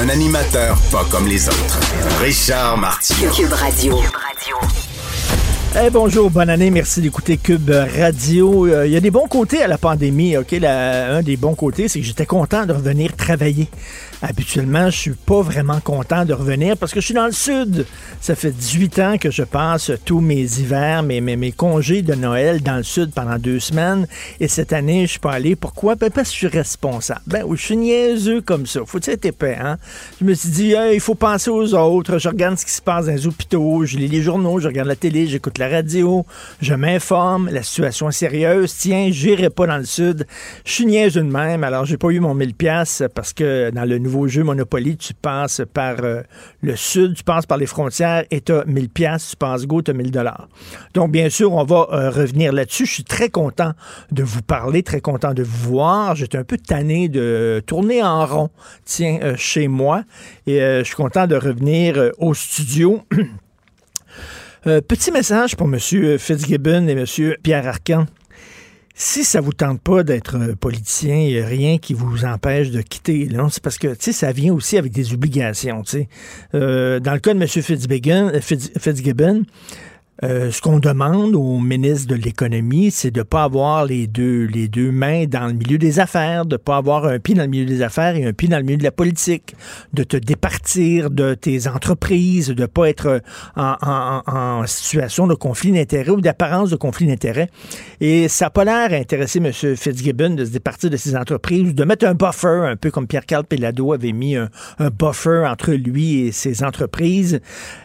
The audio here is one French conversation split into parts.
Un animateur pas comme les autres. Richard Martineau. Cube Radio. Eh, bonjour, bonne année, merci d'écouter Cube Radio. Euh, Il y a des bons côtés à la pandémie, ok? La- un des bons côtés, c'est que j'étais content de revenir travailler. Habituellement, je suis pas vraiment content de revenir parce que je suis dans le sud. Ça fait 18 ans que je passe tous mes hivers, mes, mes, mes congés de Noël dans le sud pendant deux semaines. Et cette année, je suis pas allé. Pourquoi? Ben, parce que je suis responsable. Ben je suis niaiseux comme ça. Faut-il être épais, hein? Je me suis dit, il faut penser aux autres. Je regarde ce qui se passe dans les hôpitaux. Je lis les journaux, je regarde la télé, j'écoute la radio, je m'informe. La situation est sérieuse. Tiens, j'irai pas dans le sud. Je suis niaiseux de même. Alors, j'ai pas eu mon 1000 pièces parce que dans le nouveau jeu Monopoly, tu passes par euh, le sud, tu passes par les frontières et tu as 1000 pièces, tu passes go, tu as 1000 dollars. Donc, bien sûr, on va euh, revenir là-dessus. Je suis très content de vous parler, très content de vous voir. J'étais un peu tanné de tourner en rond, tiens, euh, chez moi. Et je suis content de revenir au studio. Petit message pour M. Fitzgibbon et M. Pierre Arcan. Si ça vous tente pas d'être politicien, il a rien qui vous empêche de quitter. C'est parce que, ça vient aussi avec des obligations. Euh, dans le cas de M. Euh, Fitz- Fitzgibbon euh, ce qu'on demande au ministre de l'économie, c'est de ne pas avoir les deux, les deux mains dans le milieu des affaires, de ne pas avoir un pied dans le milieu des affaires et un pied dans le milieu de la politique, de te départir de tes entreprises, de ne pas être en, en- en- situation de conflit d'intérêts ou d'apparence de conflit d'intérêts. Et ça n'a pas l'air intéresser M. Fitzgibbon de se départir de ses entreprises, de mettre un buffer, un peu comme Pierre-Carl Pelado avait mis un, buffer entre lui et ses entreprises.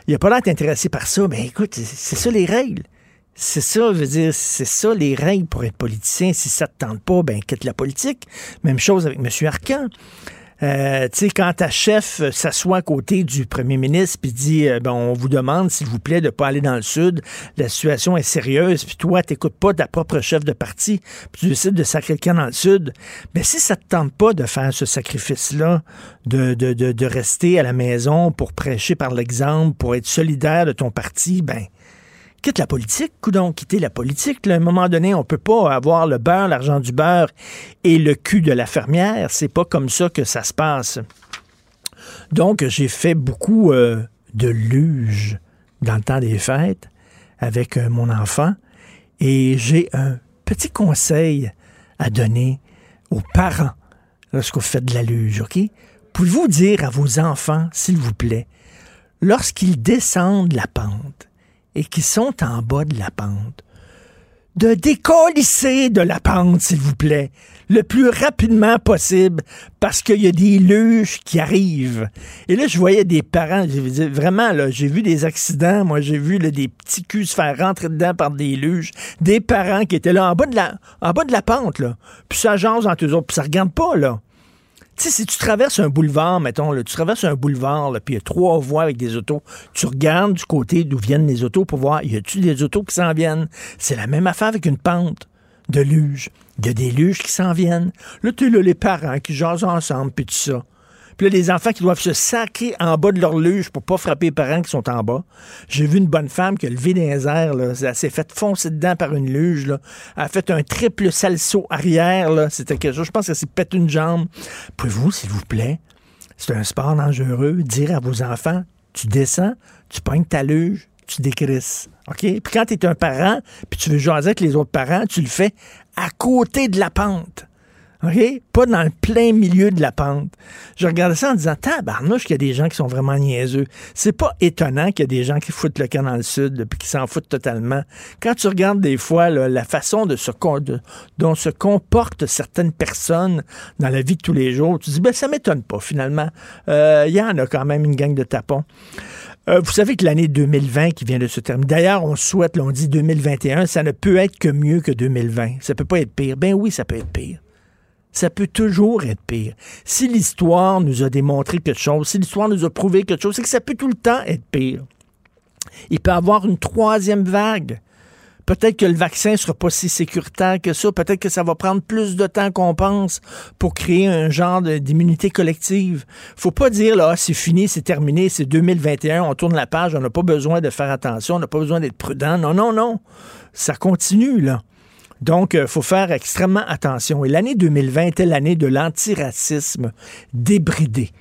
Il n'a pas l'air intéressé par ça. Mais écoute, c'est ça les règles. C'est ça, je veux dire, c'est ça les règles pour être politicien. Si ça te tente pas, ben quitte la politique. Même chose avec M. Arcan. Euh, tu sais, quand ta chef s'assoit à côté du premier ministre puis dit euh, ben, on vous demande, s'il vous plaît, de pas aller dans le sud, la situation est sérieuse, puis toi, t'écoutes pas ta propre chef de parti, puis tu décides de sacrer quelqu'un dans le sud, ben si ça te tente pas de faire ce sacrifice-là, de, de, de, de rester à la maison pour prêcher par l'exemple, pour être solidaire de ton parti, ben quitte la politique, coudon, quitter la politique. à un moment donné, on peut pas avoir le beurre, l'argent du beurre et le cul de la fermière. C'est pas comme ça que ça se passe. Donc, j'ai fait beaucoup euh, de luge dans le temps des fêtes avec euh, mon enfant et j'ai un petit conseil à donner aux parents lorsque vous faites de la luge, OK? Pouvez-vous dire à vos enfants, s'il vous plaît, lorsqu'ils descendent la pente et qu'ils sont en bas de la pente, de décollisser de la pente, s'il vous plaît, le plus rapidement possible, parce qu'il y a des luges qui arrivent. Et là, je voyais des parents, je vraiment, là, j'ai vu des accidents, moi, j'ai vu des petits culs se faire rentrer dedans par des luges, des parents qui étaient là en bas de la, en bas de la pente, là, puis ça jase entre eux autres, puis ça regarde pas, là. Tu sais, si tu traverses un boulevard, mettons, là, tu traverses un boulevard, puis il y a trois voies avec des autos, tu regardes du côté d'où viennent les autos pour voir, y a-tu des autos qui s'en viennent? C'est la même affaire avec une pente de luge. Il y a des luges qui s'en viennent. Là, tu là, les parents qui jasent ensemble, puis tout ça. Puis là, les enfants qui doivent se sacrer en bas de leur luge pour pas frapper les parents qui sont en bas. J'ai vu une bonne femme qui a levé les airs, là. Elle s'est fait foncer dedans par une luge. Elle a fait un triple salsaut arrière, là. C'était quelque chose. Je pense qu'elle s'est pété une jambe. Pouvez-vous, s'il vous plaît, c'est un sport dangereux, dire à vos enfants, tu descends, tu pognes ta luge, tu décrisses. OK? Puis quand tu es un parent, puis tu veux jaser avec les autres parents, tu le fais à côté de la pente. OK? Pas dans le plein milieu de la pente. Je regardais ça en disant, tabarnouche qu'il y a des gens qui sont vraiment niaiseux. C'est pas étonnant qu'il y a des gens qui foutent le camp dans le sud puis qui s'en foutent totalement. Quand tu regardes des fois là, la façon de de- dont se comportent certaines personnes dans la vie de tous les jours, tu dis, ben ça m'étonne pas finalement. Euh, Il y en a quand même une gang de tapons. Euh, vous savez que l'année 2020 qui vient de se terminer, d'ailleurs, on souhaite, là, on dit 2021, ça ne peut être que mieux que 2020. Ça peut pas être pire. Ben oui, ça peut être pire. Ça peut toujours être pire. Si l'histoire nous a démontré quelque chose, si l'histoire nous a prouvé quelque chose, c'est que ça peut tout le temps être pire. Il peut y avoir une troisième vague. Peut-être que le vaccin ne sera pas si sécuritaire que ça. Peut-être que ça va prendre plus de temps qu'on pense pour créer un genre d'immunité collective. Faut pas dire, là, c'est fini, c'est terminé, c'est 2021, on tourne la page, on n'a pas besoin de faire attention, on n'a pas besoin d'être prudent. Non, non, non. Ça continue, là. Donc, euh, faut faire extrêmement attention. Et l'année 2020 était l'année de l'antiracisme débridé.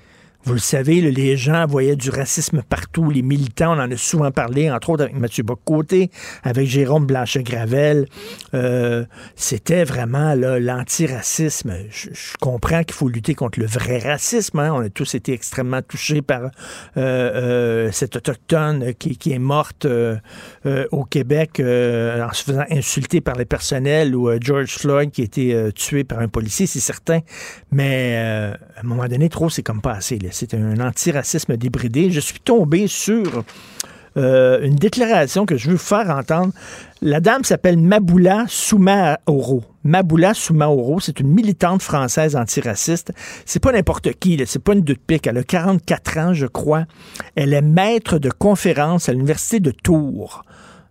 Vous le savez, les gens voyaient du racisme partout. Les militants, on en a souvent parlé, entre autres avec Mathieu Bocoté, avec Jérôme Blanchet-Gravel. Euh, c'était vraiment l'antiracisme. Je, je, comprends qu'il faut lutter contre le vrai racisme. Hein. On a tous été extrêmement touchés par euh, euh, cette autochtone qui, qui est morte euh, euh, au Québec en se faisant insulter par les personnels ou George Floyd qui a été tué par un policier, c'est certain. Mais à un moment donné, trop, c'est comme pas assez. C'est un antiracisme débridé. Je suis tombé sur euh, une déclaration que je veux faire entendre. La dame s'appelle Maboula Soumaoro. Maboula Soumaoro, c'est une militante française antiraciste. C'est pas n'importe qui, c'est pas une de pique. Elle a 44 ans, je crois. Elle est maître de conférence à l'université de Tours.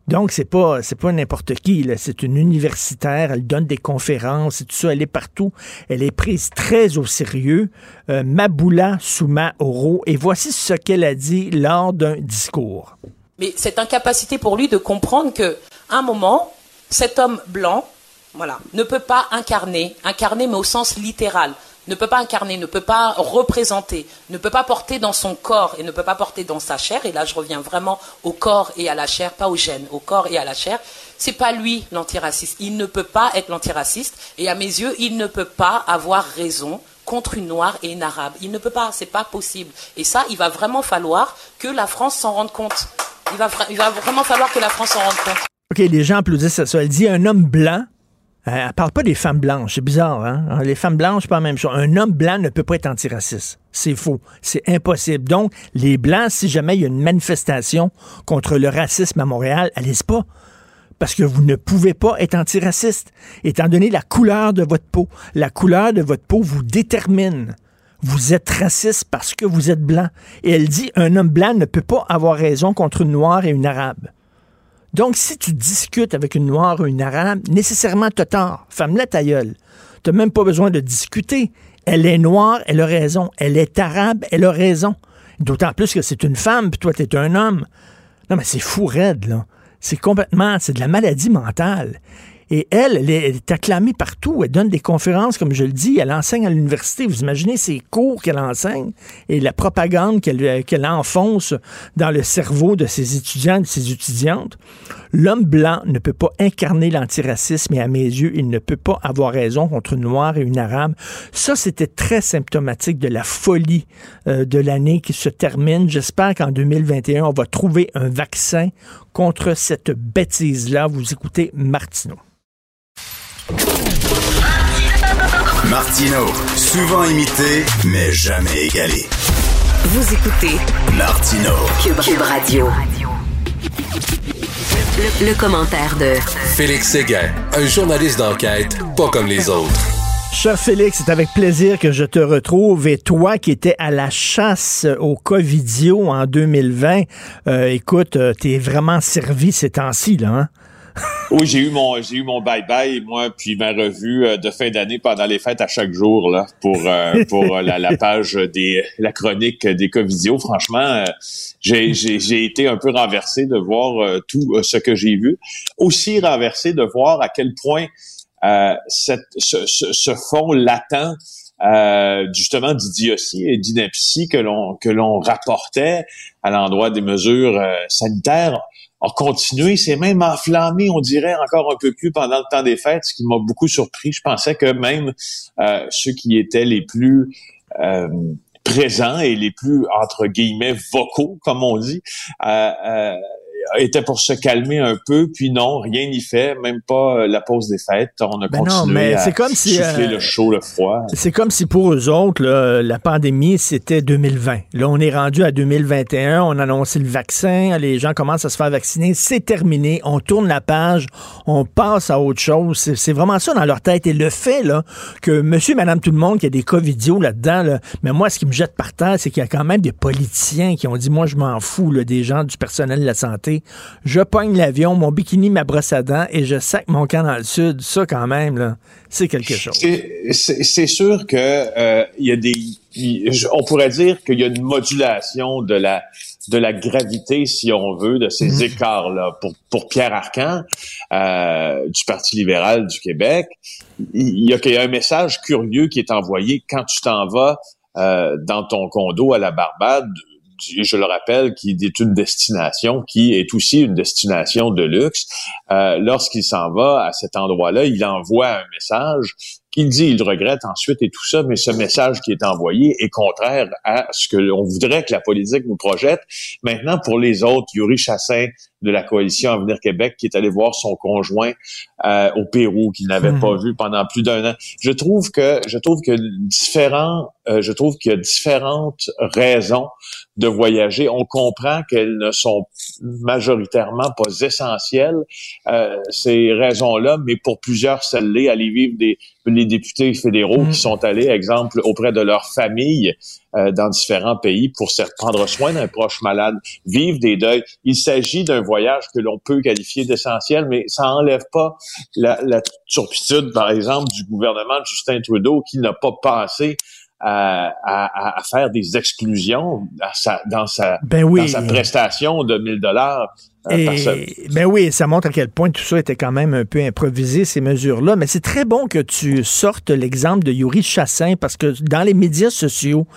Donc, c'est pas, c'est pas n'importe qui. C'est une universitaire. Elle donne des conférences et tout ça. Elle est partout. Elle est prise très au sérieux. Euh, Maboula Souma Oro. Et voici ce qu'elle a dit lors d'un discours. Mais cette incapacité pour lui de comprendre que, un moment, cet homme blanc, voilà, ne peut pas incarner, incarner mais au sens littéral, ne peut pas incarner, ne peut pas représenter, ne peut pas porter dans son corps et ne peut pas porter dans sa chair, et là je reviens vraiment au corps et à la chair, pas au gène, au corps et à la chair, c'est pas lui l'antiraciste. Il ne peut pas être l'antiraciste, et à mes yeux, il ne peut pas avoir raison contre une noire et une arabe. Il ne peut pas, c'est pas possible. Et ça, il va vraiment falloir que la France s'en rende compte. Il va, il va vraiment falloir que la France s'en rende compte. OK, les gens applaudissent ça. Elle dit un homme blanc elle parle pas des femmes blanches. C'est bizarre, hein? Les femmes blanches, pas la même chose. Un homme blanc ne peut pas être antiraciste. C'est faux. C'est impossible. Donc, les blancs, si jamais il y a une manifestation contre le racisme à Montréal, allez-y pas. Parce que vous ne pouvez pas être antiraciste. Étant donné la couleur de votre peau. La couleur de votre peau vous détermine. Vous êtes raciste parce que vous êtes blanc. Et elle dit, un homme blanc ne peut pas avoir raison contre une noire et une arabe. Donc, si tu discutes avec une noire ou une arabe, nécessairement, tu tort. Femme-la ta gueule. Tu même pas besoin de discuter. Elle est noire, elle a raison. Elle est arabe, elle a raison. D'autant plus que c'est une femme, puis toi, tu es un homme. Non, mais c'est fou raide, là. C'est complètement, c'est de la maladie mentale. Et elle, elle est, acclamée partout. Elle donne des conférences, comme je le dis. Elle enseigne à l'université. Vous imaginez ces cours qu'elle enseigne et la propagande qu'elle qu'elle enfonce dans le cerveau de ses étudiants et de ses étudiantes. L'homme blanc ne peut pas incarner l'antiracisme et à mes yeux, il ne peut pas avoir raison contre une noire et une arabe. Ça, c'était très symptomatique de la folie euh, de l'année qui se termine. J'espère qu'en 2021, on va trouver un vaccin contre cette bêtise-là. Vous écoutez Martineau. Martino, souvent imité, mais jamais égalé. Vous écoutez Martino, Cube, Radio. Le, commentaire de Félix Séguin, un journaliste d'enquête pas comme les autres. Cher Félix, c'est avec plaisir que je te retrouve. Et toi qui étais à la chasse au Covidio en 2020, euh, écoute, euh, t'es vraiment servi ces temps-ci, là, hein? Oui, j'ai eu mon j'ai eu mon bye bye moi puis ma revue euh, de fin d'année pendant les fêtes à chaque jour là pour euh, pour euh, la, page des la chronique des Covidio. Franchement, j'ai j'ai été un peu renversé de voir tout ce que j'ai vu. Aussi renversé de voir à quel point cette ce, ce, fond latent justement d'idiotie et d'ineptie que l'on que l'on rapportait à l'endroit des mesures sanitaires a continué, c'est même enflammé, on dirait, encore un peu plus pendant le temps des fêtes, ce qui m'a beaucoup surpris. Je pensais que même euh, ceux qui étaient les plus euh, présents et les plus, entre guillemets, vocaux, comme on dit, euh, était pour se calmer un peu, puis non, rien n'y fait, même pas la pause des fêtes. On a Ben continué non, mais à comme si, souffler euh, le chaud, le froid. C'est comme si pour eux autres, là, la pandémie, c'était 2020. Là, on est rendu à 2021, on a annoncé le vaccin, les gens commencent à se faire vacciner, c'est terminé, on tourne la page, on passe à autre chose. C'est vraiment ça dans leur tête. Et le fait là, que monsieur, madame, tout le monde, qu'il y a des cas vidéo là-dedans, là, mais moi, ce qui me jette par terre, c'est qu'il y a quand même des politiciens qui ont dit, moi, je m'en fous là, des gens du personnel de la santé. Je pogne l'avion, mon bikini, ma brosse à dents et je sac mon camp dans le sud. Ça, quand même, c'est quelque chose. C'est- sûr que euh, y a des, on pourrait dire qu'il y a une modulation de la de la gravité, si on veut, de ces Mhm. écarts-là. Pour, pour Pierre Arcan, euh, du Parti libéral du Québec, il y, a, il y a un message curieux qui est envoyé quand tu t'en vas euh, dans ton condo à la Barbade, je le rappelle, qui est une destination qui est aussi une destination de luxe. Euh, Lorsqu'il s'en va à cet endroit-là, il envoie un message qu'il dit il regrette ensuite et tout ça, mais ce message qui est envoyé est contraire à ce que l'on voudrait que la politique nous projette. Maintenant, pour les autres, Yuri Chassin de la coalition Avenir Québec qui est allé voir son conjoint euh, au Pérou qu'il n'avait Mhm. pas vu pendant plus d'un an. Je trouve que je trouve que différents, euh, je trouve qu'il y a différentes raisons de voyager. On comprend qu'elles ne sont majoritairement pas essentielles euh, ces raisons-là, mais pour plusieurs, celles-là, aller vivre des les députés fédéraux Mm. qui sont allés, exemple, auprès de leur famille euh, dans différents pays pour se prendre soin d'un proche malade, vivre des deuils. Il s'agit d'un voyage que l'on peut qualifier d'essentiel, mais ça enlève pas la, la turpitude, par exemple, du gouvernement de Justin Trudeau qui n'a pas pensé à, à- à faire des exclusions à sa- dans sa Ben oui. dans sa prestation de 1000 dollars par. Et, ben oui, ça montre à quel point tout ça était quand même un peu improvisé, ces mesures-là. Mais c'est très bon que tu sortes l'exemple de Yuri Chassin parce que dans les médias sociaux,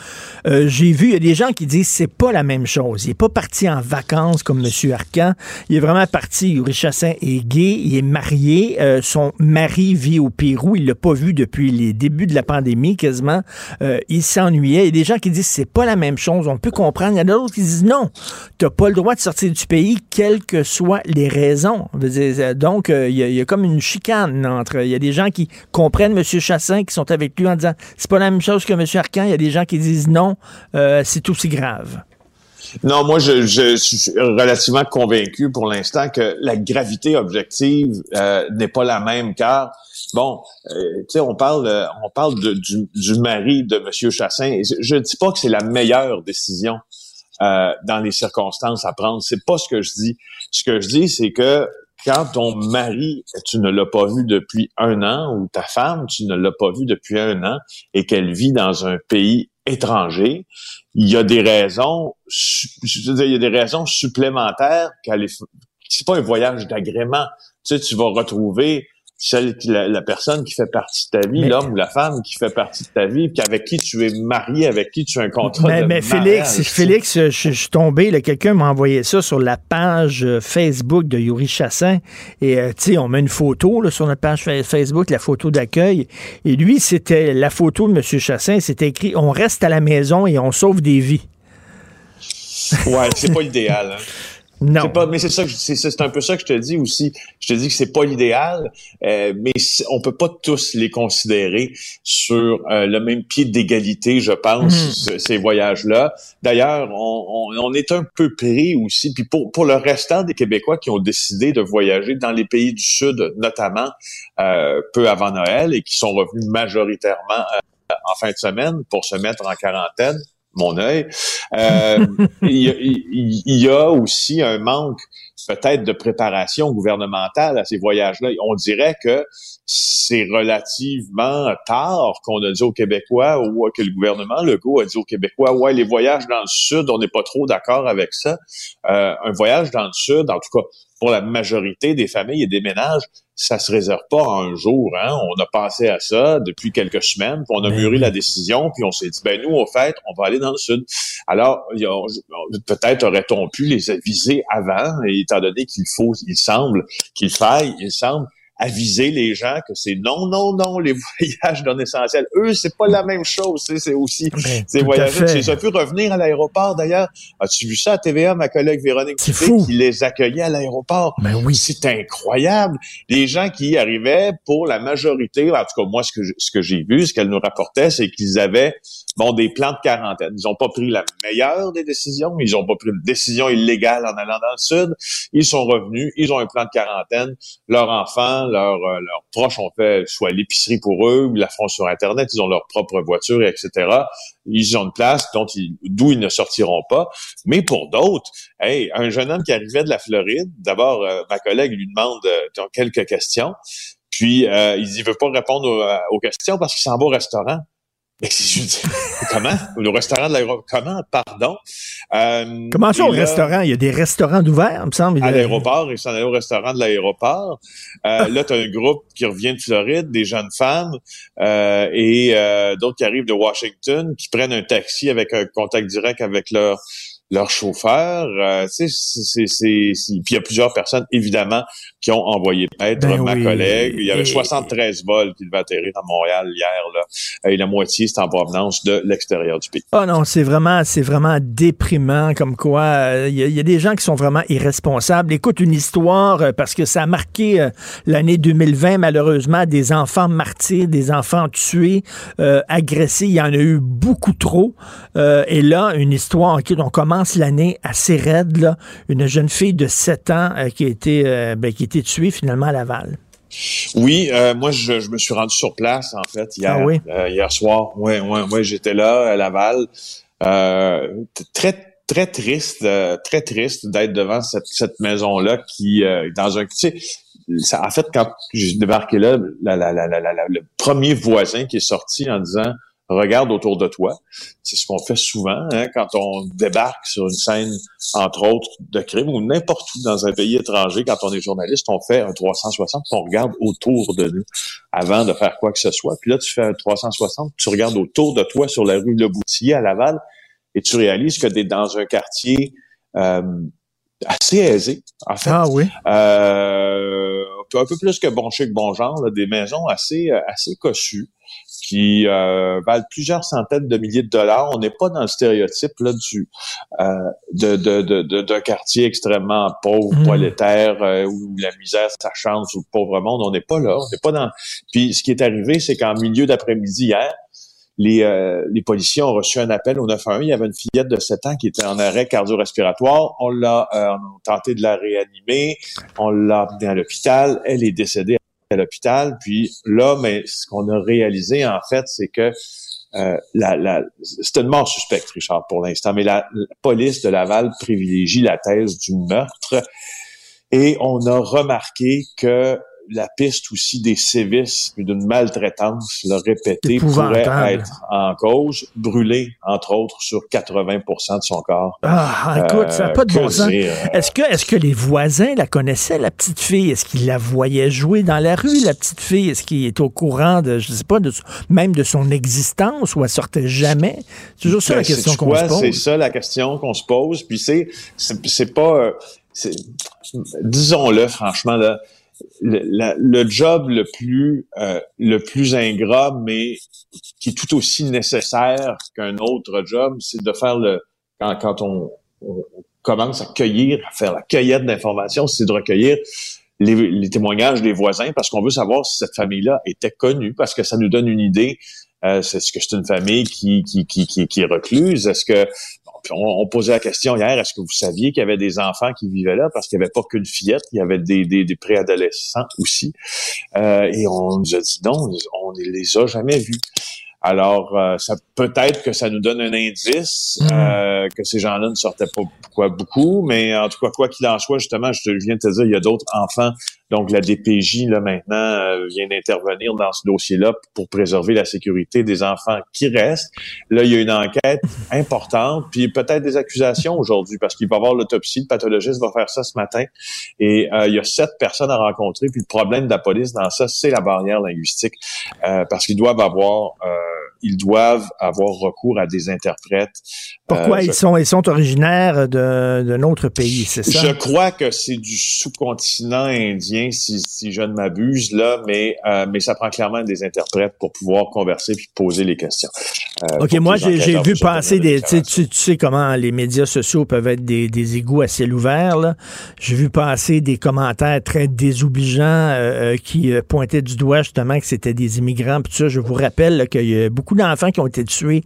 euh, j'ai vu, il y a des gens qui disent c'est pas la même chose. Il est pas parti en vacances comme M. Arcan. Il est vraiment parti. Yuri Chassin est gay, il est marié. euh, son mari vit au Pérou. Il l'a pas vu depuis les débuts de la pandémie quasiment. Euh, il s'ennuyait. Il y a des gens qui disent c'est pas la même chose. On peut comprendre. Il y en a d'autres qui disent non. T'as pas le droit de sortir du pays, que soient les raisons. Euh, Donc, euh, il y, a- comme une chicane entre. Il y a des gens qui comprennent M. Chassin, qui sont avec lui en disant c'est pas la même chose que M. Arcan. Il y a des gens qui disent non, euh, c'est aussi grave. Non, moi, je, suis relativement convaincu pour l'instant que la gravité objective n'est pas la même car, bon, tu sais, on parle, on parle du, du mari de Monsieur Chassin. Je ne dis pas que c'est la meilleure décision euh, dans les circonstances à prendre. C'est pas ce que je dis. Ce que je dis, c'est que quand ton mari, tu ne l'as pas vu depuis un an, ou ta femme, tu ne l'as pas vu depuis un an, et qu'elle vit dans un pays étranger, il y a des raisons, je dire, il y a des raisons supplémentaires qu'elle est, c'est pas un voyage d'agrément. Tu sais, tu vas retrouver celle qui, la, la personne qui fait partie de ta vie, Mais- l'homme ou la femme qui fait partie de ta vie, puis avec qui tu es marié, avec qui tu as un contrat Mais, de mais mariage. Félix, je, je suis tombé, quelqu'un m'a envoyé ça sur la page euh, Facebook de Yuri Chassin. Et euh, tu sais, on met une photo là, sur notre page fa- Facebook, la photo d'accueil. Et lui, c'était la photo de M. Chassin, c'était écrit On reste à la maison et on sauve des vies. Ouais, c'est pas l'idéal. Hein. Non. Pas, mais c'est ça, c'est un peu ça que je te dis aussi. Je te dis que c'est pas l'idéal, euh, mais on peut pas tous les considérer sur euh, le même pied d'égalité, je pense, Mhm. ce- ces voyages-là. D'ailleurs, on, on, on est un peu pris aussi. Puis pour, pour le restant des Québécois qui ont décidé de voyager dans les pays du Sud, notamment euh, peu avant Noël, et qui sont revenus majoritairement euh, en fin de semaine pour se mettre en quarantaine, mon œil. Euh, il, y a, il- il y a aussi un manque peut-être de préparation gouvernementale à ces voyages-là. On dirait que c'est relativement tard qu'on a dit aux Québécois ou que le gouvernement Legault a dit aux Québécois, ouais, les voyages dans le Sud, on n'est pas trop d'accord avec ça. Euh, un voyage dans le Sud, en tout cas pour la majorité des familles et des ménages, ça se réserve pas en un jour. Hein? On a pensé à ça depuis quelques semaines, puis on a Ben mûri la décision, puis on s'est dit, ben nous, au fait, on va aller dans le Sud. Alors, peut-être aurait-on pu les aviser avant, et étant donné qu'il faut, il semble qu'il faille, il semble aviser les gens que c'est non, non, non, les voyages non essentiels. Eux, c'est pas la même chose. C'est aussi Ben, ces voyages. fait. Ils ont pu revenir à l'aéroport d'ailleurs. As-tu vu ça à TVA, ma collègue Véronique fou. qui les accueillait à l'aéroport? Ben oui. C'est incroyable. Les gens qui y arrivaient, pour la majorité, en tout cas moi, ce que je- ce que j'ai vu, ce qu'elle nous rapportait, c'est qu'ils avaient bon des plans de quarantaine. Ils n'ont pas pris la meilleure des décisions. Ils n'ont pas pris une décision illégale en allant dans le sud. Ils sont revenus. Ils ont un plan de quarantaine. Leurs enfants, leurs, euh, leurs proches ont fait soit l'épicerie pour eux ou la font sur Internet. Ils ont leur propre voiture, etc. Ils ont une place dont d'où ils ne sortiront pas. Mais pour d'autres, hey, un jeune homme qui arrivait de la Floride, d'abord, euh, ma collègue lui demande euh, quelques questions. Puis, euh, il il veut pas répondre aux, aux questions parce qu'il s'en va au restaurant. Mais comment? Au restaurant de l'aéroport? Comment? Pardon? Euh, Comment ça au là- restaurant? Il y a des restaurants d'ouverts, il me semble. à l'aéroport, ils sont allés au restaurant de l'aéroport. Euh, là, tu as un groupe qui revient de Floride, des jeunes femmes, euh, et euh, d'autres qui arrivent de Washington, qui prennent un taxi avec un contact direct avec leur leur chauffeur. Euh, tu sais, c'est, Puis il y a plusieurs personnes, évidemment, qui ont envoyé paître Ben ma oui. collègue. Il y avait Et- 73 vols qui devaient atterrir à Montréal hier, là, et la moitié, c'est en provenance de l'extérieur du pays. Ah non, c'est vraiment, c'est vraiment déprimant comme quoi euh, il y, a- il y a des gens qui sont vraiment irresponsables. Écoute une histoire euh, parce que ça a marqué l'année 2020 malheureusement des enfants martyrs, des enfants tués, agressés. Il y en a eu beaucoup trop. Et là, une histoire. ok, on commence l'année assez raide là. Une jeune fille de 7 ans euh, qui a été, euh, ben, qui a été tuée finalement à Laval. Oui, euh, moi je, je me suis rendu sur place en fait hier, Ah oui? hier soir. Ouais, ouais, ouais, j'étais là à Laval. Très très triste, très triste d'être devant cette, cette maison là qui dans un tu sais ça, en fait quand j'ai débarqué là, la, la- la- le premier voisin qui est sorti en disant regarde autour de toi. C'est ce qu'on fait souvent hein, quand on débarque sur une scène, entre autres, de crime ou n'importe où dans un pays étranger. Quand on est journaliste, on fait un 360, puis on regarde autour de nous avant de faire quoi que ce soit. Puis là, tu fais un 360, tu regardes autour de toi sur la rue Le Boutier à Laval et tu réalises que tu es dans un quartier euh, assez aisé, en fait. Ah oui. Euh, un peu plus que bon chic, bon genre, là, des maisons assez euh, assez cossues qui euh, valent plusieurs centaines de milliers de dollars. On n'est pas dans le stéréotype là du euh, de, de, de, quartier extrêmement pauvre, Mhm. prolétaire, euh, où la misère ça chante sous le pauvre monde. On n'est pas là. On n'est pas dans. Puis ce qui est arrivé, c'est qu'en milieu d'après-midi hier, les, euh, les policiers ont reçu un appel au 911. Il y avait une fillette de 7 ans qui était en arrêt cardio-respiratoire. On l'a euh, tenté de la réanimer. On l'a emmenée à l'hôpital. Elle est décédée à l'hôpital. Puis là, mais ce qu'on a réalisé, en fait, c'est que euh, la, c'est une mort suspecte, Richard, pour l'instant, mais la, la police de Laval privilégie la thèse du meurtre. Et on a remarqué que la piste aussi des sévices et d'une maltraitance là, répétée pourrait être en cause, brûlée, entre autres, sur 80% de son corps. Ah, écoute, ça n'a Euh, pas de bon sens. dire? Est-ce que, est-ce que les voisins la connaissaient, la petite fille? Est-ce qu'ils la voyaient jouer dans la rue, la petite fille? Est-ce qu'il est au courant de, je sais pas, de, même de son existence ou elle sortait jamais? C'est toujours ça Ben, la question sais-tu qu'on se C'est pose. ça la question qu'on se pose. Puis c'est, c'est, c'est pas, euh, c'est- disons-le franchement là, le, la- le job le plus, euh, le plus ingrat, mais qui est tout aussi nécessaire qu'un autre job, c'est de faire le quand, quand on, commence à cueillir, à faire la cueillette d'informations, c'est de recueillir les, les témoignages des voisins parce qu'on veut savoir si cette famille-là était connue, parce que ça nous donne une idée. Euh, est-ce que c'est une famille qui, qui, qui, qui, qui est recluse? Est-ce que on, on posait la question hier, est-ce que vous saviez qu'il y avait des enfants qui vivaient là? Parce qu'il n'y avait pas qu'une fillette, il y avait des, des, des préadolescents aussi. Euh, et on nous a dit non, on ne les a jamais vus. Alors, euh, ça peut-être que ça nous donne un indice Mm. euh, que ces gens-là ne sortaient pas quoi, beaucoup, mais en tout cas, quoi qu'il en soit, justement, je te viens de te dire, il y a d'autres enfants. Donc, la DPJ, là, maintenant, euh, vient d'intervenir dans ce dossier-là pour préserver la sécurité des enfants qui restent. Là, il y a une enquête importante, puis peut-être des accusations aujourd'hui, parce qu'il va y avoir l'autopsie, le pathologiste va faire ça ce matin, et euh, il y a sept personnes à rencontrer, puis le problème de la police dans ça, c'est la barrière linguistique, euh, parce qu'ils doivent avoir... euh, ils doivent avoir recours à des interprètes. Pourquoi Euh, ils je- sont ils sont originaires d'un autre pays, c'est ça? Je crois que c'est du sous-continent indien, si, si je ne m'abuse, là, mais, euh, mais ça prend clairement des interprètes pour pouvoir converser puis poser les questions. Euh, OK, moi, j'ai vu passer des des. Tu, sais- tu- comment les médias sociaux peuvent être des, des égouts à ciel ouvert, là. J'ai vu passer des commentaires très désobligeants qui pointaient du doigt justement que c'était des immigrants. Puis ça, je vous rappelle qu'il y a beaucoup d'enfants qui ont été tués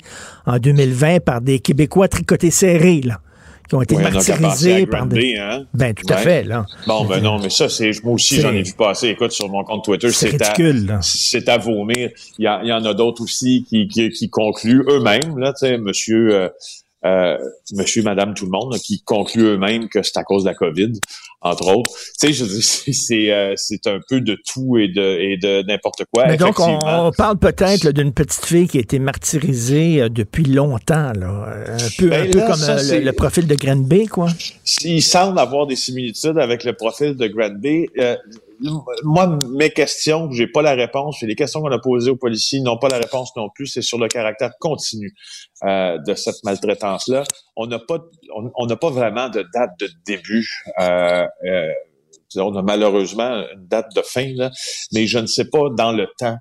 en 2020 par des Québécois tricotés serrés, là, qui ont été Ouais, à martyrisés par des. Hein? Ben, tout à fait, là. Bon, ben non, mais ça, c'est moi aussi, j'en ai vu passer. Écoute, sur mon compte Twitter, C'est à, c'est à vomir. Il y, a- il y en a d'autres aussi qui, qui, qui concluent eux-mêmes, là, tu sais, monsieur, euh, euh, monsieur, madame, tout le monde, là, qui concluent eux-mêmes que c'est à cause de la COVID, entre autres. Tu sais, c'est, euh, c'est un peu de tout et de, et de n'importe quoi. Mais donc, on, parle peut-être d'une petite fille qui a été martyrisée euh, depuis longtemps, là. Un peu, Ben un peu là, comme ça, euh, le, le profil de Granby, quoi. S'il semble avoir des similitudes avec le profil de Granby, euh, moi, mes questions, j'ai pas la réponse. Et les questions qu'on a posées aux policiers n'ont pas la réponse non plus. C'est sur le caractère continu euh, de cette maltraitance-là. On n'a pas, on n'a pas vraiment de date de début. Euh, euh, on a malheureusement une date de fin, là, mais je ne sais pas dans le temps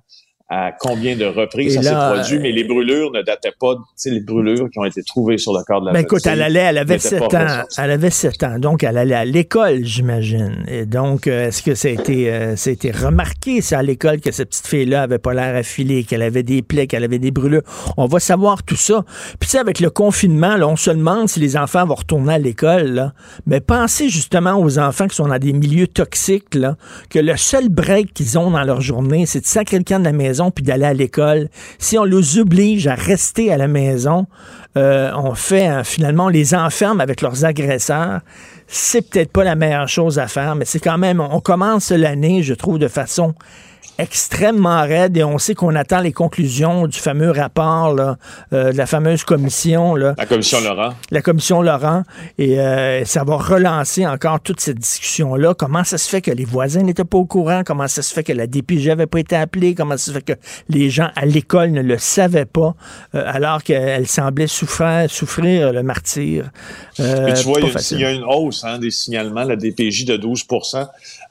à combien de reprises Et ça s'est produit, mais les brûlures ne dataient pas, tu sais, les brûlures qui ont été trouvées sur le corps de la Ben écoute, elle allait, elle avait n'étaient 7 pas ans. Elle avait 7 ans. Donc, elle allait à l'école, j'imagine. Et donc, euh, est-ce que ça a été, euh, ça a été remarqué, ça, à l'école, que cette petite fille-là avait pas l'air affilée, qu'elle avait des plaies, qu'elle avait des brûlures? On va savoir tout ça. Puis, tu sais, avec le confinement, là, on se demande si les enfants vont retourner à l'école, là. Mais pensez justement aux enfants qui sont dans des milieux toxiques, là, que le seul break qu'ils ont dans leur journée, c'est de sacrer le camp de la maison puis d'aller à l'école. Si on les oblige à rester à la maison, euh, on fait euh, finalement, les enferme avec leurs agresseurs. C'est peut-être pas la meilleure chose à faire, mais c'est quand même, on commence l'année, je trouve, de façon extrêmement raide et on sait qu'on attend les conclusions du fameux rapport là, euh, de la fameuse commission là, La commission Laurent. la commission Laurent et euh, ça va relancer encore toute cette discussion-là. Comment ça se fait que les voisins n'étaient pas au courant? Comment ça se fait que la DPJ n'avait pas été appelée? Comment ça se fait que les gens à l'école ne le savaient pas euh, alors qu'elle semblait souffrir, souffrir le martyr? Mais tu vois, il y, a une, facile. il y a une hausse hein, des signalements, la DPJ de 12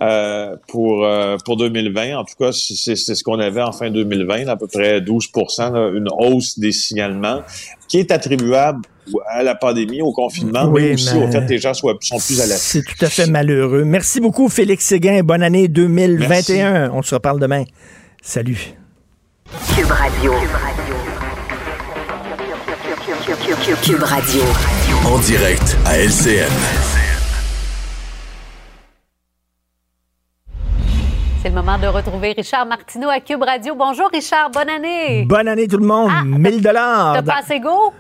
euh, pour, pour 2020. En tout cas, c'est ce qu'on avait en fin 2020, à peu près 12 là, une hausse des signalements qui est attribuable à la pandémie, au confinement, Oui, mais aussi mais- au fait que les gens soient, sont plus à l'affût. C'est tout à fait malheureux. Merci beaucoup, Félix Séguin. Bonne année 2021. On se reparle demain. Salut. Cube Radio. Cube Radio. En direct à LCN. C'est le moment de retrouver Richard Martineau à Cube Radio. Bonjour Richard, bonne année. Bonne année tout le monde. Ah, 1000 dollars. T'as pas assez go?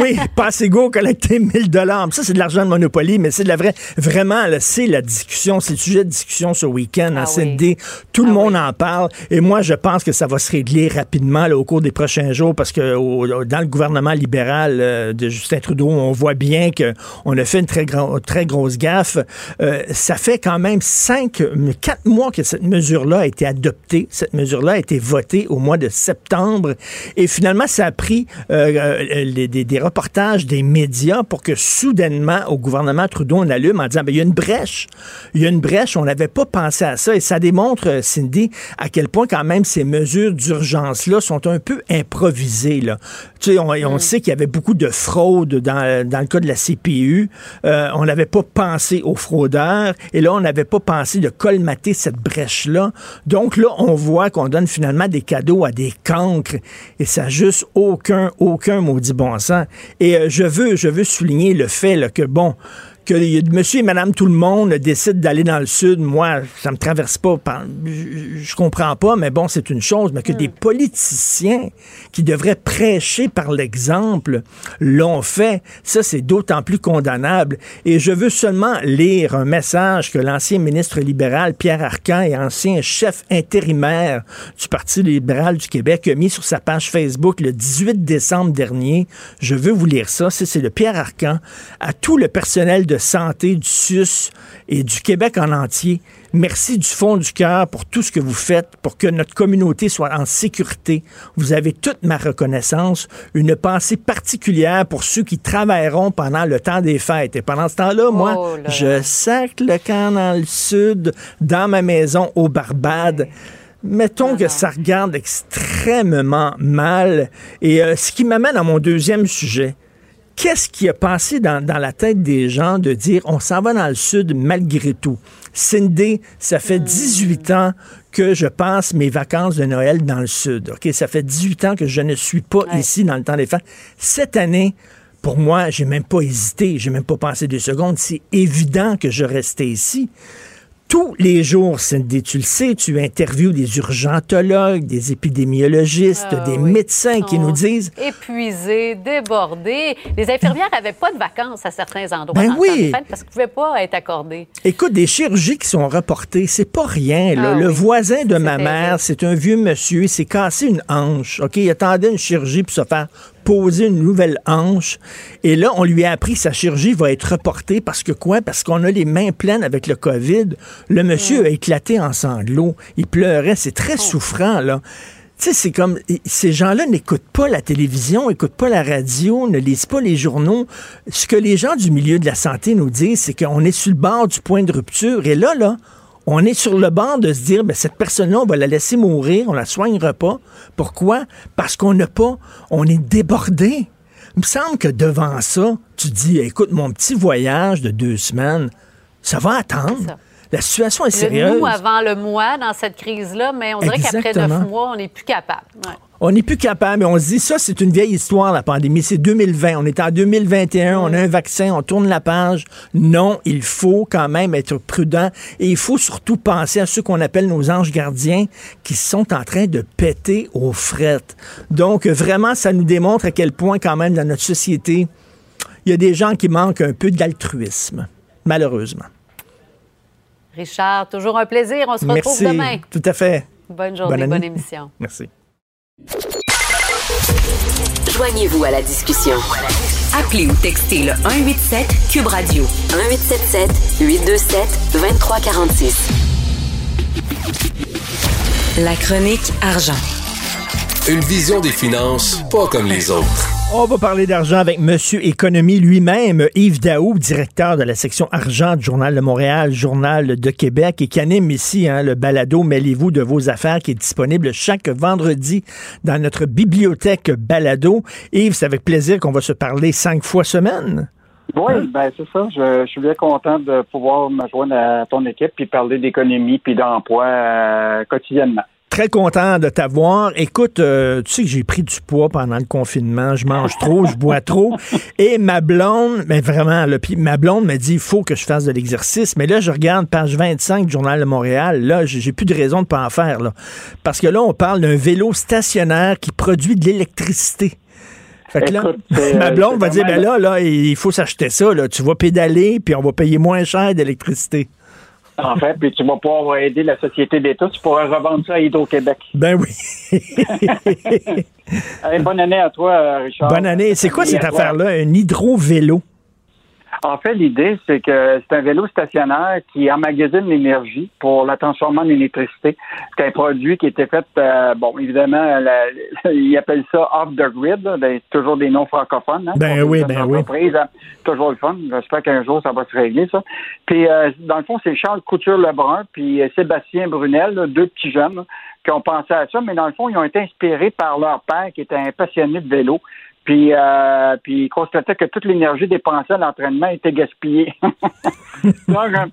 Oui, pas assez go collecter 1000 dollars. Ça, c'est de l'argent de Monopoly, mais c'est de la vraie. Vraiment, c'est la discussion, c'est le sujet de discussion ce week-end Ah en oui. CND. Tout le Ah monde oui. en parle. Et moi, je pense que ça va se régler rapidement là, au cours des prochains jours parce que au- dans le gouvernement libéral euh, de Justin Trudeau, on voit bien qu'on a fait une très, très grosse gaffe. Euh, ça fait quand même cinq, quatre mois que cette mesure-là a été adoptée. Cette mesure-là a été votée au mois de septembre. Et finalement, ça a pris euh, euh, les- des, des reportages des médias pour que soudainement, au gouvernement Trudeau, on allume en disant, ben, il y a une brèche. Il y a une brèche, on n'avait pas pensé à ça. Et ça démontre, euh, Cindy, à quel point quand même ces mesures d'urgence-là sont un peu improvisées. Là. Tu sais, on, on sait qu'il y avait beaucoup de fraude dans, dans le cas de la CPU. Euh, on n'avait pas pensé aux fraudeurs. Et là, on n'avait pas pensé de colmater cette brèche-là. Donc là, on voit qu'on donne finalement des cadeaux à des cancres. Et ça juste aucun, aucun maudit bon sens. Et euh, je veux, je veux souligner le fait que, bon, que monsieur et madame tout le monde décident d'aller dans le sud, moi, ça me traverse pas. Je, je comprends pas, mais bon, c'est une chose. Mais que des politiciens qui devraient prêcher par l'exemple l'ont fait, ça, c'est d'autant plus condamnable. Et je veux seulement lire un message que l'ancien ministre libéral Pierre Arcan et ancien chef intérimaire du Parti libéral du Québec a mis sur sa page Facebook le 18 décembre dernier. Je veux vous lire ça. C'est c'est le Pierre Arcan à tout le personnel de de santé du SUS et du Québec en entier. Merci du fond du cœur pour tout ce que vous faites pour que notre communauté soit en sécurité. Vous avez toute ma reconnaissance, une pensée particulière pour ceux qui travailleront pendant le temps des fêtes. Et pendant ce temps-là, moi, Oh là là. je sac le camp dans le sud, dans ma maison au Barbade. Mettons que ça regarde extrêmement mal. Et euh, ce qui m'amène à mon deuxième sujet. Qu'est-ce qui a passé dans, dans la tête des gens de dire on s'en va dans le sud malgré tout? Cindy, ça fait 18 ans que je passe mes vacances de Noël dans le sud. OK? Ça fait 18 ans que je ne suis pas Ouais. ici dans le temps des fêtes. Cette année, pour moi, j'ai même pas hésité, j'ai même pas pensé deux secondes. C'est évident que je restais ici. Tous les jours, Cindy, tu le sais, tu interviews des urgentologues, des épidémiologistes, Ah des oui. médecins qui nous disent Épuisés, débordés. Les infirmières n'avaient pas de vacances à certains endroits Ben dans le oui. temps parce qu'ils ne pouvaient pas être accordés. Écoute, des chirurgies qui sont reportées, c'est pas rien. là. Ah le oui. voisin de ma mère, c'est un vieux monsieur, il s'est cassé une hanche. OK, il attendait une chirurgie pour se faire poser une nouvelle hanche. Et là, on lui a appris que sa chirurgie va être reportée parce que quoi? Parce qu'on a les mains pleines avec le COVID. Le monsieur a éclaté en sanglots. Il pleurait. C'est très Oh. souffrant, là. Tu sais, c'est comme ces gens-là n'écoutent pas la télévision, n'écoutent pas la radio, ne lisent pas les journaux. Ce que les gens du milieu de la santé nous disent, c'est qu'on est sur le bord du point de rupture. Et là, là, on est sur le bord de se dire, ben, cette personne-là, on va la laisser mourir, on la soignera pas. Pourquoi? Parce qu'on n'a pas, on est débordé. Il me semble que devant ça, tu dis, écoute, mon petit voyage de deux semaines, ça va attendre. La situation est Le sérieuse. nous avant le moi dans cette crise-là, mais on dirait qu'après neuf mois, on n'est plus capable. Ouais. On n'est plus capable. On se dit, ça, c'est une vieille histoire, la pandémie. C'est 2020. On est en 2021. On a un vaccin. On tourne la page. Non, il faut quand même être prudent. Et il faut surtout penser à ceux qu'on appelle nos anges gardiens qui sont en train de péter aux frettes. Donc, vraiment, ça nous démontre à quel point, quand même, dans notre société, il y a des gens qui manquent un peu d'altruisme. Malheureusement. Richard, toujours un plaisir. On se retrouve Merci. demain. Tout à fait. Bonne journée, bonne émission. Merci. Joignez-vous à la discussion. Appelez ou textez le 187 Cube Radio 1877 827 2346. La chronique argent. Une vision des finances pas comme les autres. On va parler d'argent avec Monsieur Économie lui-même, Yves Daou, directeur de la section argent du Journal de Montréal, Journal de Québec, et qui anime ici hein, le balado Mêlez-vous de vos affaires qui est disponible chaque vendredi dans notre bibliothèque balado. Yves, c'est avec plaisir qu'on va se parler cinq fois semaine. Oui, Hein? ben c'est ça. Je, je suis bien content de pouvoir me joindre à ton équipe puis parler d'économie puis d'emploi euh, quotidiennement. Très content de t'avoir. Écoute, euh, tu sais que j'ai pris du poids pendant le confinement. Je mange trop, je bois trop. Et ma blonde, mais vraiment, ma blonde me dit, il faut que je fasse de l'exercice. Mais là, je regarde page 25 du Journal de Montréal. Là, j'ai plus de raison de pas en faire. Là. Parce que là, on parle d'un vélo stationnaire qui produit de l'électricité. Fait que là, Écoute, ma euh, blonde va dire, ben là, là, il faut s'acheter ça. Là. Tu vas pédaler, puis on va payer moins cher d'électricité. En fait, puis tu vas pouvoir aider la société d'État. Tu pourras revendre ça à Hydro-Québec. Ben oui. Allez, bonne année à toi, Richard. Bonne année. C'est quoi Et cette affaire-là? Un hydro-vélo? En fait, l'idée, c'est que c'est un vélo stationnaire qui emmagasine l'énergie pour la transformer en électricité. C'est un produit qui était fait, euh, bon, évidemment, la- ils appellent ça off the grid, là, ben, c'est toujours des noms francophones. Hein, Ben oui, ben oui. hein. toujours le fun. J'espère qu'un jour, ça va se régler, ça. Puis, euh, dans le fond, c'est Charles Couture-Lebrun puis euh, Sébastien Brunel, là, deux petits jeunes, là, qui ont pensé à ça, mais dans le fond, ils ont été inspirés par leur père, qui était un passionné de vélo. Puis, euh, puis ils constataient que toute l'énergie dépensée à l'entraînement était gaspillée. Donc, euh,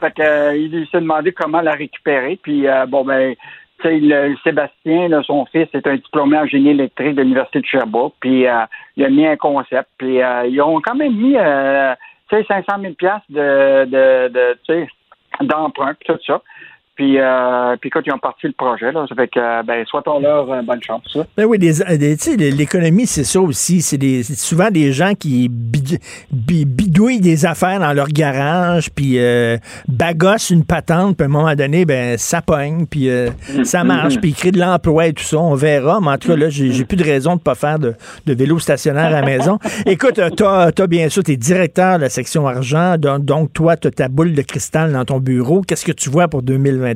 fait que, euh, il s'est demandé comment la récupérer. Puis, euh, bon, ben, sais, le, Sébastien, là, son fils, est un diplômé en génie électrique de l'Université de Sherbrooke. Puis, euh, il a mis un concept. Puis, euh, ils ont quand même mis, euh, tu sais, 500 000 piastres de, de, de d'emprunt, tout ça. Puis, euh, puis quand ils ont parti le projet, là, ça fait que, ben, souhaitons-leur euh, bonne chance. Ça. Ben oui, l'économie, c'est ça aussi. C'est souvent des gens qui bidouillent des affaires dans leur garage, puis euh, bagossent une patente, puis à un moment donné, ben, ça pogne, puis euh, ça marche, puis ils créent de l'emploi et tout ça. On verra. Mais en tout cas, là, j'ai plus de raison de pas faire de, de vélo stationnaire à la maison. Écoute, toi, as, bien sûr, tu es directeur de la section argent, donc, donc toi, tu as ta boule de cristal dans ton bureau. Qu'est-ce que tu vois pour 2020?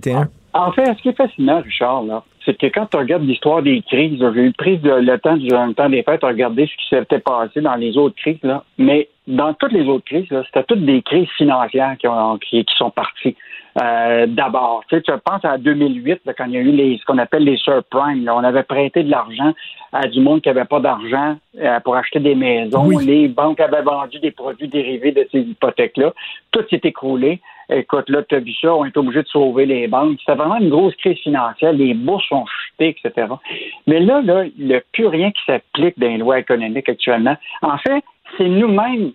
En fait, ce qui est fascinant, Richard, là, c'est que quand tu regardes l'histoire des crises, j'ai eu prise de, le temps durant le temps des fêtes à regarder ce qui s'était passé dans les autres crises, là, mais dans toutes les autres crises, c'était toutes des crises financières qui, ont, qui, sont parties. Euh, D'abord, tu, sais, tu penses à 2008, quand il y a eu les, ce qu'on appelle les subprimes. on avait prêté de l'argent à du monde qui n'avait pas d'argent euh, pour acheter des maisons. Les banques avaient vendu des produits dérivés de ces hypothèques-là. Tout s'est écroulé. Écoute, là, tu as vu ça, on est obligé de sauver les banques. C'était vraiment une grosse crise financière. Les bourses ont chuté, etc. Mais là, là, il n'y a plus rien qui s'applique dans les lois économiques actuellement. En fait, c'est nous-mêmes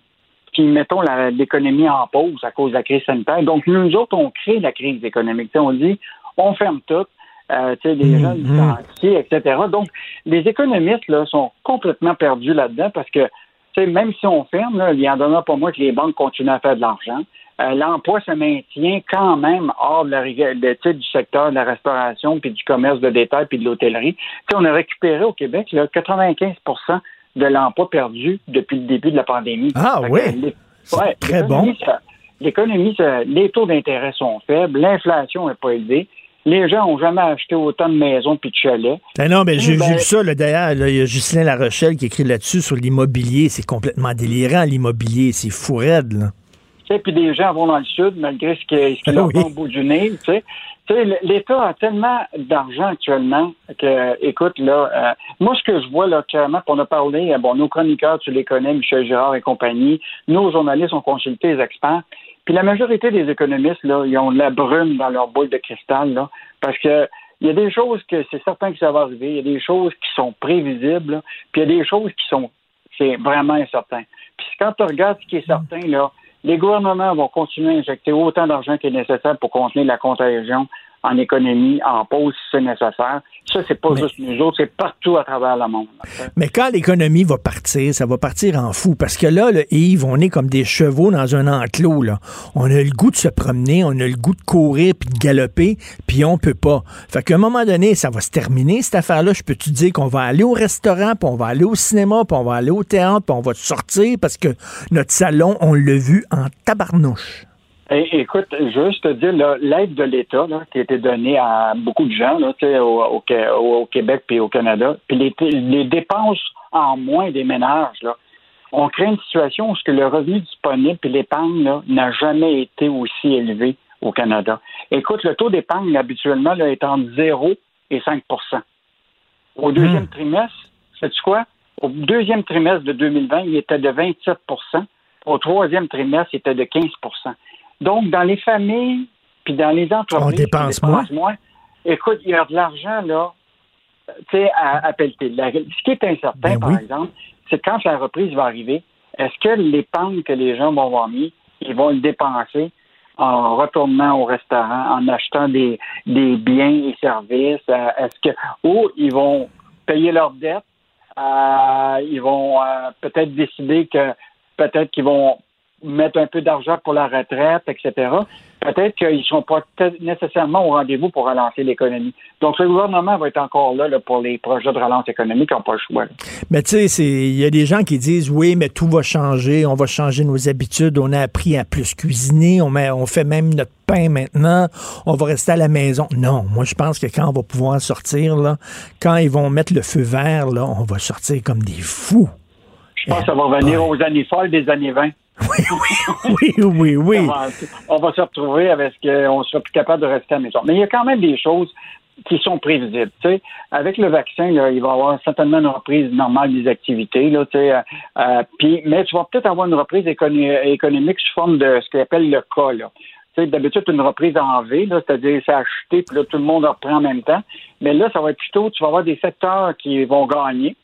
qui mettons l'économie en pause à cause de la crise sanitaire. Donc, nous autres, on crée la crise économique. on dit, on ferme tout. Euh, les mmh, licenciés, mmh. etc. Donc, les économistes là, sont complètement perdus là-dedans parce que même si on ferme, là, il y en a pas moins que les banques continuent à faire de l'argent. Euh, l'emploi se maintient quand même hors de la, de, du secteur de la restauration, puis du commerce de détail, puis de l'hôtellerie. On a récupéré au Québec là, 95% de l'emploi perdu depuis le début de la pandémie. Ah oui? Ouais, très bon. L'économie, les taux d'intérêt sont faibles, l'inflation n'est pas élevée. Les gens n'ont jamais acheté autant de maisons puis de chalets. Ben non, mais j'ai ben, vu ça, d'ailleurs. Il y a Justin Larochelle qui écrit là-dessus sur l'immobilier. C'est complètement délirant, l'immobilier. C'est fou raide, là puis des gens vont dans le sud malgré ce qui, ce leur au bout du nez, tu sais. L'État a tellement d'argent actuellement que, écoute, là, euh, moi, ce que je vois, là, clairement, on a parlé, euh, bon, nos chroniqueurs, tu les connais, Michel Girard et compagnie, nos journalistes ont consulté les experts, puis la majorité des économistes, là, ils ont la brume dans leur boule de cristal, là, parce que il y a des choses que c'est certain que ça va arriver, il y a des choses qui sont prévisibles, puis il y a des choses qui sont, c'est vraiment incertain. Puis quand tu regardes ce qui est certain, là, les gouvernements vont continuer à injecter autant d'argent qu'il est nécessaire pour contenir la contagion en économie, en pause si c'est nécessaire. Ça, c'est pas juste nous autres, c'est partout à travers le monde. Mais quand l'économie va partir, ça va partir en fou. Parce que là, Yves, on est comme des chevaux dans un enclos. Là. On a le goût de se promener, on a le goût de courir puis de galoper, puis on peut pas. Fait qu'à un moment donné, ça va se terminer, cette affaire-là. Je peux te dire qu'on va aller au restaurant, puis on va aller au cinéma, puis on va aller au théâtre, puis on va sortir parce que notre salon, on l'a vu en tabarnouche. Écoute, juste te dire, l'aide de l'État qui a été donnée à beaucoup de gens là, au, au, Québec puis au Canada, puis les, dépenses en moins des ménages, là, on crée une situation où ce que le revenu disponible et l'épargne n'a jamais été aussi élevé au Canada. Écoute, le taux d'épargne habituellement là, est entre 0 et 5% Au deuxième hmm. trimestre, sais-tu quoi? Au deuxième trimestre de 2020, il était de 27% Au troisième trimestre, il était de 15 donc, dans les familles, puis dans les entreprises, on dépense, moins. Écoute, il y a de l'argent, là, tu sais, à, à Ce qui est incertain, ben par exemple, c'est quand la reprise va arriver, est-ce que l'épargne que les gens vont avoir mis, ils vont le dépenser en retournant au restaurant, en achetant des, des biens et services? Euh, est-ce que ou ils vont payer leurs dettes? Euh, ils vont euh, peut-être décider que peut-être qu'ils vont mettre un peu d'argent pour la retraite, etc., peut-être qu'ils ne sont pas nécessairement au rendez-vous pour relancer l'économie. Donc, le gouvernement va être encore là, pour les projets de relance économique, ils n'ont pas le choix. Mais tu sais, il y a des gens qui disent, oui, mais tout va changer, on va changer nos habitudes, on a appris à plus cuisiner, on, met, on fait même notre pain maintenant, on va rester à la maison. Non, moi, je pense que quand on va pouvoir sortir, là, quand ils vont mettre le feu vert, là, on va sortir comme des fous. Je pense que ça va revenir aux années folles des années 20. Oui, oui, oui, oui, On va, se retrouver avec ce qu'on sera plus capable de rester à la maison. Mais il y a quand même des choses qui sont prévisibles. Avec le vaccin, il va y avoir certainement une reprise normale des activités. Là, euh, euh, mais tu vas peut-être avoir une reprise économique sous forme de ce qu'on appelle le cas. D'habitude, une reprise en V, c'est-à-dire c'est acheté, puis là, tout le monde reprend en même temps. Mais là, ça va être plutôt, tu vas avoir des secteurs qui vont gagner,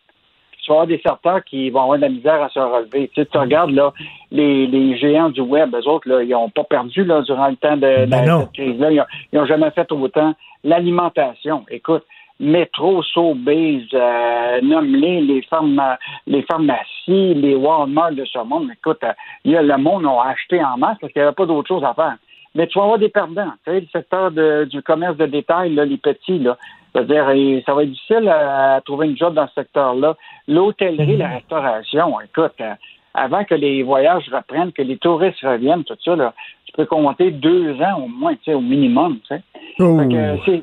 tu vas avoir des secteurs qui vont avoir de la misère à se relever. Tu, sais, tu regardes là, les, les géants du web, eux autres, là, ils n'ont pas perdu là, durant le temps de, de Ben cette crise-là. Ils n'ont jamais fait autant. L'alimentation, écoute, Métro, Sobeys, euh, nomme-les, les, pharma, les pharmacies, les Walmart de ce monde. Écoute, euh, il y a, le monde a acheté en masse parce qu'il n'y avait pas d'autre chose à faire. Mais tu vas avoir des perdants. Tu sais, le secteur de, du commerce de détail, là, les petits, là. C'est-à-dire, ça va être difficile à, trouver une job dans ce secteur-là. L'hôtellerie, la restauration, écoute, euh, avant que les voyages reprennent, que les touristes reviennent, tout ça, là, tu peux compter deux ans au moins, tu sais, au minimum, tu sais. Oh. Fait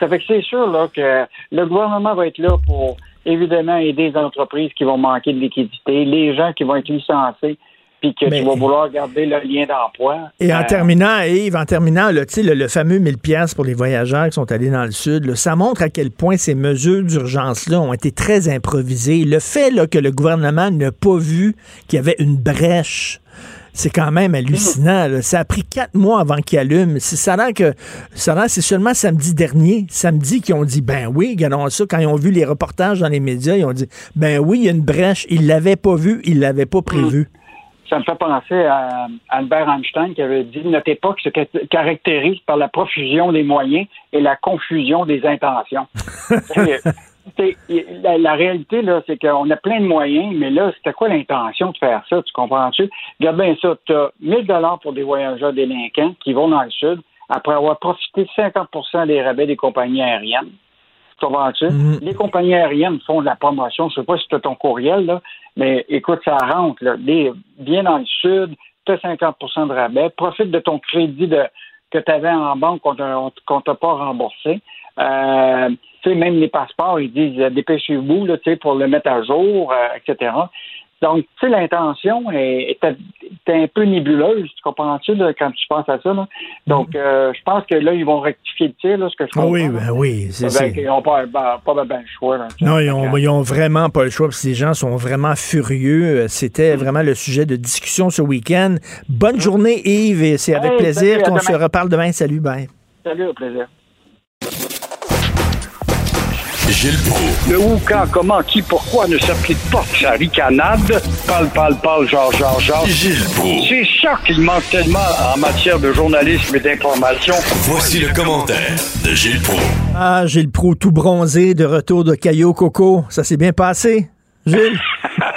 ça fait que c'est sûr là, que le gouvernement va être là pour évidemment aider les entreprises qui vont manquer de liquidité, les gens qui vont être licenciés, puis que Mais- tu vas vouloir garder le lien d'emploi. Et en Euh, terminant, Yves, en terminant, le, le fameux 1000 pièces pour les voyageurs qui sont allés dans le sud, là, ça montre à quel point ces mesures d'urgence-là ont été très improvisées. Le fait là, que le gouvernement n'a pas vu qu'il y avait une brèche, c'est quand même hallucinant. là. Ça a pris quatre mois avant qu'il allume. C'est ça a que ça c'est seulement samedi dernier, samedi, qu'ils ont dit ben oui, regardons ça. Quand ils ont vu les reportages dans les médias, ils ont dit ben oui, il y a une brèche. Ils l'avaient pas vu, ils l'avaient pas prévu. Ça me fait penser à Albert Einstein qui avait dit notre époque se ca- caractérise par la profusion des moyens et la confusion des intentions. La, la réalité, là, c'est qu'on a plein de moyens, mais là, c'était quoi l'intention de faire ça? Tu comprends-tu? Regarde bien ça. Tu as 1000 dollars pour des voyageurs délinquants qui vont dans le sud après avoir profité de 50% des rabais des compagnies aériennes. Mhm. Les compagnies aériennes font de la promotion. Je sais pas si tu as ton courriel, là, mais écoute, ça rentre. Là. Les, dans le sud, tu as 50% de rabais, profite de ton crédit de, que tu avais en banque qu'on t'a qu'on t'a pas remboursé. Euh, tu sais, même les passeports, ils disent euh, dépêchez-vous là, tu sais, pour le mettre à jour, euh, etc. Donc, tu sais, l'intention est, est, est un peu nébuleuse, tu comprends-tu, quand tu penses à ça. Là? Donc, euh, je pense que là, ils vont rectifier le tir, là, ce que je Ah comprends. oui, ben oui, c'est Ben, c'est- ils n'ont pas, ben, pas ben, le choix. Là, tu sais. Non, ils Fait ont, que, ils ont vraiment pas le choix. Puis ces gens sont vraiment furieux. Euh, C'était vraiment le sujet de discussion ce week-end. Bonne journée, Yves, et c'est avec Hey, plaisir qu'on se reparle demain. Salut, bye. Salut, au plaisir. Gilles Proulx. Le où, quand, comment, qui, pourquoi ne s'applique pas sa ricanade? Parle, parle, parle, genre, genre, genre. Gilles Proulx. C'est ça qu'il manque tellement en matière de journalisme et d'information. Voici le commentaire de Gilles Proulx. Ah, j'ai le pro tout bronzé de retour de Caillou Coco. Ça s'est bien passé, Gilles?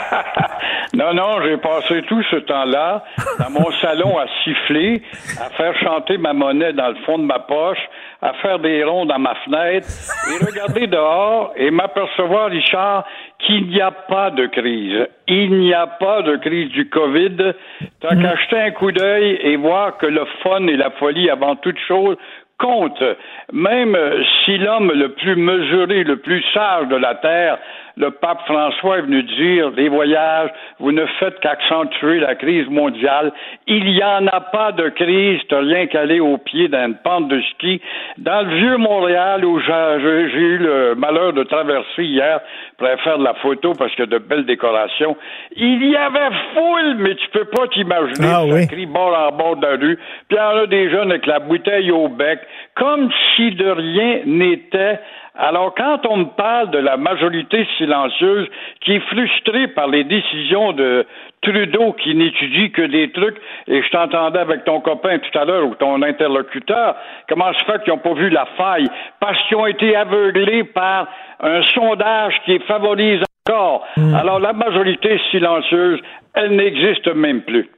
Non, non, j'ai passé tout ce temps-là dans mon salon à siffler, à faire chanter ma monnaie dans le fond de ma poche, à faire des ronds dans ma fenêtre et regarder dehors et m'apercevoir, Richard, qu'il n'y a pas de crise. Il n'y a pas de crise du COVID. T'as qu'à jeter un coup d'œil et voir que le fun et la folie avant toute chose compte. Même si l'homme le plus mesuré, le plus sage de la Terre, le pape François est venu dire, les voyages, vous ne faites qu'accentuer la crise mondiale. Il n'y en a pas de crise, t'as rien qu'à aller au pied d'une pente de ski. Dans le vieux Montréal, où j'ai eu le malheur de traverser hier pour aller faire de la photo parce qu'il y a de belles décorations, il y avait foule, mais tu peux pas t'imaginer. Ah oui. crie bord en bord de la rue. Puis il y en a des jeunes avec la bouteille au bec, comme si de rien n'était. Alors, quand on me parle de la majorité silencieuse qui est frustrée par les décisions de Trudeau qui n'étudie que des trucs, et je t'entendais avec ton copain tout à l'heure ou ton interlocuteur, comment se fait qu'ils n'ont pas vu la faille? Parce qu'ils ont été aveuglés par un sondage qui favorise encore. Alors, la majorité silencieuse, elle n'existe même plus.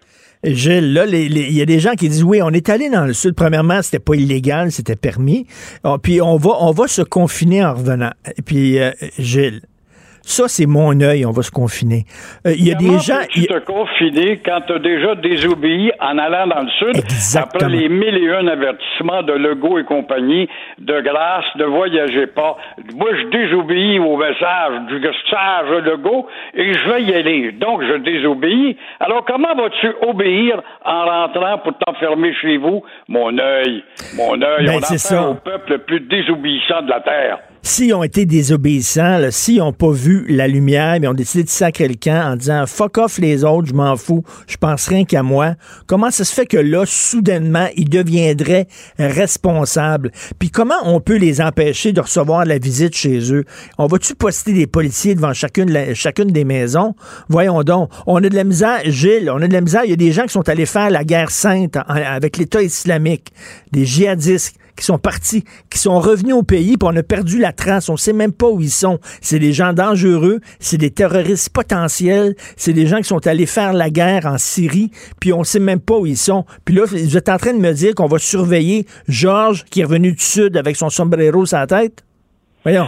Gilles, là, il y a des gens qui disent oui, on est allé dans le sud. Premièrement, c'était pas illégal, c'était permis. Oh, puis on va, on va se confiner en revenant. Et puis, euh, Gilles, ça, c'est mon œil, on va se confiner. Euh, Il y a Comment des gens. peux-tu il- te confiner quand tu as déjà désobéi en allant dans le Sud Exactement. après les mille et un avertissements de Legault et compagnie, de grâce, ne voyagez pas? Moi, je désobéis au message du sage Legault et je vais y aller. Donc, je désobéis. Alors, comment vas-tu obéir en rentrant pour t'enfermer chez vous? Mon œil, mon œil, Ben, on c'est ça. au peuple le plus désobéissant de la Terre. S'ils ont été désobéissants, s'ils n'ont pas vu la lumière, mais ont décidé de sacrer le camp en disant fuck off les autres, je m'en fous, je pense rien qu'à moi, comment ça se fait que là, soudainement, ils deviendraient responsables? Puis comment on peut les empêcher de recevoir la visite chez eux? On va-tu poster des policiers devant chacune, chacune des maisons? Voyons donc. On a de la misère, Gilles, on a de la misère. Il y a des gens qui sont allés faire la guerre sainte avec l'État islamique, des djihadistes qui sont partis, qui sont revenus au pays, puis on a perdu la trace. On sait même pas où ils sont. C'est des gens dangereux, c'est des terroristes potentiels, c'est des gens qui sont allés faire la guerre en Syrie, puis on sait même pas où ils sont. Puis là, vous êtes en train de me dire qu'on va surveiller Georges, qui est revenu du Sud avec son sombrero sur la tête? Voyons.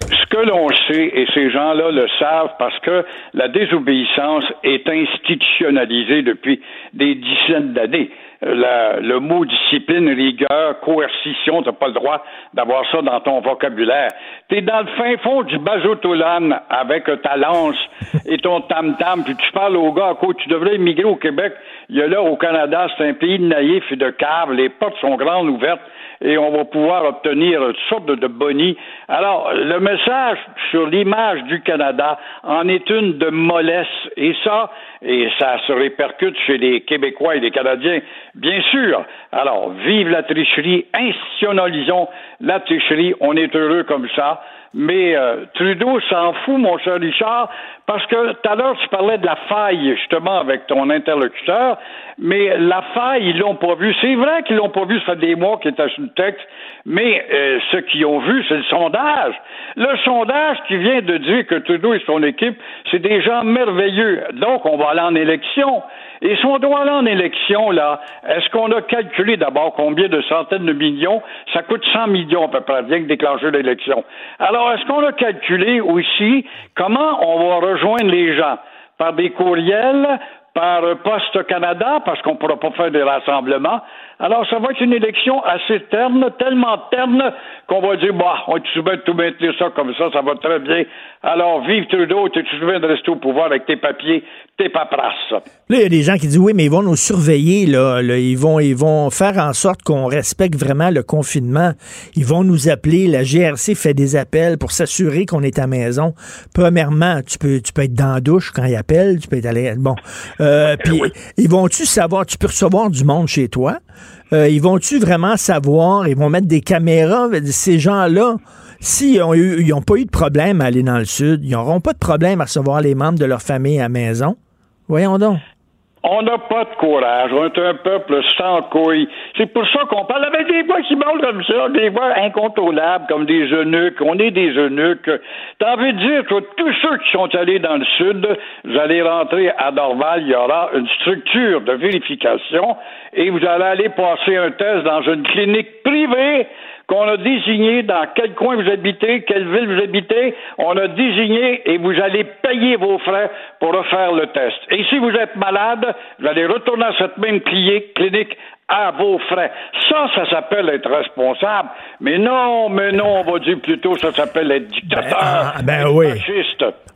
Ce que l'on sait, et ces gens-là le savent parce que la désobéissance est institutionnalisée depuis des dizaines d'années le mot discipline, rigueur, coercition, t'as pas le droit d'avoir ça dans ton vocabulaire. T'es dans le fin fond du Bajotolan avec ta lance et ton tam-tam, puis tu parles au gars, quoi, tu devrais immigrer au Québec. Il y a là, au Canada, c'est un pays de naïfs et de caves, les portes sont grandes ouvertes et on va pouvoir obtenir toutes sortes de, bonnies. Alors, le message sur l'image du Canada en est une de mollesse et ça, et ça se répercute chez les Québécois et les Canadiens, bien sûr. Alors, vive la tricherie, institutionnalisons la tricherie, on est heureux comme ça. Mais euh, Trudeau s'en fout, mon cher Richard, parce que tout à l'heure, tu parlais de la faille, justement, avec ton interlocuteur, mais la faille, ils l'ont pas vu. C'est vrai qu'ils l'ont pas vu, ça fait des mois qu'il était sur le texte, mais euh, ce qu'ils ont vu, c'est le sondage. Le sondage qui vient de dire que Trudeau et son équipe, c'est des gens merveilleux. Donc, on va aller en élection. Et si on doit aller en élection, là, est-ce qu'on a calculé d'abord combien de centaines de millions? Ça coûte 100 millions à peu près, bien que déclencher l'élection. Alors, est-ce qu'on a calculé aussi comment on va rejoindre les gens? Par des courriels, par Poste Canada, parce qu'on ne pourra pas faire des rassemblements. Alors, ça va être une élection assez terne, tellement terne qu'on va dire, bah, on est souvent de tout maintenir ça comme ça, ça va très bien. Alors, vive Trudeau, tu es souvent de rester au pouvoir avec tes papiers, tes paperasses? Là, il y a des gens qui disent, oui, mais ils vont nous surveiller, là. Ils, vont, ils vont faire en sorte qu'on respecte vraiment le confinement. Ils vont nous appeler. La GRC fait des appels pour s'assurer qu'on est à maison. Premièrement, tu peux, tu peux être dans la douche quand ils appellent, tu peux être allé, bon. Euh, puis, ils vont-tu savoir, tu peux recevoir du monde chez toi? Euh, ils vont-tu vraiment savoir, ils vont mettre des caméras, ces gens-là, s'ils n'ont pas eu de problème à aller dans le sud, ils n'auront pas de problème à recevoir les membres de leur famille à la maison. Voyons donc. On n'a pas de courage. On est un peuple sans couilles. C'est pour ça qu'on parle avec des voix qui parlent comme ça, des voix incontrôlables, comme des eunuques. On est des eunuques. T'as envie de dire que tous ceux qui sont allés dans le sud, vous allez rentrer à Dorval, il y aura une structure de vérification et vous allez aller passer un test dans une clinique privée qu'on a désigné dans quel coin vous habitez, quelle ville vous habitez, on a désigné et vous allez payer vos frais pour refaire le test. Et si vous êtes malade, vous allez retourner à cette même clinique à vos frais. Ça, ça s'appelle être responsable. Mais non, mais non, on va dire plutôt ça s'appelle être dictateur. Ben, ah, ben oui.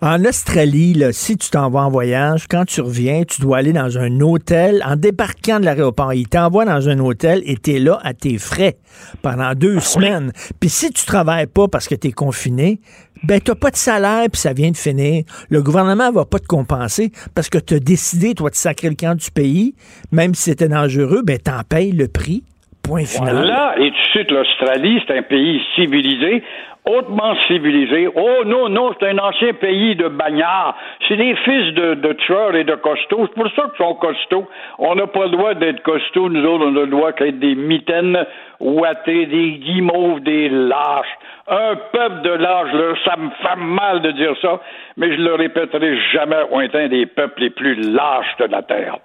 En Australie, là, si tu t'en vas en voyage, quand tu reviens, tu dois aller dans un hôtel. En débarquant de l'aéroport, ils t'envoient dans un hôtel et tu es là à tes frais pendant deux ah semaines. Puis si tu travailles pas parce que tu es confiné, ben t'as pas de salaire puis ça vient de finir. Le gouvernement va pas te compenser parce que tu as décidé, toi, de sacrer le camp du pays, même si c'était dangereux, ben t'en payes le prix. Point final. Voilà, et tu sais que l'Australie, c'est un pays civilisé hautement civilisé. Oh non, non, c'est un ancien pays de bagnards. C'est des fils de, tueurs et de costauds. C'est pour ça qu'ils sont costauds. On n'a pas le droit d'être costauds. Nous autres, on a le droit d'être des mitaines ouatées, des guimauves, des lâches. Un peuple de lâches, ça me fait mal de dire ça, mais je le répéterai jamais. On est un des peuples les plus lâches de la Terre.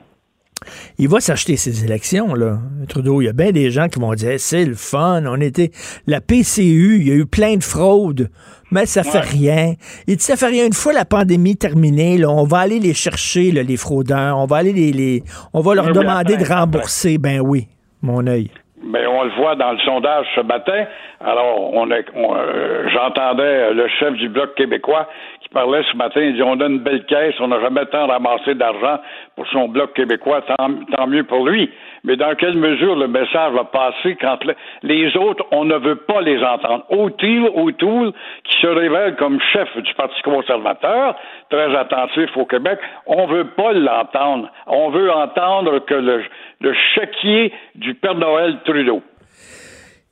Il va s'acheter ses élections, là. Trudeau, il y a bien des gens qui vont dire c'est le fun, on était. La PCU, il y a eu plein de fraudes, mais ça fait rien. Il dit ça fait rien. Une fois la pandémie terminée, là, on va aller les chercher, les fraudeurs, on va aller les. on va leur demander de rembourser. Ben oui, mon œil. Ben, on le voit dans le sondage ce matin. Alors, on, euh, j'entendais le chef du Bloc québécois parlait ce matin, il dit on a une belle caisse, on n'a jamais tant ramassé d'argent pour son bloc québécois, tant, mieux pour lui. Mais dans quelle mesure le message va passer quand les autres, on ne veut pas les entendre? O'Toole, O'Toole, qui se révèle comme chef du Parti conservateur, très attentif au Québec, on ne veut pas l'entendre. On veut entendre que le, le chéquier du Père Noël Trudeau.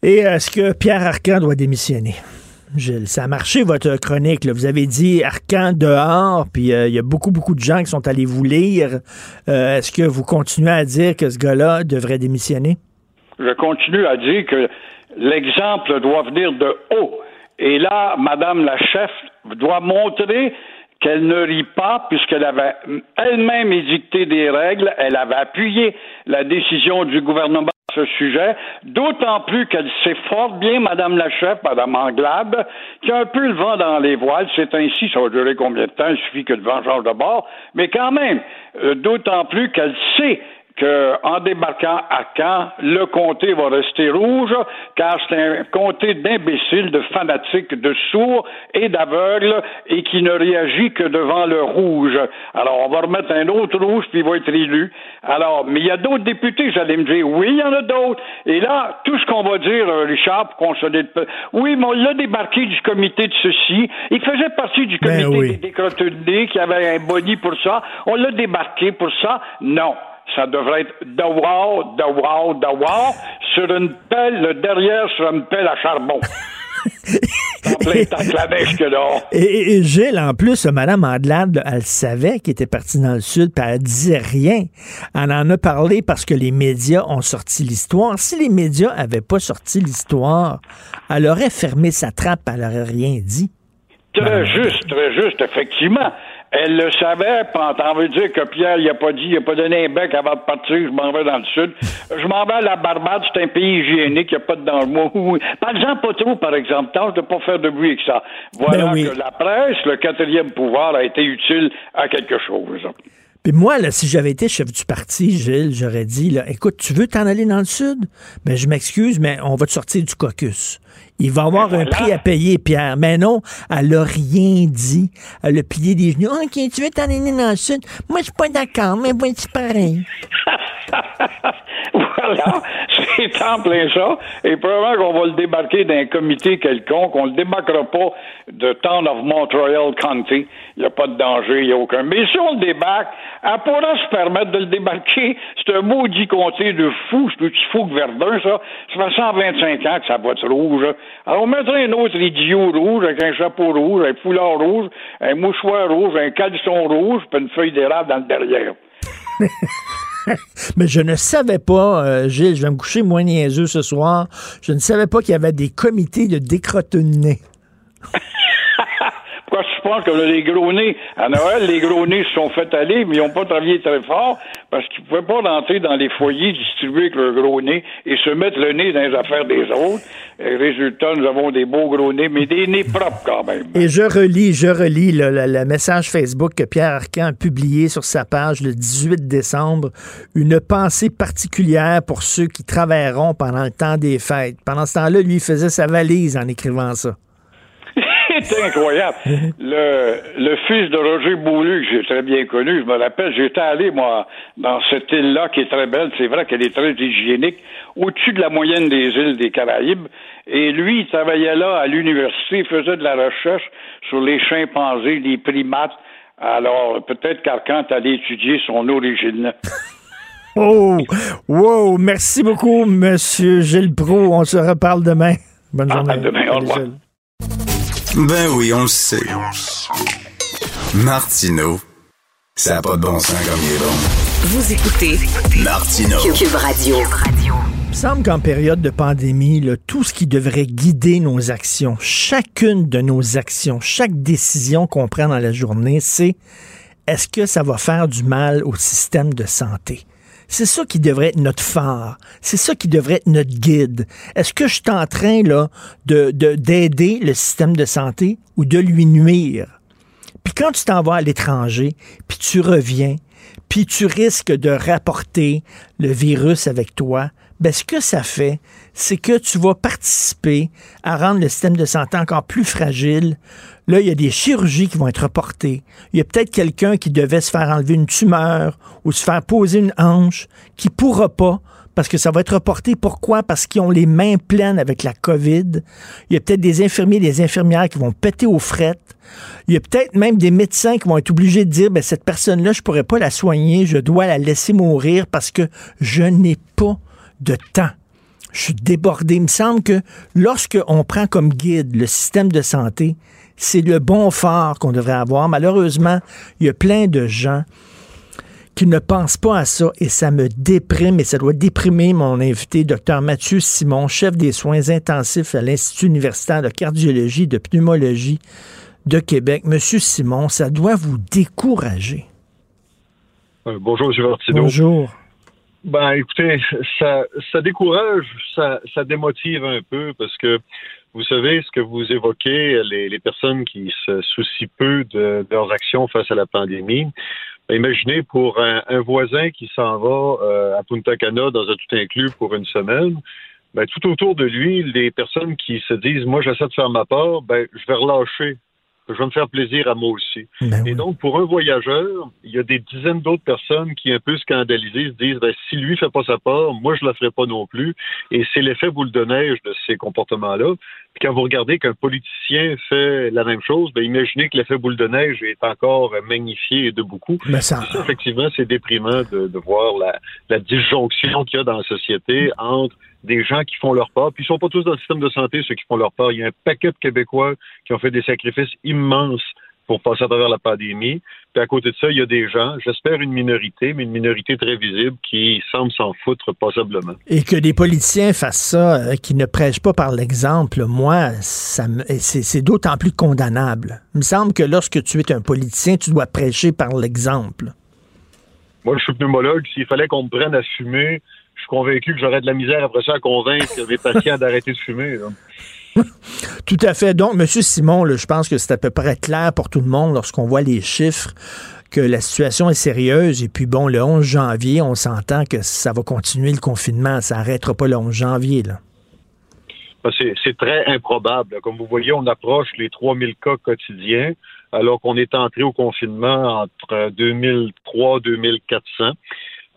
Et est-ce que Pierre Arcan doit démissionner? Gilles, ça a marché votre chronique. Vous avez dit Arcan dehors, puis euh, il y a beaucoup, beaucoup de gens qui sont allés vous lire. Euh, est-ce que vous continuez à dire que ce gars-là devrait démissionner? Je continue à dire que l'exemple doit venir de haut. Et là, Madame la chef doit montrer qu'elle ne rit pas puisqu'elle avait elle-même édicté des règles, elle avait appuyé la décision du gouvernement ce sujet, d'autant plus qu'elle sait fort bien, Madame la chef, Madame Anglade, qui a un peu le vent dans les voiles. C'est ainsi, ça va durer combien de temps? Il suffit que le vent change de bord. Mais quand même, euh, d'autant plus qu'elle sait qu'en débarquant à Caen, le comté va rester rouge, car c'est un comté d'imbéciles, de fanatiques, de sourds et d'aveugles, et qui ne réagit que devant le rouge. Alors, on va remettre un autre rouge, puis il va être élu. Alors, mais il y a d'autres députés, j'allais me dire, oui, il y en a d'autres. Et là, tout ce qu'on va dire, euh, Richard, pour consolider oui, mais on l'a débarqué du comité de ceci. Il faisait partie du ben comité des décrotenés, qui avait un boni pour ça. On l'a débarqué pour ça? Non ça devrait être de wow, de wow, de wow, sur une pelle, le derrière sur une pelle à charbon. là. Et, Gilles, en plus, Mme Andelade, elle savait qu'il était parti dans le Sud, puis elle disait rien. Elle en a parlé parce que les médias ont sorti l'histoire. Si les médias n'avaient pas sorti l'histoire, elle aurait fermé sa trappe, elle n'aurait rien dit. Très juste, très juste, effectivement. Elle le savait, t'en veux dire que Pierre, il a pas dit, il a pas donné un bec avant de partir, je m'en vais dans le sud. Je m'en vais à la Barbade, c'est un pays hygiénique, il n'y a pas de danger. Par exemple, pas trop, par exemple, tâche de pas faire de bruit avec ça. Voilà ben que la presse, le quatrième pouvoir, a été utile à quelque chose. Puis moi, là, si j'avais été chef du parti, Gilles, j'aurais dit, là, écoute, tu veux t'en aller dans le sud? Ben, je m'excuse, mais on va te sortir du caucus. Il va avoir un prix à payer, Pierre. Mais non, elle a rien dit. Elle a plié des genoux. OK, tu veux t'en aller dans le sud? Moi, je suis pas d'accord, mais bon, c'est pareil. voilà, c'est en plein ça. Et probablement qu'on va le débarquer d'un comité quelconque. On le débarquera pas de Town of Montreal County. Il n'y a pas de danger, il n'y a aucun. Mais si on le débarque, elle pourra se permettre de le débarquer. C'est un maudit comté de fou, c'est petit fou que Verdun, ça. Ça fait 125 ans que ça va être rouge. Alors, on mettrait un autre idiot rouge avec un chapeau rouge, un foulard rouge, un mouchoir rouge, un caleçon rouge, puis une feuille d'érable dans le derrière. Mais je ne savais pas, euh, Gilles, je vais me coucher moins niaiseux ce soir, je ne savais pas qu'il y avait des comités de décrotonner. Je pense que les gros nez, à Noël, les gros nez se sont fait aller, mais ils n'ont pas travaillé très fort parce qu'ils ne pouvaient pas rentrer dans les foyers distribués avec leur gros nez et se mettre le nez dans les affaires des autres. Et résultat, nous avons des beaux gros nez, mais des nez propres quand même. Et je relis, je relis le, message Facebook que Pierre Arcan a publié sur sa page le 18 décembre. Une pensée particulière pour ceux qui travailleront pendant le temps des fêtes. Pendant ce temps-là, lui, il faisait sa valise en écrivant ça. C'est incroyable. Le, le fils de Roger Boulu, que j'ai très bien connu, je me rappelle, j'étais allé, moi, dans cette île-là qui est très belle. C'est vrai qu'elle est très hygiénique, au-dessus de la moyenne des îles des Caraïbes. Et lui, il travaillait là à l'université, il faisait de la recherche sur les chimpanzés, les primates. Alors, peut-être qu'Arcand allait étudier son origine. Oh, wow, merci beaucoup, Monsieur Gilles Pro. On se reparle demain. Bonne journée. À demain, au revoir. Ben oui, on le sait. Martineau, ça n'a pas de bon sens comme il est bon. Vous écoutez Martineau. Cube Radio. Il me semble qu'en période de pandémie, tout ce qui devrait guider nos actions, chacune de nos actions, chaque décision qu'on prend dans la journée, c'est est-ce que ça va faire du mal au système de santé? C'est ça qui devrait être notre phare. C'est ça qui devrait être notre guide. Est-ce que je suis en train là, de, d'aider le système de santé ou de lui nuire? Puis quand tu t'en vas à l'étranger, puis tu reviens, puis tu risques de rapporter le virus avec toi ben, ce que ça fait, c'est que tu vas participer à rendre le système de santé encore plus fragile. Là, il y a des chirurgies qui vont être reportées. Il y a peut-être quelqu'un qui devait se faire enlever une tumeur ou se faire poser une hanche qui pourra pas parce que ça va être reporté. Pourquoi? Parce qu'ils ont les mains pleines avec la COVID. Il y a peut-être des infirmiers, des infirmières qui vont péter aux frettes. Il y a peut-être même des médecins qui vont être obligés de dire, ben, cette personne-là, je pourrais pas la soigner, je dois la laisser mourir parce que je n'ai pas de temps. Je suis débordé. Il me semble que lorsqu'on prend comme guide le système de santé, c'est le bon phare qu'on devrait avoir. Malheureusement, il y a plein de gens qui ne pensent pas à ça et ça me déprime et ça doit déprimer mon invité, Dr Mathieu Simon, chef des soins intensifs à l'Institut universitaire de cardiologie et de pneumologie de Québec. Monsieur Simon, ça doit vous décourager. Euh, bonjour, M. Martineau. Bonjour. Ben, écoutez, ça, ça décourage, ça, ça démotive un peu parce que vous savez, ce que vous évoquez, les, les personnes qui se soucient peu de, leurs actions face à la pandémie, ben, imaginez pour un, un voisin qui s'en va euh, à Punta Cana dans un tout inclus pour une semaine, ben, tout autour de lui, les personnes qui se disent, moi, j'essaie de faire ma part, ben, je vais relâcher je vais me faire plaisir à moi aussi. Ben et donc, pour un voyageur, il y a des dizaines d'autres personnes qui, un peu scandalisées, se disent, ben, si lui fait pas sa part, moi, je la ferai pas non plus. Et c'est l'effet boule de neige de ces comportements-là. Puis quand vous regardez qu'un politicien fait la même chose, ben, imaginez que l'effet boule de neige est encore magnifié de beaucoup. Ça... effectivement, c'est déprimant de, de voir la, la disjonction qu'il y a dans la société entre des gens qui font leur part. Puis ils sont pas tous dans le système de santé, ceux qui font leur part. Il y a un paquet de Québécois qui ont fait des sacrifices immenses pour passer à travers la pandémie. Puis à côté de ça, il y a des gens, j'espère une minorité, mais une minorité très visible, qui semble s'en foutre passablement. Et que des politiciens fassent ça, euh, qui ne prêchent pas par l'exemple, moi, ça c'est d'autant plus condamnable. Il me semble que lorsque tu es un politicien, tu dois prêcher par l'exemple. Moi, je suis pneumologue. S'il fallait qu'on me prenne à fumer, convaincu que j'aurais de la misère après ça à convaincre les patients d'arrêter de fumer. Tout à fait. Donc, M. Simon, je pense que c'est à peu près clair pour tout le monde lorsqu'on voit les chiffres que la situation est sérieuse. Et puis, bon, le 11 janvier, on s'entend que ça va continuer le confinement. Ça n'arrêtera pas le 11 janvier. Là. Ben, c'est très improbable. Comme vous voyez, on approche les 3000 cas quotidiens, alors qu'on est entré au confinement entre 2003 et 2400.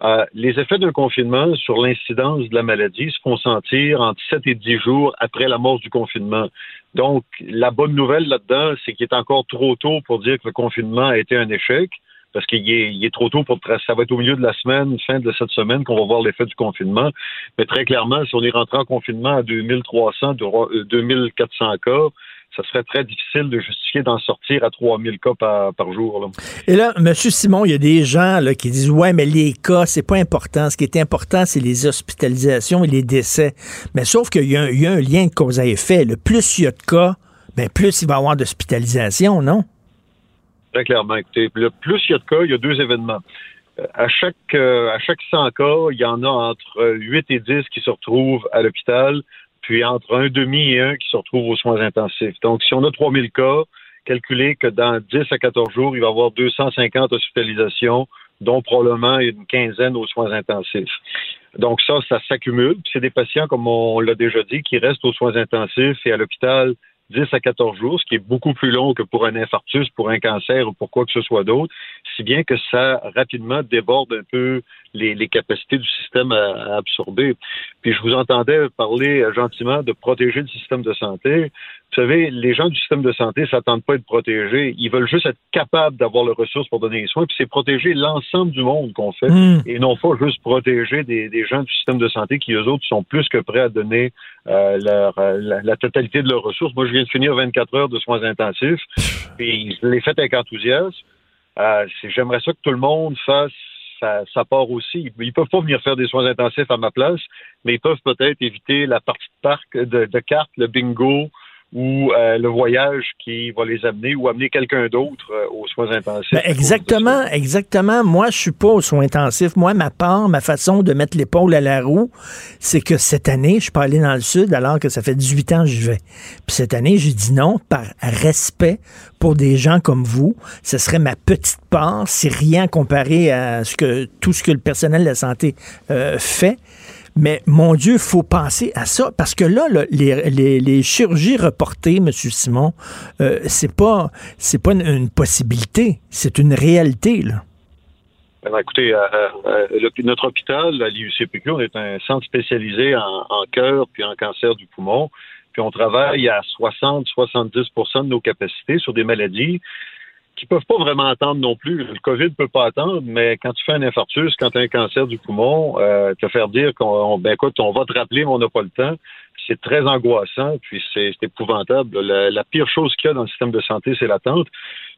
Euh, les effets d'un confinement sur l'incidence de la maladie se font sentir entre 7 et 10 jours après la mort du confinement. Donc, la bonne nouvelle là-dedans, c'est qu'il est encore trop tôt pour dire que le confinement a été un échec, parce qu'il est, trop tôt pour ça va être au milieu de la semaine, fin de cette semaine, qu'on va voir l'effet du confinement. Mais très clairement, si on est rentré en confinement à 2300, 2400 cas, ça serait très difficile de justifier d'en sortir à 3000 cas par, jour. Et là, M. Simon, il y a des gens là, qui disent Ouais, mais les cas, c'est pas important. Ce qui est important, c'est les hospitalisations et les décès. Mais sauf qu'il y, a un lien de cause à effet. Le plus il y a de cas, ben, plus il va y avoir d'hospitalisation, non? Très clairement. Écoutez, le plus il y a de cas, il y a deux événements. Euh, à chaque, euh, à chaque 100 cas, il y en a entre 8 et 10 qui se retrouvent à l'hôpital puis entre un demi et un qui se retrouvent aux soins intensifs. Donc, si on a 3000 cas, calculez que dans 10 à 14 jours, il va y avoir 250 hospitalisations, dont probablement une quinzaine aux soins intensifs. Donc ça, ça s'accumule. C'est des patients, comme on l'a déjà dit, qui restent aux soins intensifs et à l'hôpital 10 à 14 jours, ce qui est beaucoup plus long que pour un infarctus, pour un cancer ou pour quoi que ce soit d'autre, si bien que ça rapidement déborde un peu les, capacités du système à, absorber. Puis je vous entendais parler gentiment de protéger le système de santé. Vous savez, les gens du système de santé s'attendent pas à être protégés. Ils veulent juste être capables d'avoir les ressources pour donner les soins. Puis c'est protéger l'ensemble du monde qu'on fait Hmm. et non pas juste protéger des, des, gens du système de santé qui, eux autres, sont plus que prêts à donner euh, leur, euh, la, la, totalité de leurs ressources. Moi, je viens de finir 24 heures de soins intensifs. Puis je l'ai fait avec enthousiasme. Euh, J'aimerais ça que tout le monde fasse sa, part aussi. Ils peuvent pas venir faire des soins intensifs à ma place, mais ils peuvent peut-être éviter la partie de parc de, de cartes, le bingo, ou euh, le voyage qui va les amener ou amener quelqu'un d'autre euh, aux soins intensifs. Ben exactement, exactement. Moi, je suis pas aux soins intensifs. Moi, ma part, ma façon de mettre l'épaule à la roue, c'est que cette année, je suis pas allé dans le sud alors que ça fait 18 ans que j'y vais. Puis cette année, j'ai dit non par respect pour des gens comme vous. Ce serait ma petite part. C'est rien comparé à ce que tout ce que le personnel de la santé euh, fait. Mais mon Dieu, faut penser à ça parce que là, les, chirurgies reportées, M. Simon, euh, c'est pas c'est pas une, possibilité, c'est une réalité là. Ben, écoutez, euh, euh, notre hôpital, l'IUCPQ, on est un centre spécialisé en, en cœur puis en cancer du poumon. Puis on travaille à 60-70% de nos capacités sur des maladies qui peuvent pas vraiment attendre non plus. Le COVID peut pas attendre, mais quand tu fais un infarctus, quand tu as un cancer du poumon, euh, te faire dire qu'on ben écoute, on va te rappeler, mais on n'a pas le temps, c'est très angoissant, puis c'est épouvantable. La, pire chose qu'il y a dans le système de santé, c'est l'attente.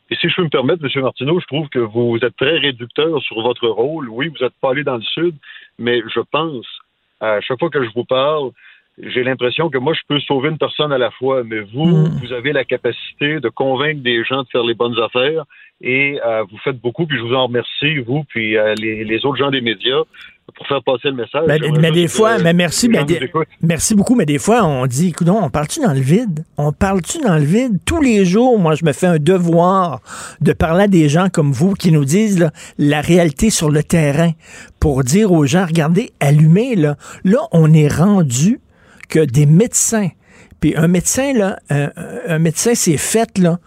Et si je peux me permettre, M. Martineau, je trouve que vous êtes très réducteur sur votre rôle. Oui, vous n'êtes pas allé dans le Sud, mais je pense, à chaque fois que je vous parle, j'ai l'impression que moi, je peux sauver une personne à la fois, mais vous, mm. vous avez la capacité de convaincre des gens de faire les bonnes affaires et euh, vous faites beaucoup, puis je vous en remercie, vous, puis euh, les, autres gens des médias, pour faire passer le message. Ben, mais, des fois, mais merci, mais merci beaucoup, mais des fois, on dit, écoute, on parle-tu dans le vide? On parle-tu dans le vide? Tous les jours, moi, je me fais un devoir de parler à des gens comme vous qui nous disent la réalité sur le terrain pour dire aux gens, regardez, allumez, là. Là, on est rendu que des médecins, puis un médecin, là, un, médecin, c'est fait, là,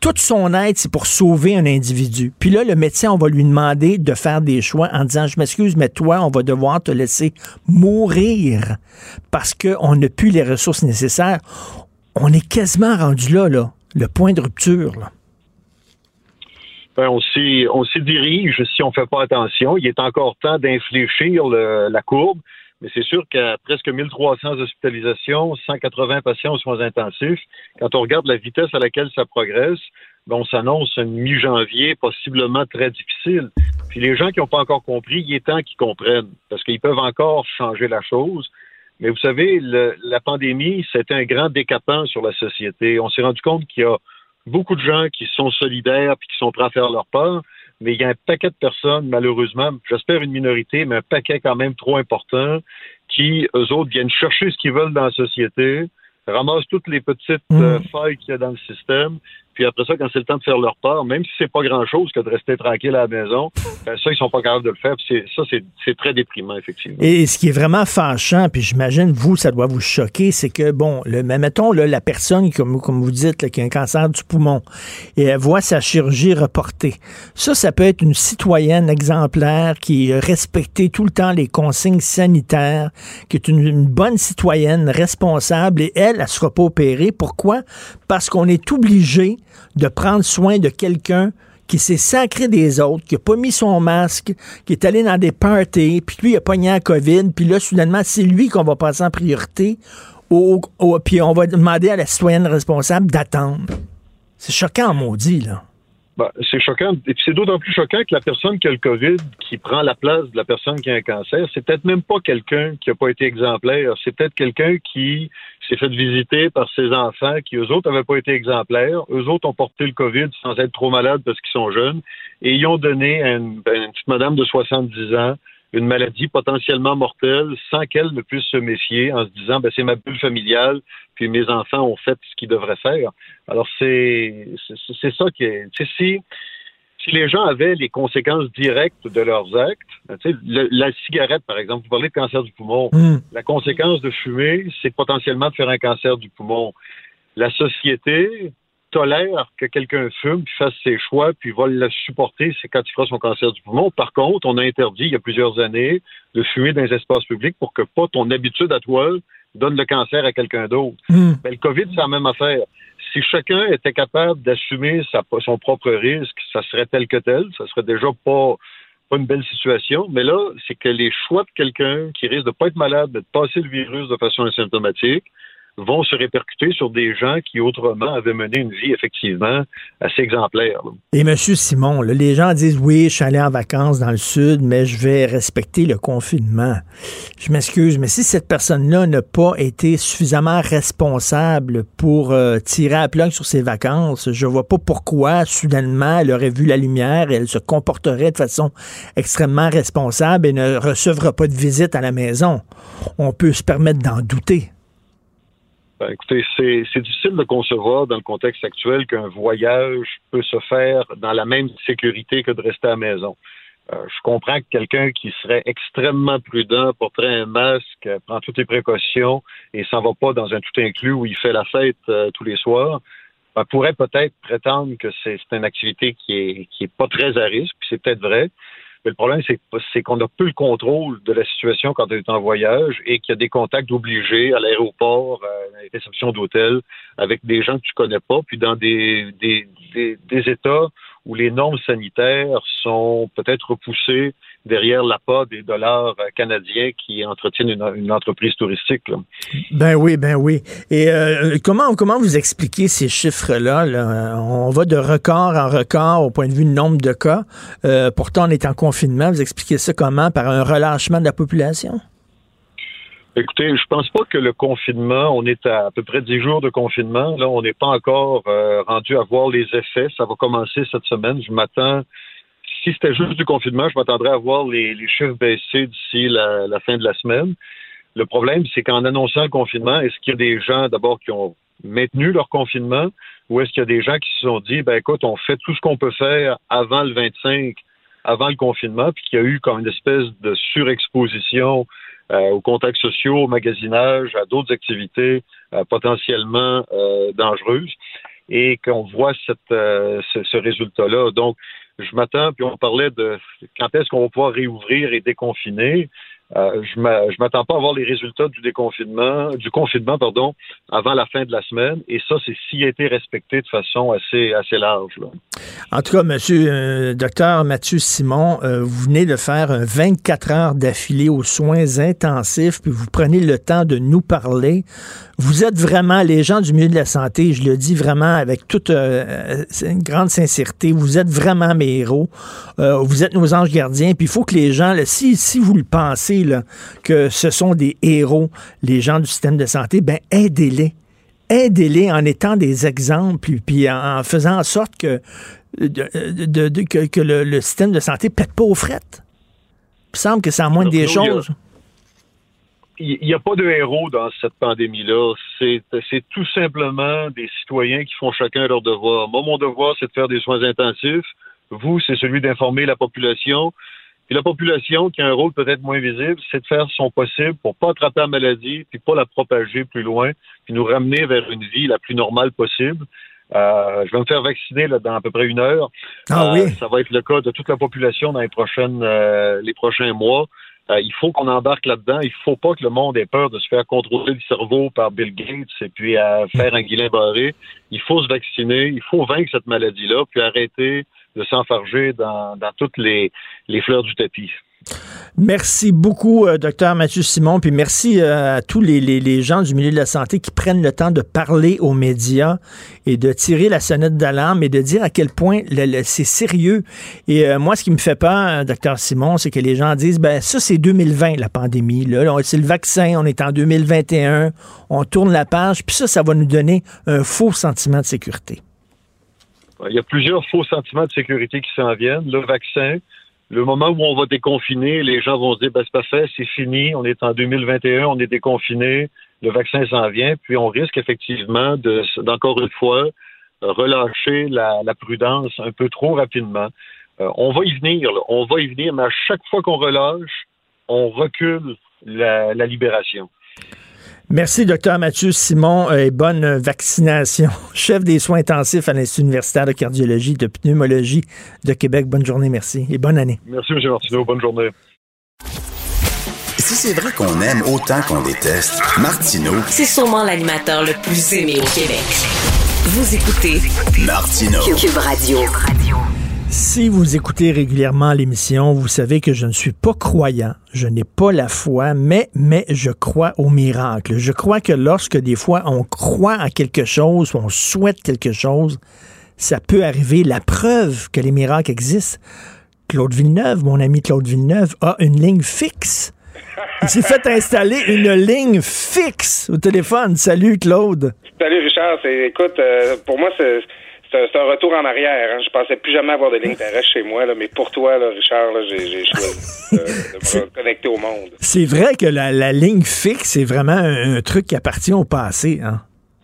toute son aide, c'est pour sauver un individu. Puis là, le médecin, on va lui demander de faire des choix en disant, je m'excuse, mais toi, on va devoir te laisser mourir parce qu'on n'a plus les ressources nécessaires. On est quasiment rendu là, là, le point de rupture. Là. Ben, on s'y dirige si on ne fait pas attention. Il est encore temps d'infléchir la courbe. Mais c'est sûr qu'à presque 1300 hospitalisations, 180 patients aux soins intensifs, quand on regarde la vitesse à laquelle ça progresse, ben on s'annonce une mi-janvier possiblement très difficile. Puis les gens qui n'ont pas encore compris, il est temps qu'ils comprennent, parce qu'ils peuvent encore changer la chose. Mais vous savez, la pandémie, c'était un grand décapant sur la société. On s'est rendu compte qu'il y a beaucoup de gens qui sont solidaires et qui sont prêts à faire leur part, mais il y a un paquet de personnes, malheureusement, j'espère une minorité, mais un paquet quand même trop important, qui, eux autres, viennent chercher ce qu'ils veulent dans la société, ramassent toutes les petites mmh. euh, failles qu'il y a dans le système, puis après ça, quand c'est le temps de faire leur part, même si c'est pas grand-chose que de rester tranquille à la maison, ben ça, ils sont pas capables de le faire. Puis ça, c'est très déprimant, effectivement. Et ce qui est vraiment fâchant, puis j'imagine, vous, ça doit vous choquer, c'est que, bon, le, mettons, là, la personne, comme, comme vous dites, qui a un cancer du poumon, et elle voit sa chirurgie reportée. Ça, ça peut être une citoyenne exemplaire qui a respecté tout le temps les consignes sanitaires, qui est une, une bonne citoyenne responsable, et elle, elle ne sera pas opérée. Pourquoi? Parce qu'on est obligé de prendre soin de quelqu'un qui s'est sacré des autres, qui n'a pas mis son masque, qui est allé dans des parties, puis lui, il a pogné la COVID, puis là, soudainement, c'est lui qu'on va passer en priorité, puis on va demander à la citoyenne responsable d'attendre. C'est choquant, maudit, là. Ben, c'est choquant. Et puis c'est d'autant plus choquant que la personne qui a le COVID, qui prend la place de la personne qui a un cancer, c'est peut-être même pas quelqu'un qui n'a pas été exemplaire. C'est peut-être quelqu'un qui s'est fait visiter par ses enfants qui, eux autres, n'avaient pas été exemplaires. Eux autres ont porté le COVID sans être trop malades parce qu'ils sont jeunes. Et ils ont donné à une, ben, petite madame de 70 ans une maladie potentiellement mortelle sans qu'elle ne puisse se méfier en se disant ben, c'est ma bulle familiale, puis mes enfants ont fait ce qu'ils devraient faire. Alors c'est c'est ça qui est. si les gens avaient les conséquences directes de leurs actes, ben, la cigarette, par exemple, vous parlez de cancer du poumon, hmm. la conséquence de fumer, c'est potentiellement de faire un cancer du poumon. La société, tolère que quelqu'un fume, puis fasse ses choix, puis va le supporter, c'est quand il fera son cancer du poumon. Par contre, on a interdit il y a plusieurs années de fumer dans les espaces publics pour que pas ton habitude à toi donne le cancer à quelqu'un d'autre. Ben, le COVID, c'est la même affaire. Si chacun était capable d'assumer son propre risque, ça serait tel que tel, ça serait déjà pas une belle situation, mais là, c'est que les choix de quelqu'un qui risque de pas être malade, de passer le virus de façon asymptomatique, vont se répercuter sur des gens qui autrement avaient mené une vie effectivement assez exemplaire. Et Monsieur Simon, les gens disent oui, je suis allé en vacances dans le sud, mais je vais respecter le confinement. Je m'excuse, mais si cette personne-là n'a pas été suffisamment responsable pour euh, tirer à plat sur ses vacances, je vois pas pourquoi soudainement elle aurait vu la lumière et elle se comporterait de façon extrêmement responsable et ne recevra pas de visite à la maison. On peut se permettre d'en douter. Ben, écoutez, c'est difficile de concevoir dans le contexte actuel qu'un voyage peut se faire dans la même sécurité que de rester à la maison. Euh, je comprends que quelqu'un qui serait extrêmement prudent, porterait un masque, prend toutes les précautions et s'en va pas dans un tout inclus où il fait la fête euh, tous les soirs, ben, pourrait peut-être prétendre que c'est une activité qui est, qui est pas très à risque, puis c'est peut-être vrai. Mais le problème, c'est qu'on a peu le contrôle de la situation quand on est en voyage et qu'il y a des contacts obligés à l'aéroport, à la réception d'hôtel, avec des gens que tu connais pas, puis dans des, des, des, des États où les normes sanitaires sont peut-être repoussées derrière l'appât des dollars canadiens qui entretiennent une, entreprise touristique. Ben oui, ben oui. Et euh, comment, comment vous expliquez ces chiffres-là? On va de record en record au point de vue du nombre de cas. Euh, pourtant, on est en confinement. Vous expliquez ça comment? Par un relâchement de la population? Écoutez, je pense pas que le confinement, on est à à peu près dix jours de confinement. Là, on n'est pas encore euh, rendu à voir les effets. Ça va commencer cette semaine. Je m'attends, si c'était juste du confinement, je m'attendrais à voir les, chiffres baisser d'ici la, fin de la semaine. Le problème, c'est qu'en annonçant le confinement, est-ce qu'il y a des gens d'abord qui ont maintenu leur confinement ou est-ce qu'il y a des gens qui se sont dit, ben écoute, on fait tout ce qu'on peut faire avant le 25, avant le confinement, puis qu'il y a eu comme une espèce de surexposition euh, aux contacts sociaux, au magasinage, à d'autres activités euh, potentiellement euh, dangereuses et qu'on voit ce, ce résultat-là. Donc, je m'attends, puis on parlait de quand est-ce qu'on va pouvoir réouvrir et déconfiner. Euh, je ne m'attends pas à voir les résultats du déconfinement, du confinement, pardon, avant la fin de la semaine. Et ça, c'est s'il a été respecté de façon assez, assez large. En tout cas, monsieur, euh, docteur Mathieu Simon, euh, vous venez de faire 24 heures d'affilée aux soins intensifs, puis vous prenez le temps de nous parler. Vous êtes vraiment, les gens du milieu de la santé, je le dis vraiment avec toute une grande sincérité, vous êtes vraiment mes héros. vous êtes nos anges gardiens, puis il faut que les gens, si, si vous le pensez, que ce sont des héros, les gens du système de santé, ben aidez-les. Aidez-les en étant des exemples, puis en faisant en sorte que, que, le, système de santé ne pète pas aux frettes. Il me semble que c'est en moins des choses. Il n'y a pas de héros dans cette pandémie-là. C'est tout simplement des citoyens qui font chacun leur devoir. Moi, mon devoir, c'est de faire des soins intensifs. Vous, c'est celui d'informer la population. Et la population, qui a un rôle peut-être moins visible, c'est de faire son possible pour pas attraper la maladie, puis pas la propager plus loin, puis nous ramener vers une vie la plus normale possible. Euh, je vais me faire vacciner là, dans à peu près une heure. Ah oui. Euh, ça va être le cas de toute la population dans les prochaines euh, les prochains mois. il faut qu'on embarque là-dedans. Il faut pas que le monde ait peur de se faire contrôler le cerveau par Bill Gates et puis à faire un guilin barré. Il faut se vacciner. Il faut vaincre cette maladie-là, puis arrêter de s'enfarger dans, toutes les, fleurs du tapis. Merci beaucoup, euh, docteur Mathieu Simon, puis merci euh, à tous les, gens du milieu de la santé qui prennent le temps de parler aux médias et de tirer la sonnette d'alarme et de dire à quel point c'est sérieux. Et euh, moi, ce qui me fait peur, docteur Simon, c'est que les gens disent, ben ça, c'est 2020, la pandémie. Là, c'est le vaccin, on est en 2021, on tourne la page, puis ça, ça va nous donner un faux sentiment de sécurité. Il y a plusieurs faux sentiments de sécurité qui s'en viennent. Le vaccin, le moment où on va déconfiner, les gens vont se dire, ben, c'est pas fait, c'est fini, on est en 2021, on est déconfiné, le vaccin s'en vient, puis on risque effectivement de, d'encore une fois, relâcher la, prudence un peu trop rapidement. Euh, on va y venir, on va y venir, mais à chaque fois qu'on relâche, on recule la libération. Merci, docteur Mathieu Simon, euh, et bonne vaccination. Chef des soins intensifs à l'Institut universitaire de cardiologie et de pneumologie de Québec. Bonne journée, merci, et bonne année. Merci, M. Martineau. Bonne journée. Si c'est vrai qu'on aime autant qu'on déteste, Martineau, c'est sûrement l'animateur le plus aimé au Québec. Vous écoutez Martineau. Cube Radio. Si vous écoutez régulièrement l'émission, vous savez que je ne suis pas croyant, je n'ai pas la foi, mais, mais je crois au miracle. Je crois que lorsque des fois on croit à quelque chose, on souhaite quelque chose, ça peut arriver. La preuve que les miracles existent, Claude Villeneuve, mon ami Claude Villeneuve, a une ligne fixe. Il s'est fait installer une ligne fixe au téléphone. Salut Claude. Salut Richard. Écoute, euh, pour moi, c'est c'est un, retour en arrière. Hein. Je pensais plus jamais avoir de ligne terrestre chez moi, là, mais pour toi, là, Richard, j'ai choisi de, me connecter au monde. C'est vrai que la, ligne fixe, c'est vraiment un, truc qui appartient au passé. Hein?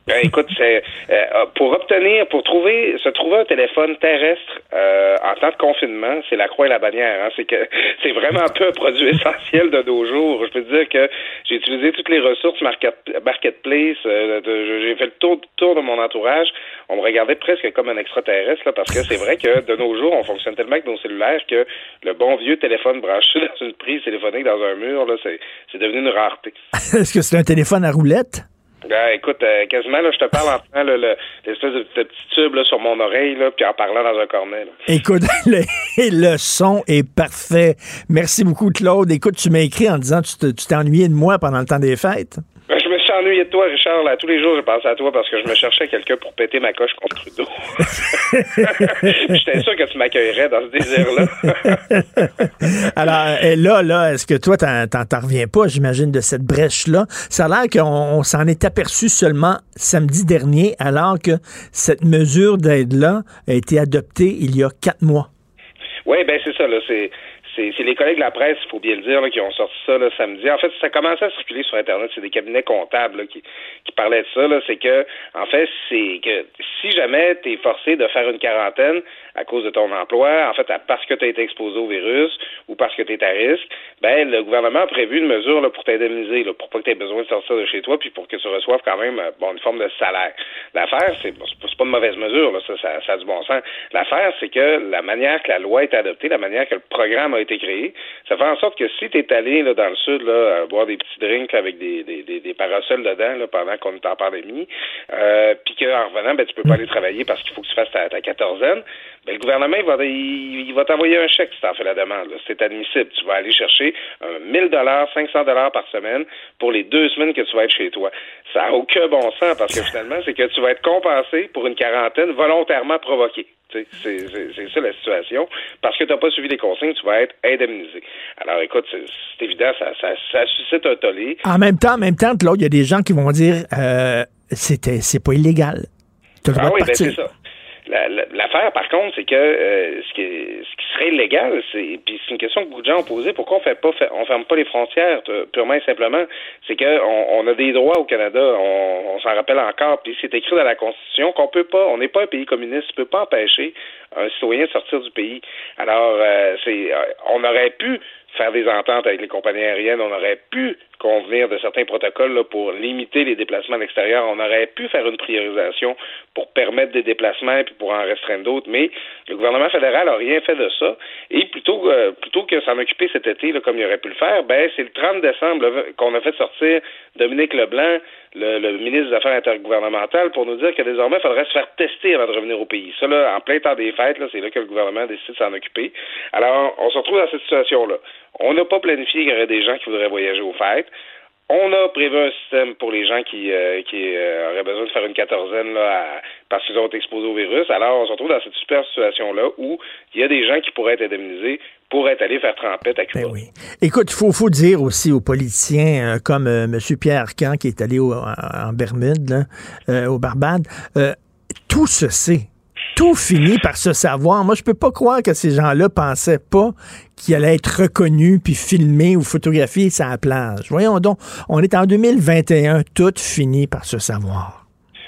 Ben, écoute, c'est euh, pour obtenir, pour trouver, se trouver un téléphone terrestre euh, en temps de confinement, c'est la croix et la bannière. Hein. C'est que c'est vraiment un peu un produit essentiel de nos jours. Je peux dire que j'ai utilisé toutes les ressources market, marketplace. Euh, j'ai fait le tour, tour de mon entourage. On me regardait presque comme un extraterrestre là, parce que c'est vrai que de nos jours, on fonctionne tellement avec nos cellulaires que le bon vieux téléphone branché dans une prise téléphonique dans un mur, là, c'est devenu une rareté. Est-ce que c'est un téléphone à roulette? Ben, écoute, euh, quasiment, là, je te parle en prenant l'espèce de, petit tube là, sur mon oreille, là, puis en parlant dans un cornet. Là. Écoute, le, le, son est parfait. Merci beaucoup, Claude. Écoute, tu m'as écrit en disant que tu t'es ennuyé de moi pendant le temps des fêtes. Ben, je me suis ennuyé de toi, Richard. Là. Tous les jours, je pensais à toi parce que je me cherchais quelqu'un pour péter ma coche contre Trudeau. J'étais sûr que tu m'accueillerais dans ce désir-là. Alors, et là, là, est-ce que toi, t'en reviens pas, j'imagine, de cette brèche-là? Ça a l'air qu'on s'en est aperçu seulement samedi dernier, alors que cette mesure d'aide-là a été adoptée il y a quatre mois. Oui, ben c'est ça. Là, c'est c'est les collègues de la presse, il faut bien le dire, qui ont sorti ça le samedi. En fait, ça commençait à circuler sur Internet. C'est des cabinets comptables qui, qui parlaient de ça. C'est que, en fait, c'est que si jamais tu es forcé de faire une quarantaine à cause de ton emploi, en fait, parce que tu as été exposé au virus ou parce que tu es à risque, ben le gouvernement a prévu une mesure là, pour t'indemniser, pour pas que tu aies besoin de sortir de chez toi, puis pour que tu reçoives quand même euh, bon, une forme de salaire. L'affaire, c'est pas une mauvaise mesure, là, ça, ça, ça a du bon sens. L'affaire, c'est que la manière que la loi est adoptée, la manière que le programme a été créé. Ça fait en sorte que si tu es allé là, dans le sud là, boire des petits drinks avec des, des, des, parasols dedans là, pendant qu'on est en pandémie, euh, puis qu'en revenant, ben, tu peux pas aller travailler parce qu'il faut que tu fasses ta, ta quatorzaine, ben, le gouvernement il va, il, va t'envoyer un chèque si tu en fais la demande. C'est admissible. Tu vas aller chercher un 1000 dollars, 500 dollars par semaine pour les deux semaines que tu vas être chez toi. Ça n'a aucun bon sens parce que finalement, c'est que tu vas être compensé pour une quarantaine volontairement provoquée. C'est ça la situation. Parce que tu n'as pas suivi les consignes, tu vas être indemnisé. Alors écoute, c'est évident, ça, ça, ça, suscite un tollé. En même temps, en même temps, il y a des gens qui vont dire euh, c'était c'est pas illégal. ah oui, ben c'est ça. L'affaire, par contre, c'est que euh, ce, qui, ce qui serait illégal, c'est puis c'est une question que beaucoup de gens ont posée. Pourquoi on fait pas, on ferme pas les frontières purement et simplement? C'est que on, a des droits au Canada, on, s'en rappelle encore. Puis c'est écrit dans la Constitution qu'on peut pas, on n'est pas un pays communiste, peut pas empêcher un citoyen sortir du pays. Alors, euh, c'est, euh, on aurait pu faire des ententes avec les compagnies aériennes, on aurait pu convenir de certains protocoles pour limiter les déplacements à l'extérieur. On aurait pu faire une priorisation pour permettre des déplacements et pour en restreindre d'autres, mais le gouvernement fédéral n'a rien fait de ça. Et plutôt, euh, plutôt que s'en occuper cet été, comme il aurait pu le faire, ben c'est le 30 décembre qu'on a fait sortir Dominique Leblanc, le, ministre des Affaires intergouvernementales, pour nous dire que désormais, il faudrait se faire tester avant de revenir au pays. Ça, là, en plein temps des fêtes, là, c'est là que le gouvernement décide de s'en occuper. Alors, on se retrouve dans cette situation-là. On n'a pas planifié qu'il y aurait des gens qui voudraient voyager aux fêtes. On a prévu un système pour les gens qui, euh, qui euh, auraient besoin de faire une quatorzaine là, parce qu'ils ont été exposés au virus. Alors, on se retrouve dans cette super situation-là où il y a des gens qui pourraient être indemnisés pour être allés faire trempette à Cuba. Ben oui. Écoute, il faut, faut, dire aussi aux politiciens euh, comme M. Pierre Arcan qui est allé en Bermude, là, au Barbade, tout se sait tout finit par se savoir. Moi, je peux pas croire que ces gens-là pensaient pas qu'il allait être reconnu puis filmé ou photographié sur la plage. Voyons donc, on est en 2021, tout finit par se savoir.